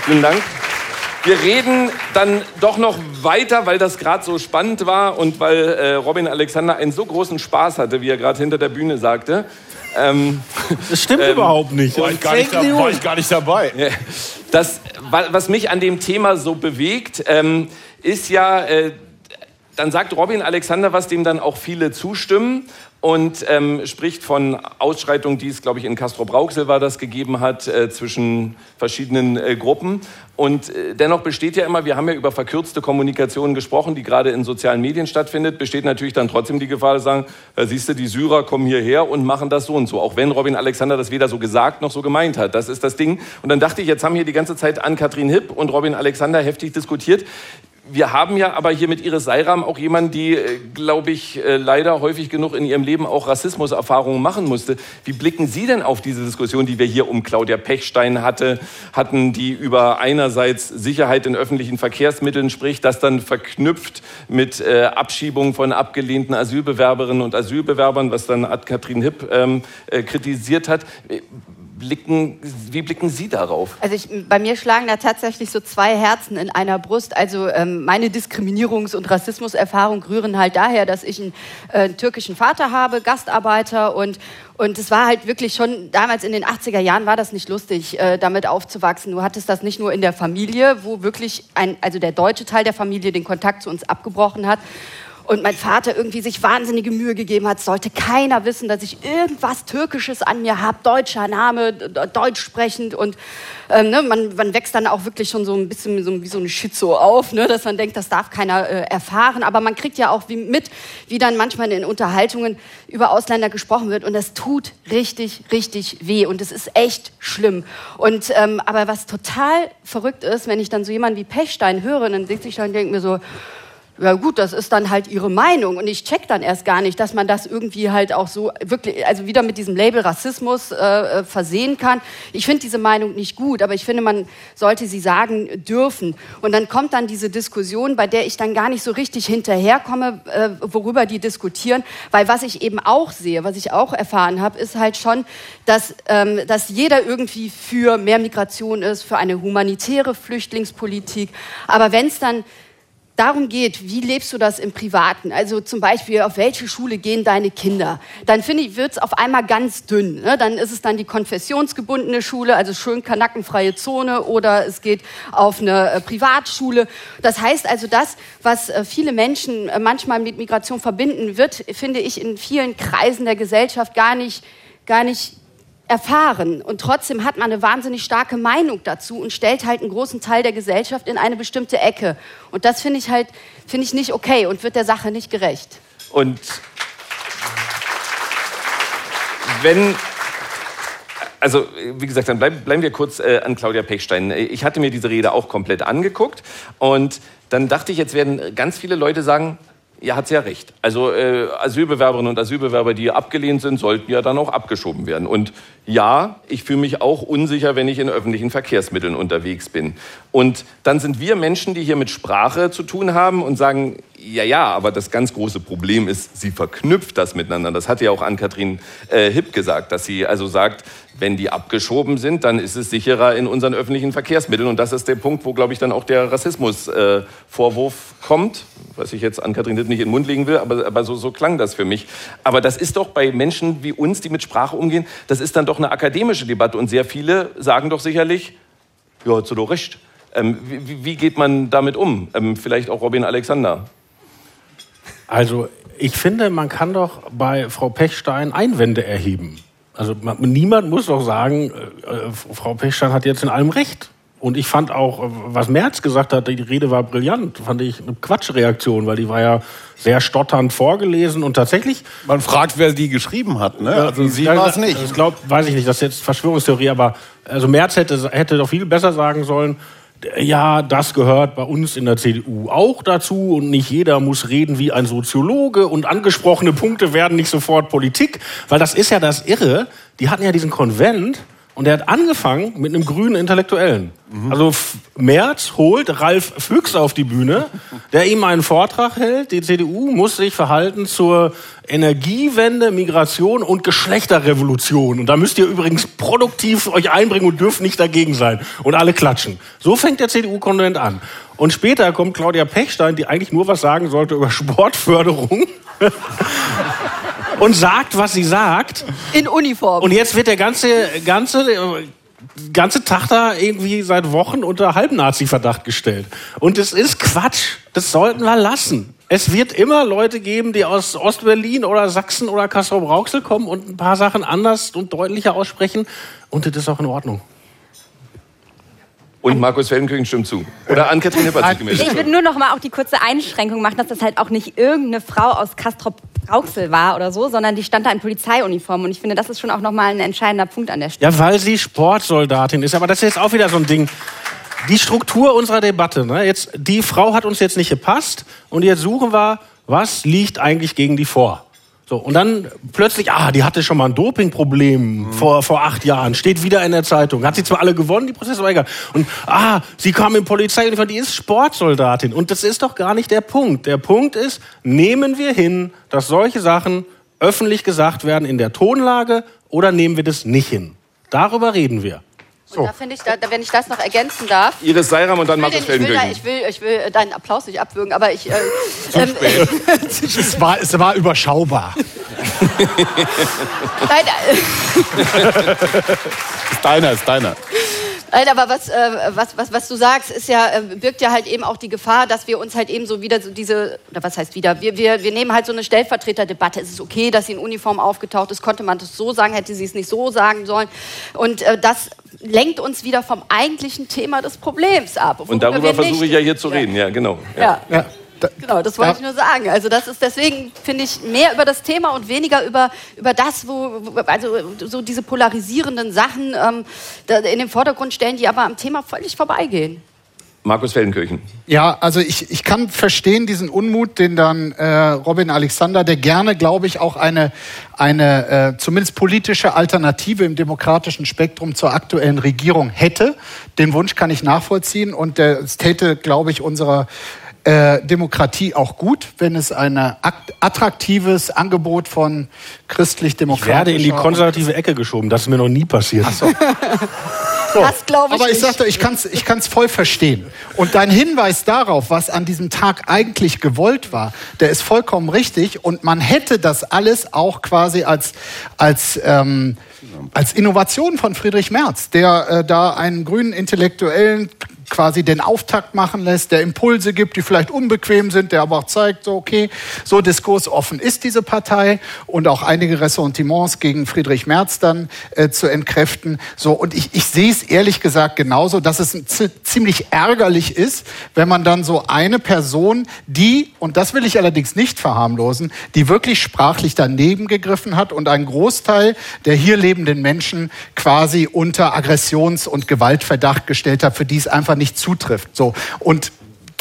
Vielen Dank. Wir reden dann doch noch weiter, weil das gerade so spannend war und weil äh, Robin Alexander einen so großen Spaß hatte, wie er gerade hinter der Bühne sagte. Ähm, das stimmt [LAUGHS] ähm, überhaupt nicht. War ich, gar nicht da, war ich gar nicht dabei. Das, was mich an dem Thema so bewegt, ähm, ist ja, äh, dann sagt Robin Alexander was, dem dann auch viele zustimmen und ähm, spricht von Ausschreitungen, die es, glaube ich, in Castro-Brauxel war, das gegeben hat, äh, zwischen verschiedenen äh, Gruppen. Und äh, dennoch besteht ja immer, wir haben ja über verkürzte Kommunikation gesprochen, die gerade in sozialen Medien stattfindet, besteht natürlich dann trotzdem die Gefahr, zu sagen, äh, siehst du, die Syrer kommen hierher und machen das so und so. Auch wenn Robin Alexander das weder so gesagt noch so gemeint hat. Das ist das Ding. Und dann dachte ich, jetzt haben hier die ganze Zeit an Kathrin Hipp und Robin Alexander heftig diskutiert. Wir haben ja aber hier mit Iris Seiram auch jemanden, die, äh, glaube ich, äh, leider häufig genug in ihrem Leben auch Rassismuserfahrungen machen musste. Wie blicken Sie denn auf diese Diskussion, die wir hier um Claudia Pechstein hatte, hatten, die über einerseits Sicherheit in öffentlichen Verkehrsmitteln spricht, das dann verknüpft mit äh, Abschiebung von abgelehnten Asylbewerberinnen und Asylbewerbern, was dann Ad Katrin Hipp ähm, äh, kritisiert hat blicken, wie blicken Sie darauf? Also ich, bei mir schlagen da tatsächlich so zwei Herzen in einer Brust. Also ähm, meine Diskriminierungs- und Rassismuserfahrung rühren halt daher, dass ich einen äh, türkischen Vater habe, Gastarbeiter und und es war halt wirklich schon, damals in den 80er Jahren war das nicht lustig, äh, damit aufzuwachsen. Du hattest das nicht nur in der Familie, wo wirklich ein, also der deutsche Teil der Familie den Kontakt zu uns abgebrochen hat, und mein Vater irgendwie sich wahnsinnige Mühe gegeben hat, sollte keiner wissen, dass ich irgendwas Türkisches an mir habe, deutscher Name, deutsch sprechend. Und ähm, ne, man, man, wächst dann auch wirklich schon so ein bisschen so, wie so ein Schizo auf, ne, dass man denkt, das darf keiner äh, erfahren, aber man kriegt ja auch wie, mit, wie dann manchmal in Unterhaltungen über Ausländer gesprochen wird. Und das tut richtig, richtig weh. Und es ist echt schlimm. Und ähm, aber was total verrückt ist, wenn ich dann so jemanden wie Pechstein höre, dann sitze ich da und denke mir so, ja gut, das ist dann halt ihre Meinung und ich check dann erst gar nicht, dass man das irgendwie halt auch so wirklich, also wieder mit diesem Label Rassismus äh, äh versehen kann. Ich finde diese Meinung nicht gut, aber ich finde, man sollte sie sagen dürfen. Und dann kommt dann diese Diskussion, bei der ich dann gar nicht so richtig hinterherkomme, äh, worüber die diskutieren, weil was ich eben auch sehe, was ich auch erfahren habe, ist halt schon, dass, ähm, dass jeder irgendwie für mehr Migration ist, für eine humanitäre Flüchtlingspolitik. Aber wenn es dann darum geht, wie lebst du das im Privaten? Also zum Beispiel, auf welche Schule gehen deine Kinder? Dann finde ich, wird es auf einmal ganz dünn. Ne? Dann ist es dann die konfessionsgebundene Schule, also schön kanackenfreie Zone, oder es geht auf eine äh, Privatschule. Das heißt also, das, was äh, viele Menschen äh, manchmal mit Migration verbinden, wird, finde ich, in vielen Kreisen der Gesellschaft gar nicht gar nicht erfahren. Und trotzdem hat man eine wahnsinnig starke Meinung dazu und stellt halt einen großen Teil der Gesellschaft in eine bestimmte Ecke. Und das finde ich halt, finde ich nicht okay und wird der Sache nicht gerecht. Und wenn also wie gesagt, dann bleib, bleiben wir kurz äh, an Claudia Pechstein. Ich hatte mir diese Rede auch komplett angeguckt und dann dachte ich, jetzt werden ganz viele Leute sagen, ja, hat sie ja recht. Also äh, Asylbewerberinnen und Asylbewerber, die abgelehnt sind, sollten ja dann auch abgeschoben werden. Und ja, ich fühle mich auch unsicher, wenn ich in öffentlichen Verkehrsmitteln unterwegs bin. Und dann sind wir Menschen, die hier mit Sprache zu tun haben und sagen, ja, ja, aber das ganz große Problem ist, sie verknüpft das miteinander. Das hat ja auch Ann-Kathrin äh, Hipp gesagt, dass sie also sagt, wenn die abgeschoben sind, dann ist es sicherer in unseren öffentlichen Verkehrsmitteln. Und das ist der Punkt, wo, glaube ich, dann auch der Rassismusvorwurf äh, kommt. Was ich jetzt an Kathrin nicht in den Mund legen will, aber, aber so, so klang das für mich. Aber das ist doch bei Menschen wie uns, die mit Sprache umgehen, das ist dann doch eine akademische Debatte. Und sehr viele sagen doch sicherlich, ja, hat sie doch recht. Ähm, wie, wie, geht man damit um? Ähm, vielleicht auch Robin Alexander. Also ich finde, man kann doch bei Frau Pechstein Einwände erheben. Also man, niemand muss doch sagen, äh, äh, Frau Pechstein hat jetzt in allem recht. Und ich fand auch, äh, was Merz gesagt hat, die Rede war brillant, fand ich eine Quatschreaktion, weil die war ja sehr stotternd vorgelesen und tatsächlich. Man fragt, wer die geschrieben hat, ne? Also sie war es nicht. Ich glaube, weiß ich nicht, das ist jetzt Verschwörungstheorie, aber also Merz hätte, hätte doch viel besser sagen sollen, ja, das gehört bei uns in der CDU auch dazu und nicht jeder muss reden wie ein Soziologe und angesprochene Punkte werden nicht sofort Politik, weil das ist ja das Irre. Die hatten ja diesen Konvent und er hat angefangen mit einem grünen Intellektuellen. Mhm. Also Merz holt Ralf Füchs auf die Bühne, der ihm einen Vortrag hält. Die CDU muss sich verhalten zur Energiewende, Migration und Geschlechterrevolution. Und da müsst ihr übrigens produktiv euch einbringen und dürft nicht dagegen sein. Und alle klatschen. So fängt der CDU-Konvent an. Und später kommt Claudia Pechstein, die eigentlich nur was sagen sollte über [LAUGHS] Sportförderung. Und sagt, was sie sagt. In Uniform. Und jetzt wird der ganze, ganze, ganze Tag da irgendwie seit Wochen unter Halbnazi-Verdacht gestellt. Und es ist Quatsch. Das sollten wir lassen. Es wird immer Leute geben, die aus Ostberlin oder Sachsen oder Kassel-Brauxel kommen und ein paar Sachen anders und deutlicher aussprechen. Und das ist auch in Ordnung. Und Markus Feldenkirchen stimmt zu. Oder Ann-Kathrin Hipp hat sich gemeldet. Ich würde nur noch mal auch die kurze Einschränkung machen, dass das halt auch nicht irgendeine Frau aus Kastrop Rauxel war oder so, sondern die stand da in Polizeiuniform. Und ich finde, das ist schon auch nochmal ein entscheidender Punkt an der Stelle. Ja, weil sie Sportsoldatin ist. Aber das ist jetzt auch wieder so ein Ding. Die Struktur unserer Debatte. Ne? Jetzt, die Frau hat uns jetzt nicht gepasst. Und jetzt suchen wir, was liegt eigentlich gegen die vor? So, und dann plötzlich, ah, die hatte schon mal ein Dopingproblem mhm. vor, vor acht Jahren, steht wieder in der Zeitung. Hat sie zwar alle gewonnen, die Prozesse, aber egal. Und ah, sie kam in Polizei und die ist Sportsoldatin. Und das ist doch gar nicht der Punkt. Der Punkt ist, nehmen wir hin, dass solche Sachen öffentlich gesagt werden in der Tonlage oder nehmen wir das nicht hin? Darüber reden wir. So. da finde ich, da, wenn ich das noch ergänzen darf. Iris Seiram und dann Markus Feldenkirchen. Ich will, ich will deinen Applaus nicht abwürgen, aber ich. Äh, ähm, [LAUGHS] es, war, es war überschaubar. Nein, äh, [LAUGHS] ist deiner, ist deiner. Nein, aber was, äh, was, was, was du sagst, ist ja, äh, birgt ja halt eben auch die Gefahr, dass wir uns halt eben so wieder so diese, oder was heißt wieder, wir, wir, wir nehmen halt so eine Stellvertreterdebatte. Es ist okay, dass sie in Uniform aufgetaucht ist, konnte man das so sagen, hätte sie es nicht so sagen sollen. Und äh, das lenkt uns wieder vom eigentlichen Thema des Problems ab. Und darüber versuche ich ja hier zu reden, ja, genau. ja. ja. ja. Da, genau, das wollte ich nur sagen. Also das ist deswegen, finde ich, mehr über das Thema und weniger über, über das, wo, also so diese polarisierenden Sachen ähm, in den Vordergrund stellen, die aber am Thema völlig vorbeigehen. Markus Feldenkirchen. Ja, also ich, ich kann verstehen diesen Unmut, den dann äh, Robin Alexander, der gerne, glaube ich, auch eine, eine äh, zumindest politische Alternative im demokratischen Spektrum zur aktuellen Regierung hätte. Den Wunsch kann ich nachvollziehen und es täte, glaube ich, unserer äh, Demokratie auch gut, wenn es ein attraktives Angebot von christlich-demokratischer... Ich werde in die konservative Ecke geschoben. Das ist mir noch nie passiert. Ach so. [LAUGHS] So. Das glaube ich Aber ich sagte, ich kann es ich kann's voll verstehen. Und dein Hinweis darauf, was an diesem Tag eigentlich gewollt war, der ist vollkommen richtig. Und man hätte das alles auch quasi als, als, ähm, als Innovation von Friedrich Merz, der äh, da einen grünen Intellektuellen quasi den Auftakt machen lässt, der Impulse gibt, die vielleicht unbequem sind, der aber auch zeigt, so okay, so diskursoffen ist diese Partei und auch einige Ressentiments gegen Friedrich Merz dann äh, zu entkräften. So und ich, ich sehe es ehrlich gesagt genauso, dass es ziemlich ärgerlich ist, wenn man dann so eine Person, die und das will ich allerdings nicht verharmlosen, die wirklich sprachlich daneben gegriffen hat und einen Großteil der hier lebenden Menschen quasi unter Aggressions- und Gewaltverdacht gestellt hat, für die es einfach nicht zutrifft. So. Und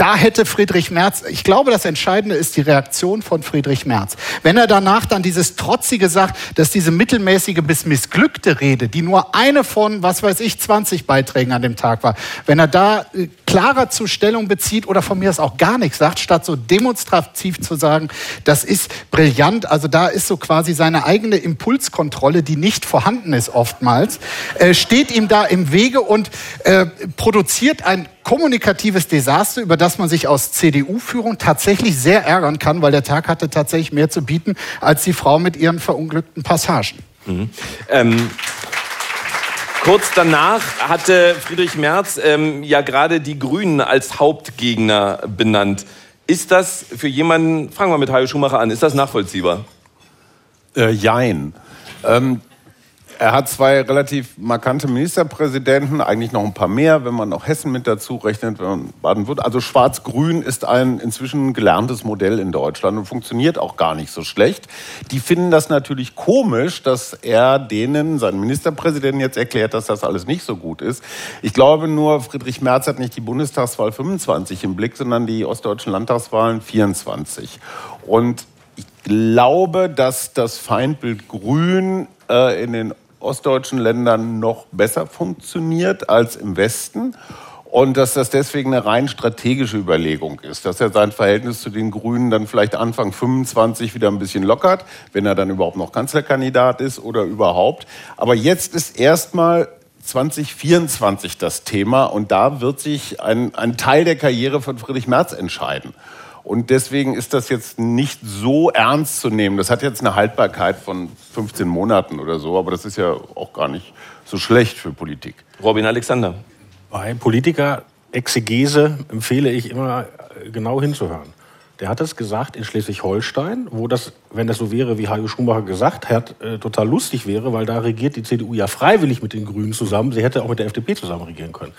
da hätte Friedrich Merz, ich glaube, das Entscheidende ist die Reaktion von Friedrich Merz. Wenn er danach dann dieses Trotzige sagt, dass diese mittelmäßige bis missglückte Rede, die nur eine von, was weiß ich, 20 Beiträgen an dem Tag war, wenn er da äh, klarer zur Stellung bezieht oder von mir aus auch gar nichts sagt, statt so demonstrativ zu sagen, das ist brillant, also da ist so quasi seine eigene Impulskontrolle, die nicht vorhanden ist oftmals, äh, steht ihm da im Wege und äh, produziert ein kommunikatives Desaster, über das man sich aus CDU-Führung tatsächlich sehr ärgern kann, weil der Tag hatte tatsächlich mehr zu bieten als die Frau mit ihren verunglückten Passagen. Mhm. Ähm Kurz danach hatte Friedrich Merz ähm, ja gerade die Grünen als Hauptgegner benannt. Ist das für jemanden, fangen wir mit Hajo Schumacher an, ist das nachvollziehbar? Äh, jein. Ähm, er hat zwei relativ markante Ministerpräsidenten, eigentlich noch ein paar mehr, wenn man noch Hessen mit dazu rechnet, wenn man baden wird. Also Schwarz-Grün ist ein inzwischen gelerntes Modell in Deutschland und funktioniert auch gar nicht so schlecht. Die finden das natürlich komisch, dass er denen, seinen Ministerpräsidenten jetzt erklärt, dass das alles nicht so gut ist. Ich glaube nur, Friedrich Merz hat nicht die Bundestagswahl 25 im Blick, sondern die ostdeutschen Landtagswahlen 24. Und ich glaube, dass das Feindbild Grün äh, in den ostdeutschen Ländern noch besser funktioniert als im Westen und dass das deswegen eine rein strategische Überlegung ist, dass er sein Verhältnis zu den Grünen dann vielleicht Anfang 25 wieder ein bisschen lockert, wenn er dann überhaupt noch Kanzlerkandidat ist oder überhaupt. Aber jetzt ist erstmal 2024 das Thema und da wird sich ein, ein Teil der Karriere von Friedrich Merz entscheiden. Und deswegen ist das jetzt nicht so ernst zu nehmen. Das hat jetzt eine Haltbarkeit von 15 Monaten oder so, aber das ist ja auch gar nicht so schlecht für Politik. Robin Alexander. Bei Politiker-Exegese empfehle ich immer genau hinzuhören. Der hat es gesagt in Schleswig-Holstein, wo das, wenn das so wäre, wie Hajo Schumacher gesagt hat, äh, total lustig wäre, weil da regiert die CDU ja freiwillig mit den Grünen zusammen. Sie hätte auch mit der FDP zusammen regieren können.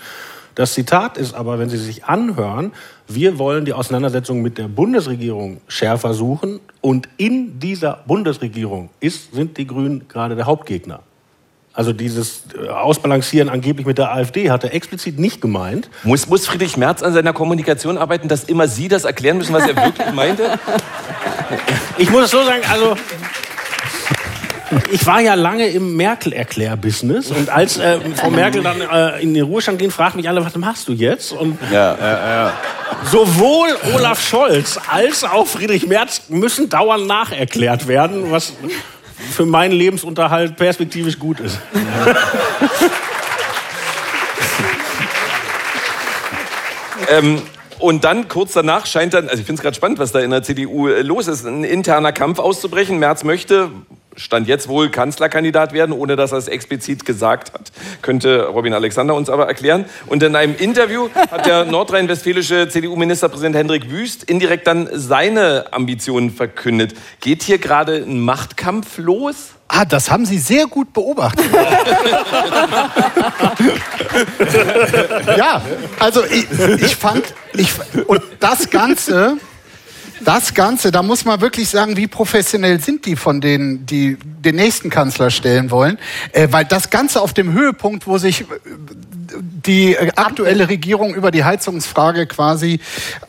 Das Zitat ist aber, wenn Sie sich anhören, wir wollen die Auseinandersetzung mit der Bundesregierung schärfer suchen und in dieser Bundesregierung ist, sind die Grünen gerade der Hauptgegner. Also dieses äh, Ausbalancieren angeblich mit der AfD hat er explizit nicht gemeint. Muss, muss Friedrich Merz an seiner Kommunikation arbeiten, dass immer Sie das erklären müssen, was er wirklich meinte? Ich muss es so sagen, also [LAUGHS] ich war ja lange im Merkel-Erklär-Business und als äh, Frau Merkel dann äh, in den Ruhestand ging, fragten mich alle, was machst du jetzt? Und ja, ja, ja. sowohl Olaf Scholz als auch Friedrich Merz müssen dauernd nacherklärt werden, was für meinen Lebensunterhalt perspektivisch gut ist. [LAUGHS] ähm, und dann kurz danach scheint dann, also ich finde es gerade spannend, was da in der CDU äh, los ist, ein interner Kampf auszubrechen. Merz möchte, Stand jetzt wohl Kanzlerkandidat werden, ohne dass er es explizit gesagt hat. Könnte Robin Alexander uns aber erklären. Und in einem Interview hat der nordrhein-westfälische CDU-Ministerpräsident Hendrik Wüst indirekt dann seine Ambitionen verkündet. Geht hier gerade ein Machtkampf los? Ah, das haben Sie sehr gut beobachtet. [LAUGHS] ja, also ich, ich fand, ich, und das Ganze das Ganze, da muss man wirklich sagen, wie professionell sind die von denen, die den nächsten Kanzler stellen wollen. Äh, weil das Ganze auf dem Höhepunkt, wo sich äh, die äh, aktuelle Regierung über die Heizungsfrage quasi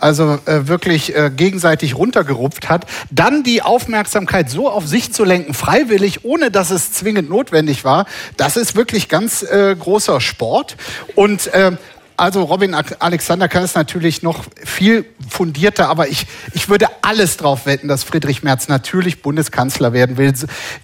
also äh, wirklich äh, gegenseitig runtergerupft hat, dann die Aufmerksamkeit so auf sich zu lenken, freiwillig, ohne dass es zwingend notwendig war, das ist wirklich ganz äh, großer Sport. Und äh, also Robin Alexander kann es natürlich noch viel fundierter, aber ich, ich würde alles drauf wetten, dass Friedrich Merz natürlich Bundeskanzler werden will.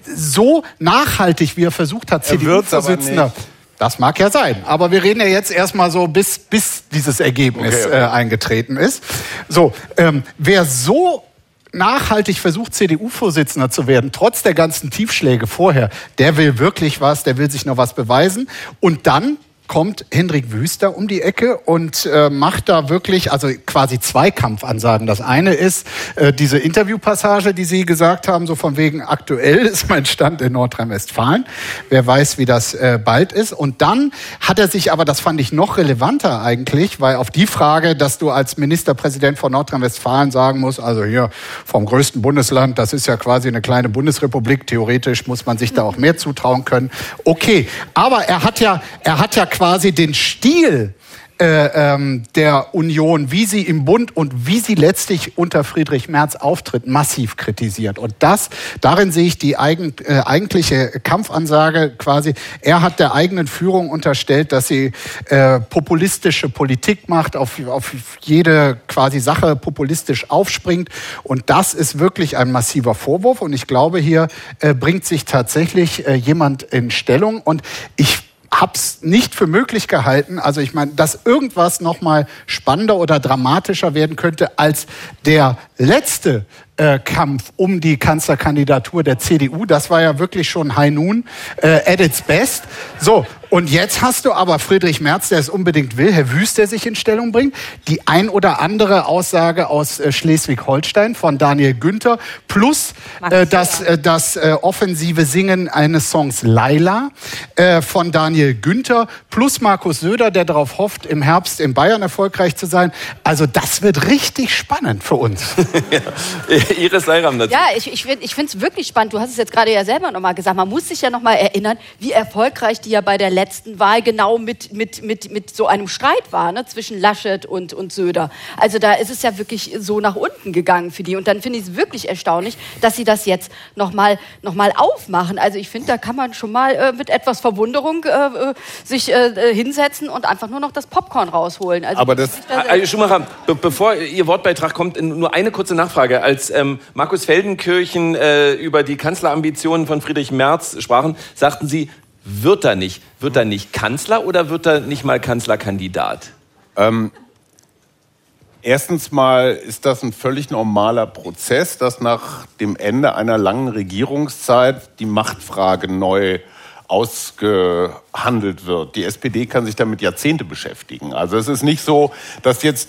So nachhaltig, wie er versucht hat, CDU-Vorsitzender. Das mag ja sein. Aber wir reden ja jetzt erstmal so, bis, bis dieses Ergebnis okay. Äh, eingetreten ist. So, ähm, wer so nachhaltig versucht, CDU-Vorsitzender zu werden, trotz der ganzen Tiefschläge vorher, der will wirklich was, der will sich noch was beweisen. Und dann kommt Hendrik Wüster um die Ecke und äh, macht da wirklich, also quasi zwei Kampfansagen. Das eine ist äh, diese Interviewpassage, die Sie gesagt haben, so von wegen aktuell ist mein Stand in Nordrhein-Westfalen. Wer weiß, wie das äh, bald ist. Und dann hat er sich aber, das fand ich noch relevanter eigentlich, weil auf die Frage, dass du als Ministerpräsident von Nordrhein-Westfalen sagen musst, also hier vom größten Bundesland, das ist ja quasi eine kleine Bundesrepublik, theoretisch muss man sich da auch mehr zutrauen können. Okay, aber er hat ja, er hat ja quasi den Stil äh, ähm, der Union, wie sie im Bund und wie sie letztlich unter Friedrich Merz auftritt, massiv kritisiert. Und das, darin sehe ich die eigen, äh, eigentliche Kampfansage quasi. Er hat der eigenen Führung unterstellt, dass sie äh, populistische Politik macht, auf, auf jede quasi Sache populistisch aufspringt. Und das ist wirklich ein massiver Vorwurf. Und ich glaube, hier äh, bringt sich tatsächlich äh, jemand in Stellung. Und ich hab's nicht für möglich gehalten, also ich meine, dass irgendwas noch mal spannender oder dramatischer werden könnte als der letzte Kampf um die Kanzlerkandidatur der CDU. Das war ja wirklich schon High Noon äh, at its best. So, und jetzt hast du aber Friedrich Merz, der es unbedingt will, Herr Wüst, der sich in Stellung bringt, die ein oder andere Aussage aus äh, Schleswig-Holstein von Daniel Günther plus äh, das, äh, das äh, offensive Singen eines Songs Laila äh, von Daniel Günther plus Markus Söder, der darauf hofft, im Herbst in Bayern erfolgreich zu sein. Also das wird richtig spannend für uns. [LAUGHS] [LAUGHS] ja. [LAUGHS] Iris Seiram dazu. Ja, ich, ich, ich finde es wirklich spannend. Du hast es jetzt gerade ja selber nochmal gesagt. Man muss sich ja nochmal erinnern, wie erfolgreich die ja bei der letzten Wahl genau mit, mit, mit, mit so einem Streit war ne, zwischen Laschet und, und Söder. Also da ist es ja wirklich so nach unten gegangen für die. Und dann finde ich es wirklich erstaunlich, dass sie das jetzt nochmal noch mal aufmachen. Also ich finde, da kann man schon mal äh, mit etwas Verwunderung äh, äh sich äh, äh, hinsetzen und einfach nur noch das Popcorn rausholen. Also Aber das, da also Schumacher, be bevor Ihr Wortbeitrag kommt, nur eine kurze Nachfrage. Als ähm, Markus Feldenkirchen äh, über die Kanzlerambitionen von Friedrich Merz sprachen, sagten Sie, wird er nicht. Wird er nicht Kanzler oder wird er nicht mal Kanzlerkandidat? Ähm, erstens mal ist das ein völlig normaler Prozess, dass nach dem Ende einer langen Regierungszeit die Machtfrage neu ausgehandelt wird. Die SPD kann sich damit Jahrzehnte beschäftigen. Also es ist nicht so, dass jetzt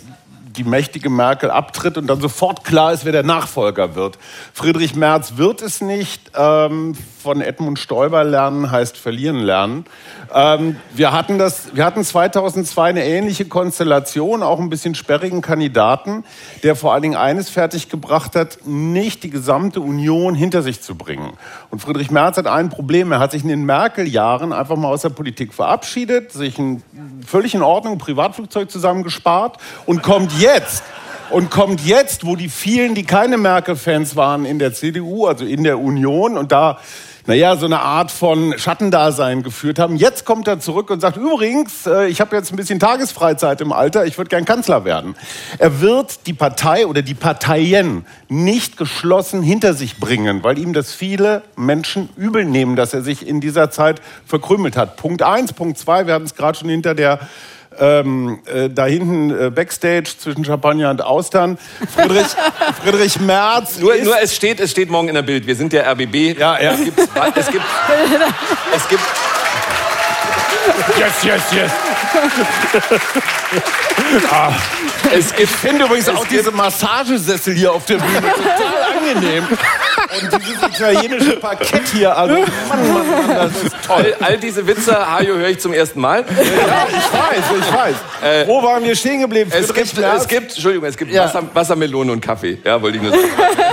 die mächtige Merkel abtritt und dann sofort klar ist, wer der Nachfolger wird. Friedrich Merz wird es nicht. Ähm, von Edmund Stoiber lernen heißt verlieren lernen. Ähm, wir, hatten das, wir hatten 2002 eine ähnliche Konstellation, auch ein bisschen sperrigen Kandidaten, der vor allen Dingen eines fertiggebracht hat, nicht die gesamte Union hinter sich zu bringen. Und Friedrich Merz hat ein Problem. Er hat sich in den Merkel-Jahren einfach mal aus der Politik verabschiedet, sich ein völlig in Ordnung Privatflugzeug zusammengespart und kommt jetzt und kommt jetzt, wo die vielen, die keine Merkel-Fans waren in der CDU, also in der Union, und da naja, so eine Art von Schattendasein geführt haben. Jetzt kommt er zurück und sagt, übrigens, äh, ich habe jetzt ein bisschen Tagesfreizeit im Alter, ich würde gern Kanzler werden. Er wird die Partei oder die Parteien nicht geschlossen hinter sich bringen, weil ihm das viele Menschen übel nehmen, dass er sich in dieser Zeit verkrümelt hat. Punkt eins. Punkt zwei, wir hatten es gerade schon hinter der ähm, äh, da hinten äh, Backstage zwischen Champagner und Austern. Friedrich, [LAUGHS] Friedrich Merz. Nur, nur es, steht, es steht morgen in der Bild. Wir sind der RBB. Ja, ja. Es gibt. Es gibt, [LAUGHS] es gibt Yes, yes, yes. [LAUGHS] ah. Es gibt, ich finde übrigens auch diese Massagesessel hier auf der Bühne total angenehm. Und dieses italienische Parkett hier, also Mann, Mann, Mann, das ist toll. All, all diese Witze, Hajo, höre ich zum ersten Mal. Ja, ich weiß, ich weiß. Äh, Wo waren wir stehen geblieben? Es gibt, es gibt, Entschuldigung, es gibt ja. Wasser, Wassermelone und Kaffee. Ja, wollte ich nur sagen.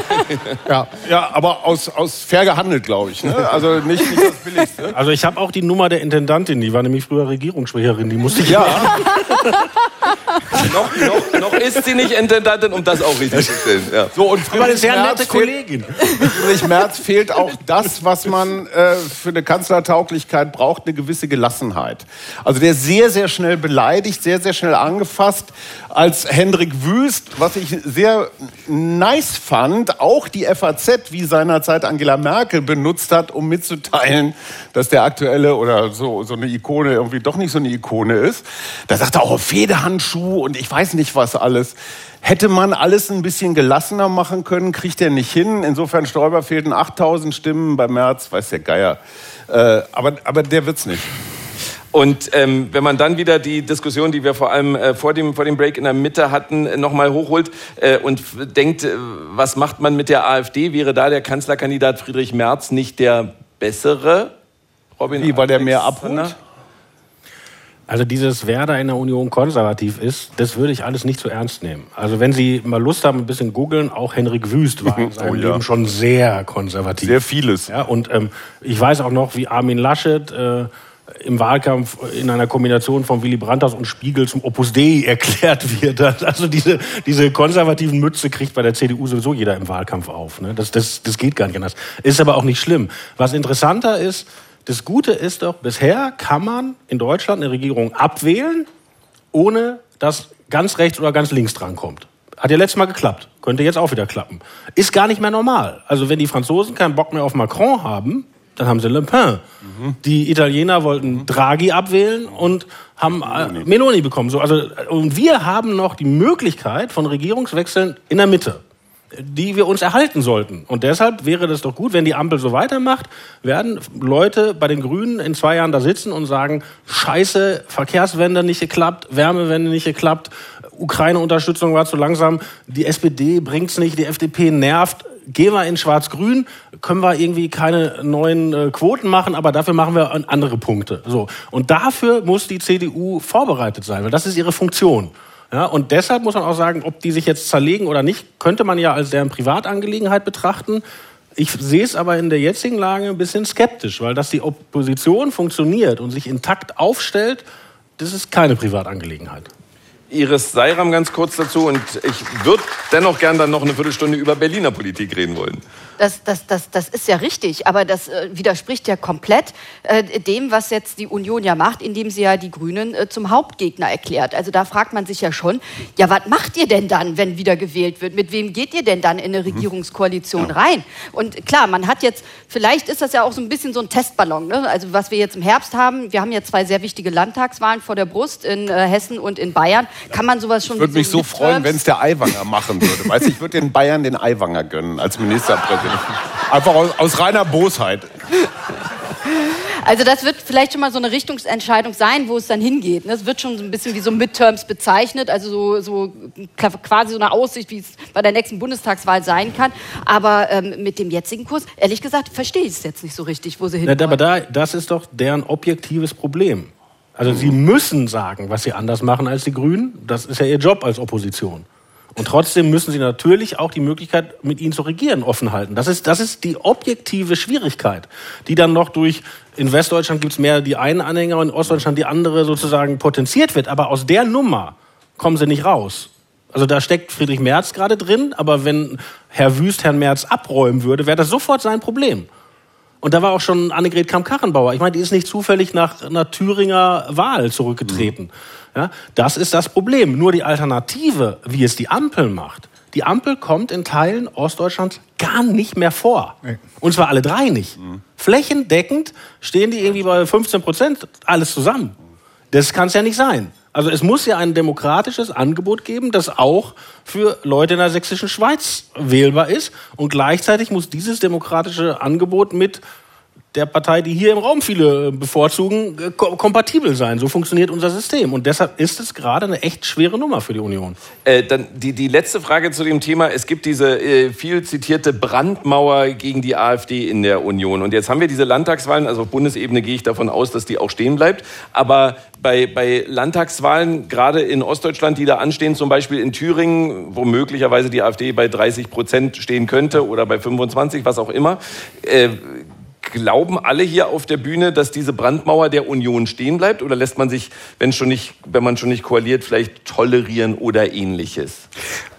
[LAUGHS] ja. ja, aber aus, aus fair gehandelt, glaube ich. Ne? Also nicht, nicht das Billigste. Also ich habe auch die Nummer der Intendantin, die war nämlich früher Regierungssprecherin, die musste ich ja. [LAUGHS] [LAUGHS] noch, noch, noch, ist sie nicht Intendantin, um das auch richtig zu stellen. Ja. So, und Friedrich Aber eine sehr nette Kollegin. Friedrich Merz fehlt auch das, was man äh, für eine Kanzlertauglichkeit braucht, eine gewisse Gelassenheit. Also der sehr, sehr schnell beleidigt, sehr, sehr schnell angefasst, als Hendrik Wüst, was ich sehr nice fand, auch die FAZ, wie seinerzeit Angela Merkel benutzt hat, um mitzuteilen, dass der aktuelle oder so, so eine Ikone irgendwie doch nicht so eine Ikone ist. Da sagt er auch oh, Federhandschuh und ich weiß nicht was alles. Hätte man alles ein bisschen gelassener machen können, kriegt er nicht hin. Insofern Stoiber fehlten 8000 Stimmen, bei März weiß der Geier. Äh, aber, aber der wird's nicht. Und ähm, wenn man dann wieder die Diskussion, die wir vor allem äh, vor, dem, vor dem Break in der Mitte hatten, äh, nochmal hochholt äh, und denkt, äh, was macht man mit der AfD, wäre da der Kanzlerkandidat Friedrich Merz nicht der bessere? Robin Wie, weil der mehr abholt? Also dieses, wer da in der Union konservativ ist, das würde ich alles nicht so ernst nehmen. Also wenn Sie mal Lust haben, ein bisschen googeln, auch Henrik Wüst war in [LAUGHS] seinem oh, ja. Leben schon sehr konservativ. Sehr vieles. Ja, und ähm, ich weiß auch noch, wie Armin Laschet äh, im Wahlkampf in einer Kombination von Willy Brandt und Spiegel zum Opus Dei [LAUGHS] erklärt wird. Also diese, diese konservativen Mütze kriegt bei der CDU sowieso jeder im Wahlkampf auf. Ne? Das, das, das geht gar nicht anders. Ist aber auch nicht schlimm. Was interessanter ist, das Gute ist doch, bisher kann man in Deutschland eine Regierung abwählen, ohne dass ganz rechts oder ganz links drankommt. Hat ja letztes Mal geklappt. Könnte jetzt auch wieder klappen. Ist gar nicht mehr normal. Also wenn die Franzosen keinen Bock mehr auf Macron haben, dann haben sie Le Pen. Mhm. Die Italiener wollten mhm. Draghi abwählen und haben äh, Meloni bekommen. So, also, und wir haben noch die Möglichkeit von Regierungswechseln in der Mitte die wir uns erhalten sollten. Und deshalb wäre das doch gut, wenn die Ampel so weitermacht, werden Leute bei den Grünen in zwei Jahren da sitzen und sagen, scheiße, Verkehrswende nicht geklappt, Wärmewende nicht geklappt, Ukraine-Unterstützung war zu langsam, die SPD bringt's nicht, die FDP nervt, gehen wir in Schwarz-Grün, können wir irgendwie keine neuen äh, Quoten machen, aber dafür machen wir andere Punkte. So. Und dafür muss die CDU vorbereitet sein, weil das ist ihre Funktion. Ja, und deshalb muss man auch sagen, ob die sich jetzt zerlegen oder nicht, könnte man ja als deren Privatangelegenheit betrachten. Ich sehe es aber in der jetzigen Lage ein bisschen skeptisch, weil dass die Opposition funktioniert und sich intakt aufstellt, das ist keine Privatangelegenheit. Iris Seiram ganz kurz dazu und ich würde dennoch gern dann noch eine Viertelstunde über Berliner Politik reden wollen. Das, das, das, das ist ja richtig, aber das äh, widerspricht ja komplett äh, dem, was jetzt die Union ja macht, indem sie ja die Grünen äh, zum Hauptgegner erklärt. Also da fragt man sich ja schon, ja, was macht ihr denn dann, wenn wieder gewählt wird? Mit wem geht ihr denn dann in eine mhm. Regierungskoalition ja. rein? Und klar, man hat jetzt, vielleicht ist das ja auch so ein bisschen so ein Testballon. Ne? Also was wir jetzt im Herbst haben, wir haben ja zwei sehr wichtige Landtagswahlen vor der Brust in äh, Hessen und in Bayern. Kann man sowas schon? Ich würde mich so freuen, wenn es der Aiwanger machen würde. weißt, ich würde den Bayern den Aiwanger gönnen als Ministerpräsident. [LAUGHS] Einfach aus, aus reiner Bosheit. Also das wird vielleicht schon mal so eine Richtungsentscheidung sein, wo es dann hingeht. Das wird schon so ein bisschen wie so Midterms bezeichnet, also so, so quasi so eine Aussicht, wie es bei der nächsten Bundestagswahl sein kann. Aber ähm, mit dem jetzigen Kurs, ehrlich gesagt, verstehe ich es jetzt nicht so richtig, wo sie hin. Aber da, das ist doch deren objektives Problem. Also sie müssen sagen, was sie anders machen als die Grünen. Das ist ja ihr Job als Opposition. Und trotzdem müssen sie natürlich auch die Möglichkeit, mit ihnen zu regieren, offen halten. Das ist, das ist die objektive Schwierigkeit, die dann noch durch, in Westdeutschland gibt es mehr die einen Anhänger und in Ostdeutschland die andere sozusagen potenziert wird. Aber aus der Nummer kommen sie nicht raus. Also da steckt Friedrich Merz gerade drin, aber wenn Herr Wüst Herrn Merz abräumen würde, wäre das sofort sein Problem. Und da war auch schon Annegret Kamm-Karrenbauer. Ich meine, die ist nicht zufällig nach einer Thüringer Wahl zurückgetreten. Mhm. Ja, das ist das Problem. Nur die Alternative, wie es die Ampel macht, die Ampel kommt in Teilen Ostdeutschlands gar nicht mehr vor. Und zwar alle drei nicht. Mhm. Flächendeckend stehen die irgendwie bei 15 Prozent alles zusammen. Das kann es ja nicht sein. Also es muss ja ein demokratisches Angebot geben, das auch für Leute in der sächsischen Schweiz wählbar ist. Und gleichzeitig muss dieses demokratische Angebot mit der Partei, die hier im Raum viele bevorzugen, äh, kompatibel sein. So funktioniert unser System. Und deshalb ist es gerade eine echt schwere Nummer für die Union. Äh, dann die, die letzte Frage zu dem Thema. Es gibt diese äh, viel zitierte Brandmauer gegen die AfD in der Union. Und jetzt haben wir diese Landtagswahlen. Also auf Bundesebene gehe ich davon aus, dass die auch stehen bleibt. Aber bei, bei Landtagswahlen, gerade in Ostdeutschland, die da anstehen, zum Beispiel in Thüringen, wo möglicherweise die AfD bei 30 Prozent stehen könnte oder bei 25, was auch immer, äh, Glauben alle hier auf der Bühne, dass diese Brandmauer der Union stehen bleibt? Oder lässt man sich, wenn, schon nicht, wenn man schon nicht koaliert, vielleicht tolerieren oder ähnliches?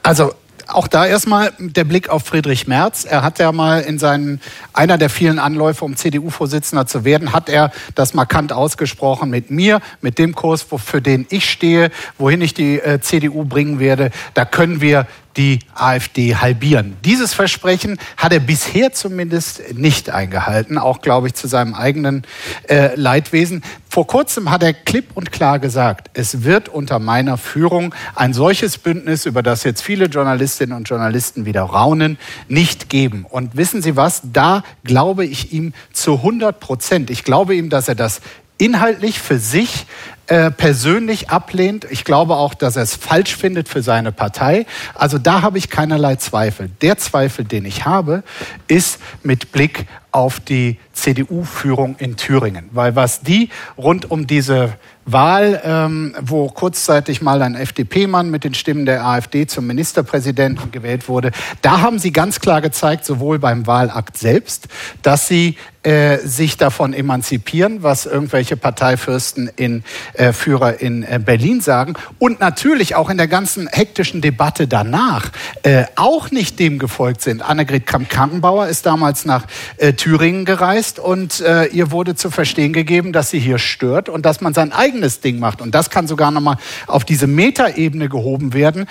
Also auch da erstmal der Blick auf Friedrich Merz. Er hat ja mal in seinen, einer der vielen Anläufe, um CDU-Vorsitzender zu werden, hat er das markant ausgesprochen mit mir, mit dem Kurs, für den ich stehe, wohin ich die äh, CDU bringen werde. Da können wir die AfD halbieren. Dieses Versprechen hat er bisher zumindest nicht eingehalten, auch glaube ich zu seinem eigenen äh, Leidwesen. Vor kurzem hat er klipp und klar gesagt, es wird unter meiner Führung ein solches Bündnis, über das jetzt viele Journalistinnen und Journalisten wieder raunen, nicht geben. Und wissen Sie was? Da glaube ich ihm zu 100 Prozent. Ich glaube ihm, dass er das inhaltlich für sich äh, persönlich ablehnt. Ich glaube auch, dass er es falsch findet für seine Partei. Also da habe ich keinerlei Zweifel. Der Zweifel, den ich habe, ist mit Blick auf die CDU-Führung in Thüringen. Weil was die rund um diese Wahl, ähm, wo kurzzeitig mal ein FDP-Mann mit den Stimmen der AfD zum Ministerpräsidenten gewählt wurde, da haben sie ganz klar gezeigt, sowohl beim Wahlakt selbst, dass sie äh, sich davon emanzipieren, was irgendwelche Parteifürsten in äh, Führer in äh, Berlin sagen und natürlich auch in der ganzen hektischen Debatte danach äh, auch nicht dem gefolgt sind. Annegret Kramp-Karrenbauer ist damals nach äh, Thüringen gereist und äh, ihr wurde zu verstehen gegeben, dass sie hier stört und dass man sein eigenes Ding macht und das kann sogar noch mal auf diese Metaebene gehoben werden.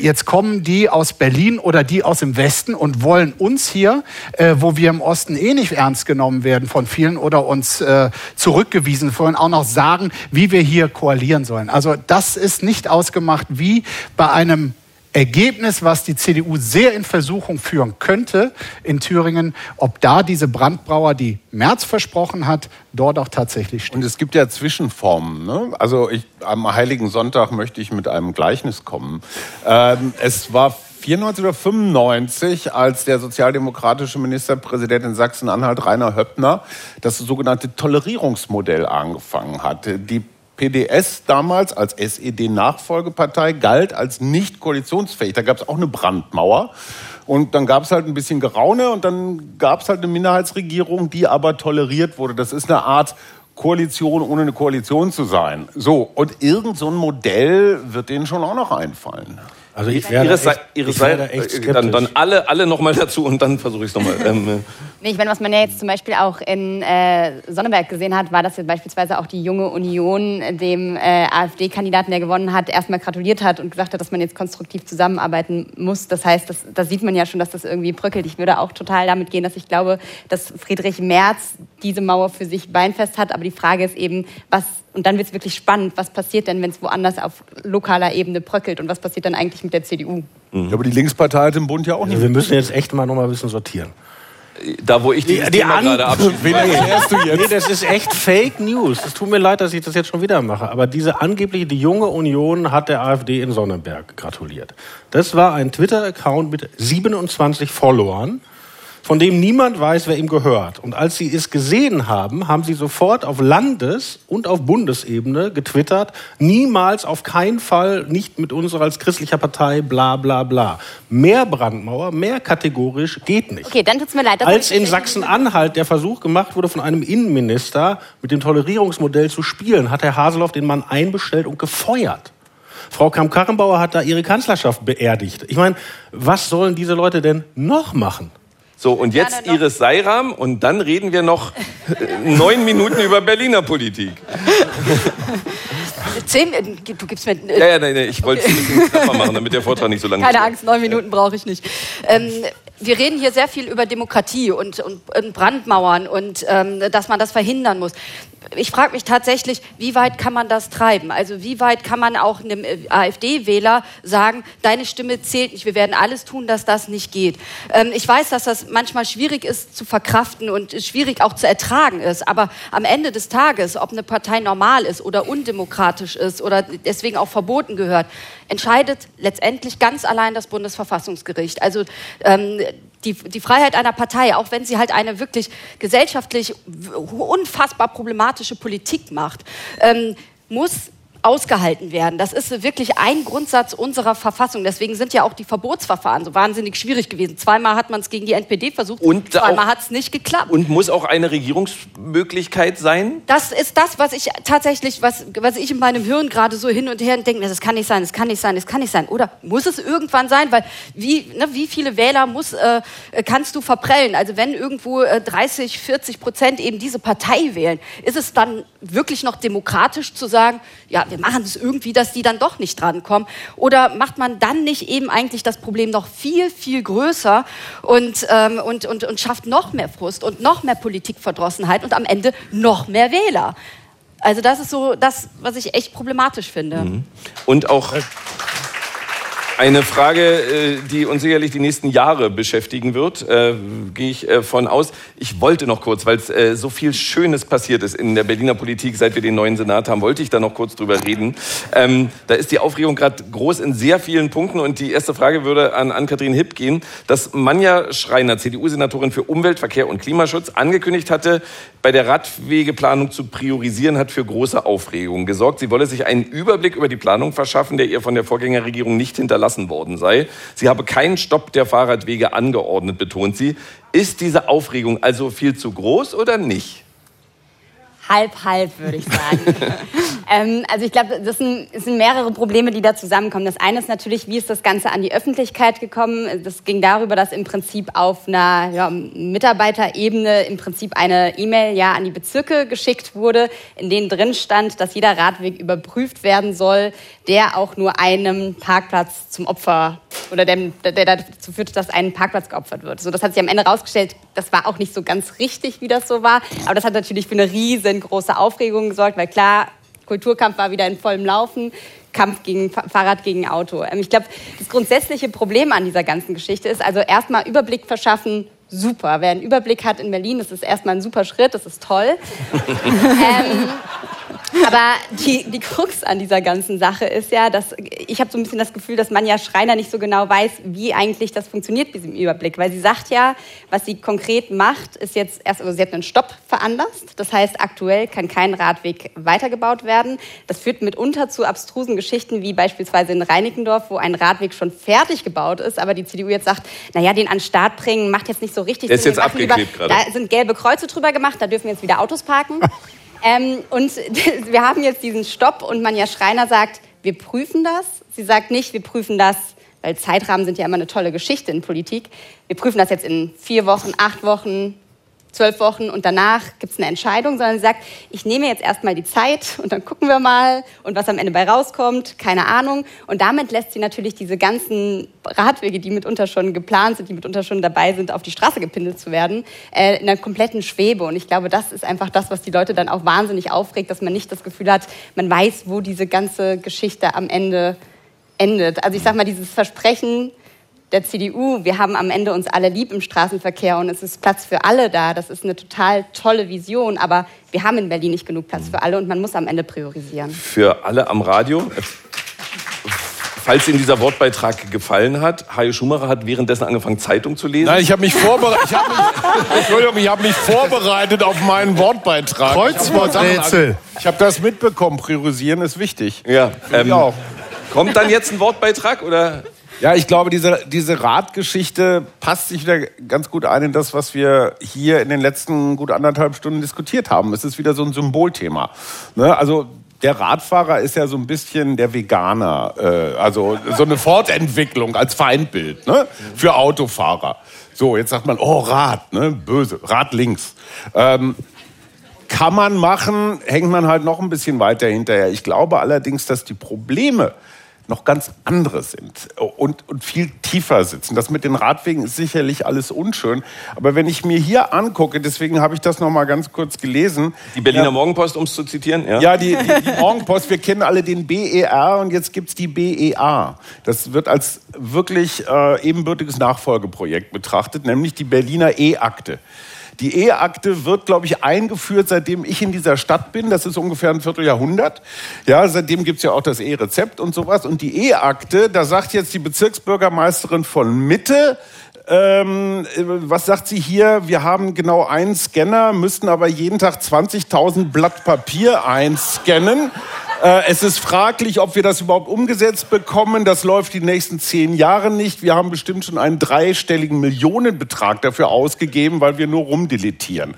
jetzt kommen die aus Berlin oder die aus dem Westen und wollen uns hier, wo wir im Osten eh nicht ernst genommen angenommen werden von vielen oder uns äh, zurückgewiesen, wollen auch noch sagen, wie wir hier koalieren sollen. Also das ist nicht ausgemacht wie bei einem Ergebnis, was die CDU sehr in Versuchung führen könnte in Thüringen, ob da diese Brandbrauer, die Merz versprochen hat, dort auch tatsächlich stehen. Und es gibt ja Zwischenformen. Ne? Also ich, am Heiligen Sonntag möchte ich mit einem Gleichnis kommen. Ähm, es war 94 oder 95, als der sozialdemokratische Ministerpräsident in Sachsen-Anhalt, Rainer Höppner, das sogenannte Tolerierungsmodell angefangen hat. Die PDS damals als SED-Nachfolgepartei galt als nicht koalitionsfähig. Da gab es auch eine Brandmauer. Und dann gab es halt ein bisschen Geraune und dann gab es halt eine Minderheitsregierung, die aber toleriert wurde. Das ist eine Art Koalition, ohne eine Koalition zu sein. So, und irgend so ein Modell wird denen schon auch noch einfallen. Also ich Iris, echt, Iris ich wäre echt skeptisch. Dann, dann alle, alle nochmal dazu und dann versuche ich es nochmal. Ähm, äh. ich meine, was man ja jetzt zum Beispiel auch in äh, Sonneberg gesehen hat, war, dass jetzt beispielsweise auch die junge Union dem äh, AfD-Kandidaten, der gewonnen hat, erstmal gratuliert hat und gesagt hat, dass man jetzt konstruktiv zusammenarbeiten muss. Das heißt, das, da sieht man ja schon, dass das irgendwie bröckelt. Ich würde auch total damit gehen, dass ich glaube, dass Friedrich Merz diese Mauer für sich beinfest hat. Aber die Frage ist eben, was und dann wird es wirklich spannend, was passiert denn, wenn es woanders auf lokaler Ebene bröckelt und was passiert dann eigentlich mit der CDU? Mhm. Aber die Linkspartei hat im Bund ja auch nicht. Also wir müssen jetzt echt mal noch mal ein bisschen sortieren. Da, wo ich die, die Thema gerade abspiele. Wen erklärst du jetzt? Nee, das ist echt Fake News. Es tut mir leid, dass ich das jetzt schon wieder mache. Aber diese angebliche, die junge Union hat der AfD in Sonnenberg gratuliert. Das war ein Twitter-Account mit 27 Followern von dem niemand weiß, wer ihm gehört. Und als sie es gesehen haben, haben sie sofort auf Landes- und auf Bundesebene getwittert, niemals, auf keinen Fall, nicht mit uns als christlicher Partei, bla bla bla. Mehr Brandmauer, mehr kategorisch geht nicht. Okay, dann tut's mir leid. Als in Sachsen-Anhalt der Versuch gemacht wurde, von einem Innenminister mit dem Tolerierungsmodell zu spielen, hat Herr Haseloff den Mann einbestellt und gefeuert. Frau Kramp-Karrenbauer hat da ihre Kanzlerschaft beerdigt. Ich meine, was sollen diese Leute denn noch machen? So, und jetzt Iris Seiram und dann reden wir noch neun Minuten über Berliner Politik. [LAUGHS] Zehn, du gibst mir. Äh, ja, ja, nein, nein, ich wollte es ein bisschen knapper machen, damit der Vortrag nicht so lange Keine Angst, neun Minuten brauche ich nicht. Ähm, wir reden hier sehr viel über Demokratie und, und, und Brandmauern und ähm, dass man das verhindern muss ich frage mich tatsächlich, wie weit kann man das treiben? Also wie weit kann man auch einem äh, AfD-Wähler sagen, deine Stimme zählt nicht, wir werden alles tun, dass das nicht geht. Ähm, ich weiß, dass das manchmal schwierig ist zu verkraften und schwierig auch zu ertragen ist, aber am Ende des Tages, ob eine Partei normal ist oder undemokratisch ist oder deswegen auch verboten gehört, entscheidet letztendlich ganz allein das Bundesverfassungsgericht. Also ähm, die, die Freiheit einer Partei, auch wenn sie halt eine wirklich gesellschaftlich unfassbar problematische Politik macht, ähm, muss ausgehalten werden. Das ist wirklich ein Grundsatz unserer Verfassung. Deswegen sind ja auch die Verbotsverfahren so wahnsinnig schwierig gewesen. Zweimal hat man es gegen die NPD versucht, und zweimal hat es nicht geklappt. Und muss auch eine Regierungsmöglichkeit sein? Das ist das, was ich tatsächlich, was, was ich in meinem Hirn gerade so hin und her denke, das kann nicht sein, das kann nicht sein, das kann nicht sein. Oder muss es irgendwann sein? Weil wie, ne, wie viele Wähler muss, äh, kannst du verprellen? Also wenn irgendwo äh, 30, 40 Prozent eben diese Partei wählen, ist es dann wirklich noch demokratisch zu sagen, ja, wir machen es irgendwie, dass die dann doch nicht drankommen? Oder macht man dann nicht eben eigentlich das Problem noch viel, viel größer und, ähm, und, und, und schafft noch mehr Frust und noch mehr Politikverdrossenheit und am Ende noch mehr Wähler? Also das ist so das, was ich echt problematisch finde. Mhm. Und auch... Eine Frage, äh, die uns sicherlich die nächsten Jahre beschäftigen wird, äh, gehe ich äh, von aus. Ich wollte noch kurz, weil es äh, so viel Schönes passiert ist in der Berliner Politik, seit wir den neuen Senat haben, wollte ich da noch kurz drüber reden. Ähm, da ist die Aufregung gerade groß in sehr vielen Punkten und die erste Frage würde an Ann-Kathrin Hipp gehen, dass Manja Schreiner, CDU-Senatorin für Umwelt, Verkehr und Klimaschutz, angekündigt hatte, bei der Radwegeplanung zu priorisieren, hat für große Aufregung gesorgt. Sie wolle sich einen Überblick über die Planung verschaffen, der ihr von der Vorgängerregierung nicht hinterlassen verlassen worden sei. Sie habe keinen Stopp der Fahrradwege angeordnet, betont sie. Ist diese Aufregung also viel zu groß oder nicht? halb, halb, würde ich sagen. [LAUGHS] ähm, also ich glaube, das sind, das sind, mehrere Probleme, die da zusammenkommen. Das eine ist natürlich, wie ist das Ganze an die Öffentlichkeit gekommen? Das ging darüber, dass im Prinzip auf einer ja, Mitarbeiterebene im Prinzip eine E-Mail ja an die Bezirke geschickt wurde, in denen drin stand, dass jeder Radweg überprüft werden soll, der auch nur einem Parkplatz zum Opfer oder der, der dazu führt, dass ein Parkplatz geopfert wird. So, das hat sich am Ende herausgestellt, das war auch nicht so ganz richtig, wie das so war. Aber das hat natürlich für eine riesengroße Aufregung gesorgt, weil klar, Kulturkampf war wieder in vollem Laufen. Kampf gegen Fahrrad gegen Auto. Ähm, ich glaube, das grundsätzliche Problem an dieser ganzen Geschichte ist also erstmal Überblick verschaffen, super. Wer einen Überblick hat in Berlin, das ist erstmal ein super Schritt, das ist toll. [LAUGHS] ähm, aber die, die Krux an dieser ganzen Sache ist ja, dass ich habe so ein bisschen das Gefühl, dass Manja Schreiner nicht so genau weiß, wie eigentlich das funktioniert mit diesem Überblick. Weil sie sagt ja, was sie konkret macht, ist jetzt erst, also sie hat einen Stopp veranlasst. Das heißt, aktuell kann kein Radweg weitergebaut werden. Das führt mitunter zu abstrusen Geschichten, wie beispielsweise in Reinickendorf, wo ein Radweg schon fertig gebaut ist, aber die CDU jetzt sagt, naja, den an den Start bringen, macht jetzt nicht so richtig Sinn. Ist jetzt abgeklebt gerade. Da sind gelbe Kreuze drüber gemacht, da dürfen jetzt wieder Autos parken. Ähm, und [LAUGHS] wir haben jetzt diesen Stopp und Manja Schreiner sagt, wir prüfen das. Sie sagt nicht, wir prüfen das, weil Zeitrahmen sind ja immer eine tolle Geschichte in Politik. Wir prüfen das jetzt in vier Wochen, acht Wochen, zwölf Wochen und danach gibt es eine Entscheidung, sondern sie sagt, ich nehme jetzt erstmal die Zeit und dann gucken wir mal und was am Ende bei rauskommt, keine Ahnung. Und damit lässt sie natürlich diese ganzen Radwege, die mitunter schon geplant sind, die mitunter schon dabei sind, auf die Straße gepindelt zu werden, äh, in einer kompletten Schwebe. Und ich glaube, das ist einfach das, was die Leute dann auch wahnsinnig aufregt, dass man nicht das Gefühl hat, man weiß, wo diese ganze Geschichte am Ende endet. Also ich sag mal, dieses Versprechen, der CDU, wir haben am Ende uns alle lieb im Straßenverkehr und es ist Platz für alle da. Das ist eine total tolle Vision, aber wir haben in Berlin nicht genug Platz für alle und man muss am Ende priorisieren. Für alle am Radio. Falls Ihnen dieser Wortbeitrag gefallen hat, Hajo Schumacher hat währenddessen angefangen, Zeitung zu lesen. Nein, ich habe mich, vorbereitet. ich hab mich, [LAUGHS] Entschuldigung, ich habe mich vorbereitet auf meinen Wortbeitrag. Kreuzworträtsel. Ich habe das mitbekommen. Priorisieren ist wichtig. Ja, ähm, auch. Kommt dann jetzt ein Wortbeitrag oder? Ja, ich glaube, diese, diese Radgeschichte passt sich wieder ganz gut ein in das, was wir hier in den letzten gut anderthalb Stunden diskutiert haben. Es ist wieder so ein Symbolthema. Ne? Also der Radfahrer ist ja so ein bisschen der Veganer, äh, also so eine Fortentwicklung als Feindbild ne? für Autofahrer. So, jetzt sagt man, oh Rad, ne? böse, Rad links. Ähm, kann man machen, hängt man halt noch ein bisschen weiter hinterher. Ich glaube allerdings, dass die Probleme, noch ganz andere sind und, und viel tiefer sitzen. Das mit den Radwegen ist sicherlich alles unschön. Aber wenn ich mir hier angucke, deswegen habe ich das noch mal ganz kurz gelesen. Die Berliner ja, Morgenpost, um es zu zitieren? Ja, ja die, die, die, Morgenpost, wir kennen alle den BER und jetzt gibt es die BEA. Das wird als wirklich äh, ebenbürtiges Nachfolgeprojekt betrachtet, nämlich die Berliner E-Akte. Die E-Akte wird, glaube ich, eingeführt, seitdem ich in dieser Stadt bin. Das ist ungefähr ein Vierteljahrhundert. Ja, seitdem gibt's ja auch das E-Rezept und sowas. Und die E-Akte, da sagt jetzt die Bezirksbürgermeisterin von Mitte, ähm, was sagt sie hier? Wir haben genau einen Scanner, müssten aber jeden Tag 20.000 Blatt Papier einscannen. Äh, es ist fraglich, ob wir das überhaupt umgesetzt bekommen. Das läuft die nächsten zehn Jahre nicht. Wir haben bestimmt schon einen dreistelligen Millionenbetrag dafür ausgegeben, weil wir nur rumdeletieren.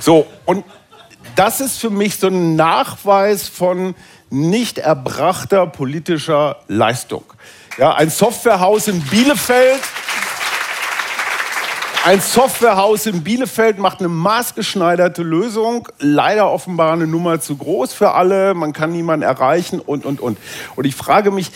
So, und das ist für mich so ein Nachweis von nicht erbrachter politischer Leistung. Ja, ein Softwarehaus in Bielefeld ein Softwarehaus in Bielefeld macht eine maßgeschneiderte Lösung, leider offenbar eine Nummer zu groß für alle, man kann niemanden erreichen und, und, und. Und ich frage mich,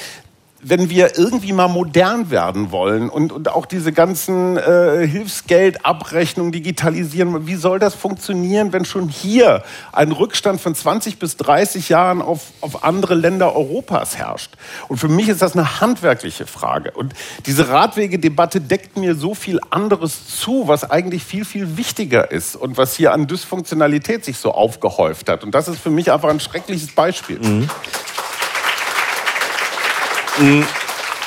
wenn wir irgendwie mal modern werden wollen und, und auch diese ganzen äh, Hilfsgeldabrechnungen digitalisieren, wie soll das funktionieren, wenn schon hier ein Rückstand von 20 bis 30 Jahren auf, auf andere Länder Europas herrscht? Und für mich ist das eine handwerkliche Frage. Und diese Radwegedebatte deckt mir so viel anderes zu, was eigentlich viel, viel wichtiger ist und was hier an Dysfunktionalität sich so aufgehäuft hat. Und das ist für mich einfach ein schreckliches Beispiel. Mhm. Ein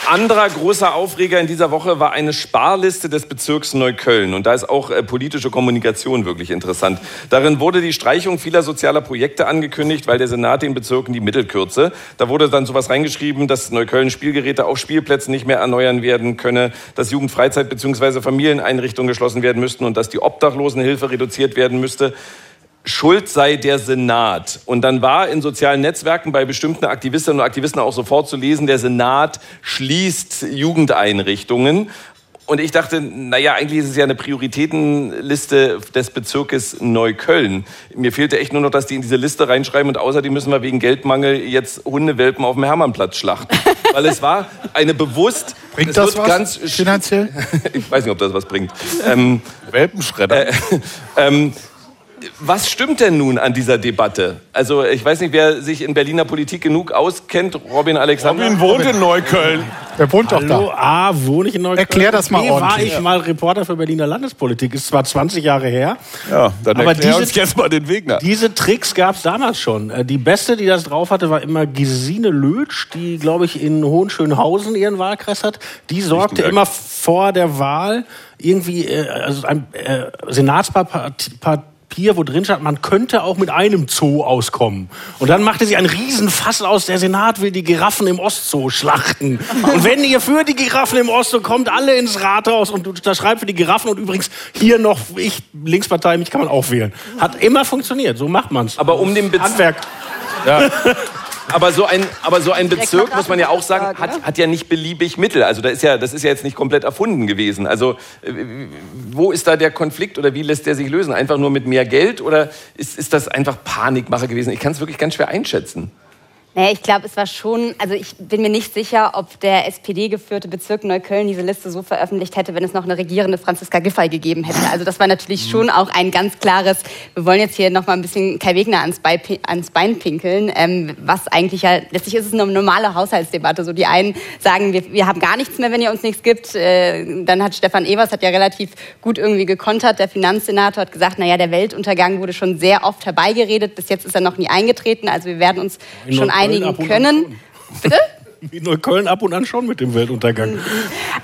anderer großer Aufreger in dieser Woche war eine Sparliste des Bezirks Neukölln. Und da ist auch äh, politische Kommunikation wirklich interessant. Darin wurde die Streichung vieler sozialer Projekte angekündigt, weil der Senat den Bezirken die Mittel kürze. Da wurde dann sowas reingeschrieben, dass Neukölln Spielgeräte auf Spielplätzen nicht mehr erneuern werden könne, dass Jugendfreizeit- bzw. Familieneinrichtungen geschlossen werden müssten und dass die Obdachlosenhilfe reduziert werden müsste. Schuld sei der Senat. Und dann war in sozialen Netzwerken bei bestimmten Aktivistinnen und Aktivisten auch sofort zu lesen, der Senat schließt Jugendeinrichtungen. Und ich dachte, naja, eigentlich ist es ja eine Prioritätenliste des Bezirkes Neukölln. Mir fehlte echt nur noch, dass die in diese Liste reinschreiben und außerdem müssen wir wegen Geldmangel jetzt Hundewelpen auf dem Hermannplatz schlachten. [LAUGHS] Weil es war eine bewusst... Bringt das was ganz finanziell? [LAUGHS] ich weiß nicht, ob das was bringt. Ähm, Welpenschredder. Äh, [LAUGHS] ähm, was stimmt denn nun an dieser Debatte? Also ich weiß nicht, wer sich in Berliner Politik genug auskennt. Robin Alexander. Robin wohnt in Neukölln. Der wohnt doch Hallo, da. A, wohne ich in Neukölln? Erklär das mal B, ordentlich. war ich mal Reporter für Berliner Landespolitik. Ist zwar 20 Jahre her. Ja, dann aber erklär diese, uns jetzt mal den Weg nach. Diese Tricks gab es damals schon. Äh, Die beste, die das drauf hatte, war immer Gesine Lötsch, die, glaube ich, in Hohenschönhausen ihren Wahlkreis hat. Die sorgte immer vor der Wahl irgendwie, äh, also ein äh, Senatspapier, wo drin stand, man könnte auch mit einem Zoo auskommen. Und dann machte sie einen Riesenfass aus, der Senat will die Giraffen im Ostzoo schlachten. Und wenn ihr für die Giraffen im Ostzoo kommt, alle ins Rathaus und unterschreibt für die Giraffen und übrigens hier noch, ich, Linkspartei, mich kann man auch wählen. Hat immer funktioniert, so macht man's. Aber um den Bez Handwerk. [LAUGHS] Aber so ein, aber so ein Bezirk, muss man ja auch sagen, hat, hat ja nicht beliebig Mittel. Also da ist ja, das ist ja jetzt nicht komplett erfunden gewesen. Also äh, wo ist da der Konflikt oder wie lässt der sich lösen? Einfach nur mit mehr Geld oder ist, ist das einfach Panikmache gewesen? Ich kann es wirklich ganz schwer einschätzen. Naja, ich glaube, es war schon, also ich bin mir nicht sicher, ob der SPD-geführte Bezirk Neukölln diese Liste so veröffentlicht hätte, wenn es noch eine regierende Franziska Giffey gegeben hätte. Also das war natürlich schon auch ein ganz klares, wir wollen jetzt hier noch mal ein bisschen Kai Wegner ans, Bei, ans Bein pinkeln, ähm, was eigentlich ja, letztlich ist es eine normale Haushaltsdebatte. So die einen sagen, wir, wir haben gar nichts mehr, wenn ihr uns nichts gibt. Äh, dann hat Stefan Evers hat ja relativ gut irgendwie gekontert. Der Finanzsenator hat gesagt, naja, der Weltuntergang wurde schon sehr oft herbeigeredet. Bis jetzt ist er noch nie eingetreten. Also wir werden uns schon Neukölln einigen können. Bitte? [LAUGHS] In Neukölln ab und an schon mit dem Weltuntergang.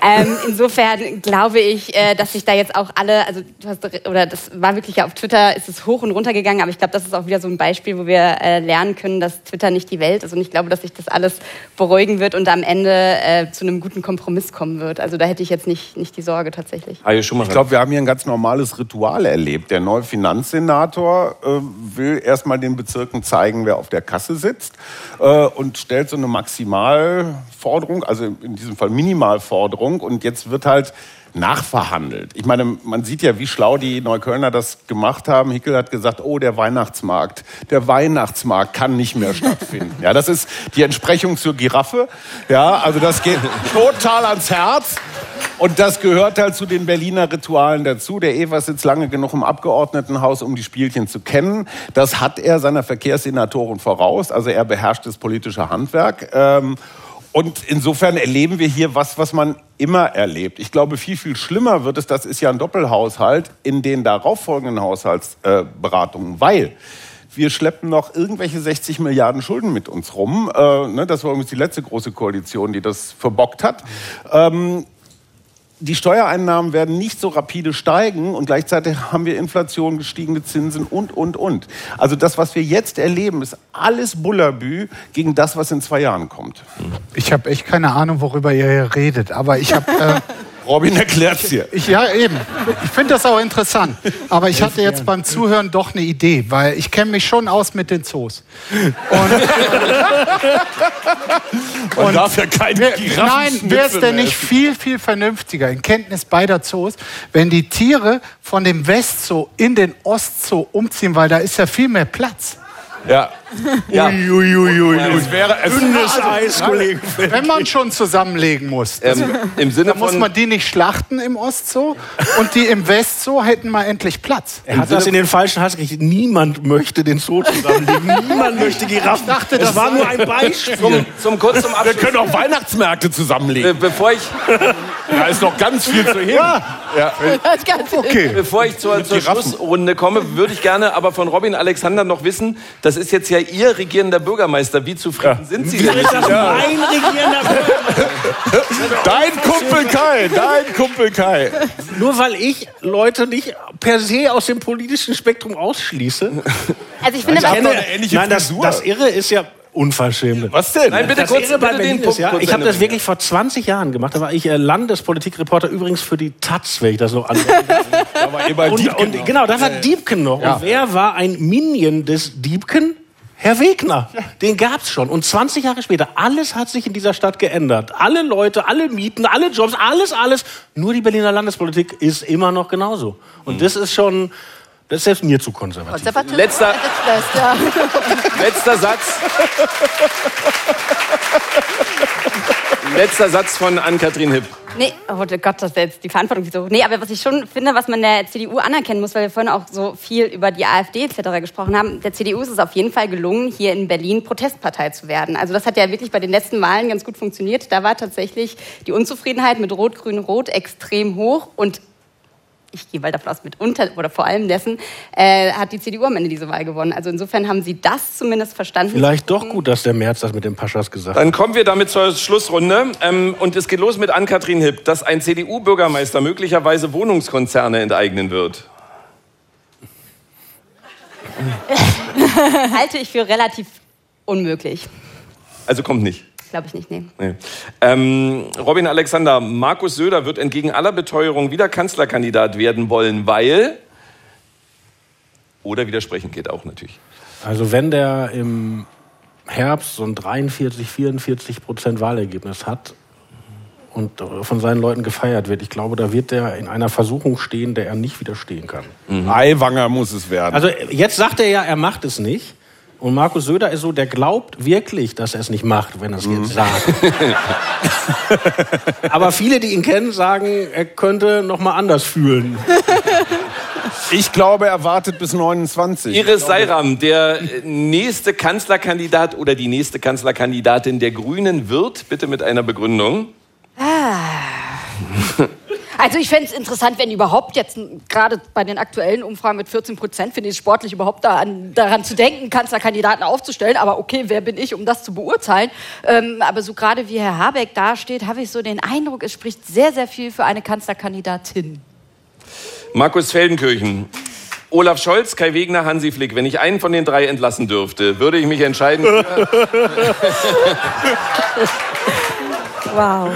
Ähm, insofern glaube ich, äh, dass sich da jetzt auch alle, also du hast, oder das war wirklich ja auf Twitter, ist es hoch und runter gegangen, aber ich glaube, das ist auch wieder so ein Beispiel, wo wir äh, lernen können, dass Twitter nicht die Welt ist und ich glaube, dass sich das alles beruhigen wird und am Ende äh, zu einem guten Kompromiss kommen wird. Also da hätte ich jetzt nicht, nicht die Sorge tatsächlich. Ich glaube, wir haben hier ein ganz normales Ritual erlebt. Der neue Finanzsenator äh, will erstmal den Bezirken zeigen, wer auf der Kasse sitzt äh, und stellt so eine Maximalforderung, also in diesem Fall Minimalforderung. Und jetzt wird halt nachverhandelt. Ich meine, man sieht ja, wie schlau die Neuköllner das gemacht haben. Hickel hat gesagt, oh, der Weihnachtsmarkt. Der Weihnachtsmarkt kann nicht mehr stattfinden. Ja, das ist die Entsprechung zur Giraffe. Ja, also das geht total ans Herz. Und das gehört halt zu den Berliner Ritualen dazu. Der Evers sitzt lange genug im Abgeordnetenhaus, um die Spielchen zu kennen. Das hat er seiner Verkehrssenatorin voraus. Also er beherrscht das politische Handwerk. Ähm, und insofern erleben wir hier was, was man immer erlebt. Ich glaube, viel, viel schlimmer wird es, das ist ja ein Doppelhaushalt, in den darauffolgenden Haushaltsberatungen, weil wir schleppen noch irgendwelche 60 Milliarden Schulden mit uns rum. Äh, ne, das war übrigens die letzte große Koalition, die das verbockt hat. Ähm, die Steuereinnahmen werden nicht so rapide steigen und gleichzeitig haben wir Inflation, gestiegene Zinsen und, und, und. Also das, was wir jetzt erleben, ist alles Bullabü gegen das, was in zwei Jahren kommt. Ich habe echt keine Ahnung, worüber ihr hier redet, aber ich habe. Äh, [LAUGHS] Robin erklärt's dir. Ich, ja, eben. Ich finde das auch interessant. Aber ich hatte jetzt beim Zuhören doch eine Idee, weil ich kenne mich schon aus mit den Zoos. Und, [LAUGHS] Man darf ja keine wer, nein, wäre es denn nicht viel, viel vernünftiger in Kenntnis beider Zoos, wenn die Tiere von dem Westzoo in den Ostzoo umziehen, weil da ist ja viel mehr Platz. Ja, Ja. Uiuiui. Es wäre, es Dünnes Eis, Kollege. Wenn man schon zusammenlegen muss, das, Ähm, Im Sinne dann muss man die nicht schlachten im Ostzoo [LAUGHS] und die im Westzoo hätten mal endlich Platz. Er hat das in den falschen Hals gekriegt. Niemand möchte den Zoo zusammenlegen. [LAUGHS] Niemand möchte Giraffen. Ich dachte, das war nur ein Beispiel. Zum, zum kurz zum wir Abschluss. können auch Weihnachtsmärkte zusammenlegen. Bevor ich, [LAUGHS] Da ist noch ganz viel zu heben. Ja. Okay. bevor ich zur, zur. Schlussrunde komme, würde ich gerne aber von Robin Alexander noch wissen, das ist jetzt ja Ihr regierender Bürgermeister. Wie zufrieden sind Sie denn? Ist das mein regierender Bürgermeister? [LAUGHS] Dein Kumpel Kai, dein Kumpel Kai. Nur weil ich Leute nicht per se aus dem politischen Spektrum ausschließe. Also ich finde, Ich ähnliche Nein, das, das Irre ist ja unverschämt. Was denn? Nein, bitte Das kurz, bei den ist, ja, Punkt ich habe das wirklich vor 20 Jahren gemacht. Da war ich äh, Landespolitikreporter übrigens für die Taz, wenn ich das noch anmerken darf. Aber immer und, Diebken und genau, da war Diebken noch. Und wer war ein Minion des Diebken? Herr Wegner, den gab's schon. Und 20 Jahre später, alles hat sich in dieser Stadt geändert. Alle Leute, alle Mieten, alle Jobs, alles, alles. Nur die Berliner Landespolitik ist immer noch genauso. Und das ist schon, das ist selbst mir zu konservativ. Konservativ. Letzter- Das, ja. [LAUGHS] Letzter Satz. Letzter Satz von Ann-Kathrin Hipp. Nee, oh Gott, das wäre jetzt die Verantwortung nicht so. Nee, aber was ich schon finde, was man der CDU anerkennen muss, weil wir vorhin auch so viel über die AfD etc. gesprochen haben, der CDU ist es auf jeden Fall gelungen, hier in Berlin Protestpartei zu werden. Also das hat ja wirklich bei den letzten Wahlen ganz gut funktioniert. Da war tatsächlich die Unzufriedenheit mit Rot-Grün-Rot extrem hoch und ich gehe mal davon aus, mit unter oder vor allem dessen, äh, hat die CDU am Ende diese Wahl gewonnen. Also insofern haben sie das zumindest verstanden. Vielleicht doch gut, dass der März das mit den Paschas gesagt hat. Dann kommen wir damit zur Schlussrunde. Ähm, und es geht los mit Ann-Kathrin Hipp, dass ein CDU-Bürgermeister möglicherweise Wohnungskonzerne enteignen wird. [LAUGHS] Halte ich für relativ unmöglich. Also kommt nicht. Glaube ich nicht, nee. Nee. Ähm, Robin Alexander, Markus Söder wird entgegen aller Beteuerung wieder Kanzlerkandidat werden wollen, weil. Oder widersprechen geht auch natürlich. Also wenn der im Herbst so ein 43, 44 Prozent Wahlergebnis hat und von seinen Leuten gefeiert wird, ich glaube, da wird er in einer Versuchung stehen, der er nicht widerstehen kann. Eiwanger muss es werden. Also jetzt sagt er ja, er macht es nicht. Und Markus Söder ist so, der glaubt wirklich, dass er es nicht macht, wenn er es jetzt sagt. [LAUGHS] Aber viele, die ihn kennen, sagen, er könnte noch mal anders fühlen. [LAUGHS] ich glaube, er wartet bis 29. Iris Seiram, der nächste Kanzlerkandidat oder die nächste Kanzlerkandidatin der Grünen wird, bitte mit einer Begründung. [LAUGHS] Also ich fände es interessant, wenn überhaupt jetzt gerade bei den aktuellen Umfragen mit 14 Prozent finde ich es sportlich überhaupt da an, daran zu denken, Kanzlerkandidaten aufzustellen. Aber okay, wer bin ich, um das zu beurteilen? Ähm, aber so gerade wie Herr Habeck dasteht, habe ich so den Eindruck, es spricht sehr, sehr viel für eine Kanzlerkandidatin. Markus Feldenkirchen. Olaf Scholz, Kai Wegner, Hansi Flick. Wenn ich einen von den drei entlassen dürfte, würde ich mich entscheiden für [LAUGHS] Wow.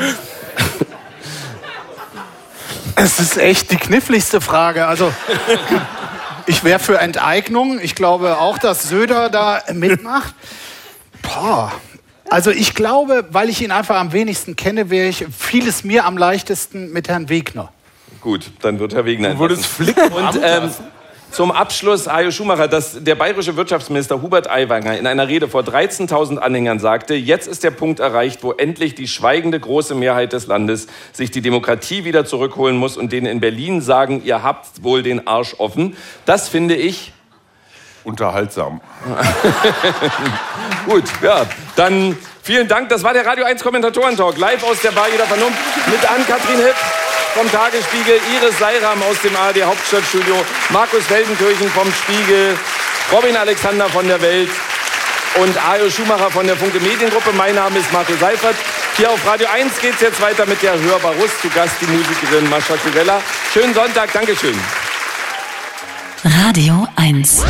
Es ist echt die kniffligste Frage. Also, ich wäre für Enteignung. Ich glaube auch, dass Söder da mitmacht. Boah. Also ich glaube, weil ich ihn einfach am wenigsten kenne, wäre ich vieles mir am leichtesten mit Herrn Wegner. Gut, dann wird Herr Wegner Du würdest entlassen. Flick Und ähm, zum Abschluss, Hajo Schumacher, dass der bayerische Wirtschaftsminister Hubert Aiwanger in einer Rede vor 13.000 Anhängern sagte, jetzt ist der Punkt erreicht, wo endlich die schweigende große Mehrheit des Landes sich die Demokratie wieder zurückholen muss und denen in Berlin sagen, ihr habt wohl den Arsch offen. Das finde ich unterhaltsam. [LAUGHS] Gut, ja, dann vielen Dank. Das war der Radio 1 Kommentatoren-Talk, live aus der Bar jeder Vernunft mit Ann-Kathrin Hipp vom Tagesspiegel, Iris Seiram aus dem ARD Hauptstadtstudio, Markus Feldenkirchen vom Spiegel, Robin Alexander von der Welt und Ajo Schumacher von der Funke Mediengruppe. Mein Name ist Marco Seifert. Hier auf Radio 1 geht es jetzt weiter mit der Hörbar Russ. Zu Gast die Musikerin Mascha Kurella. Schönen Sonntag, Dankeschön. Radio 1.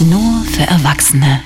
Nur für Erwachsene.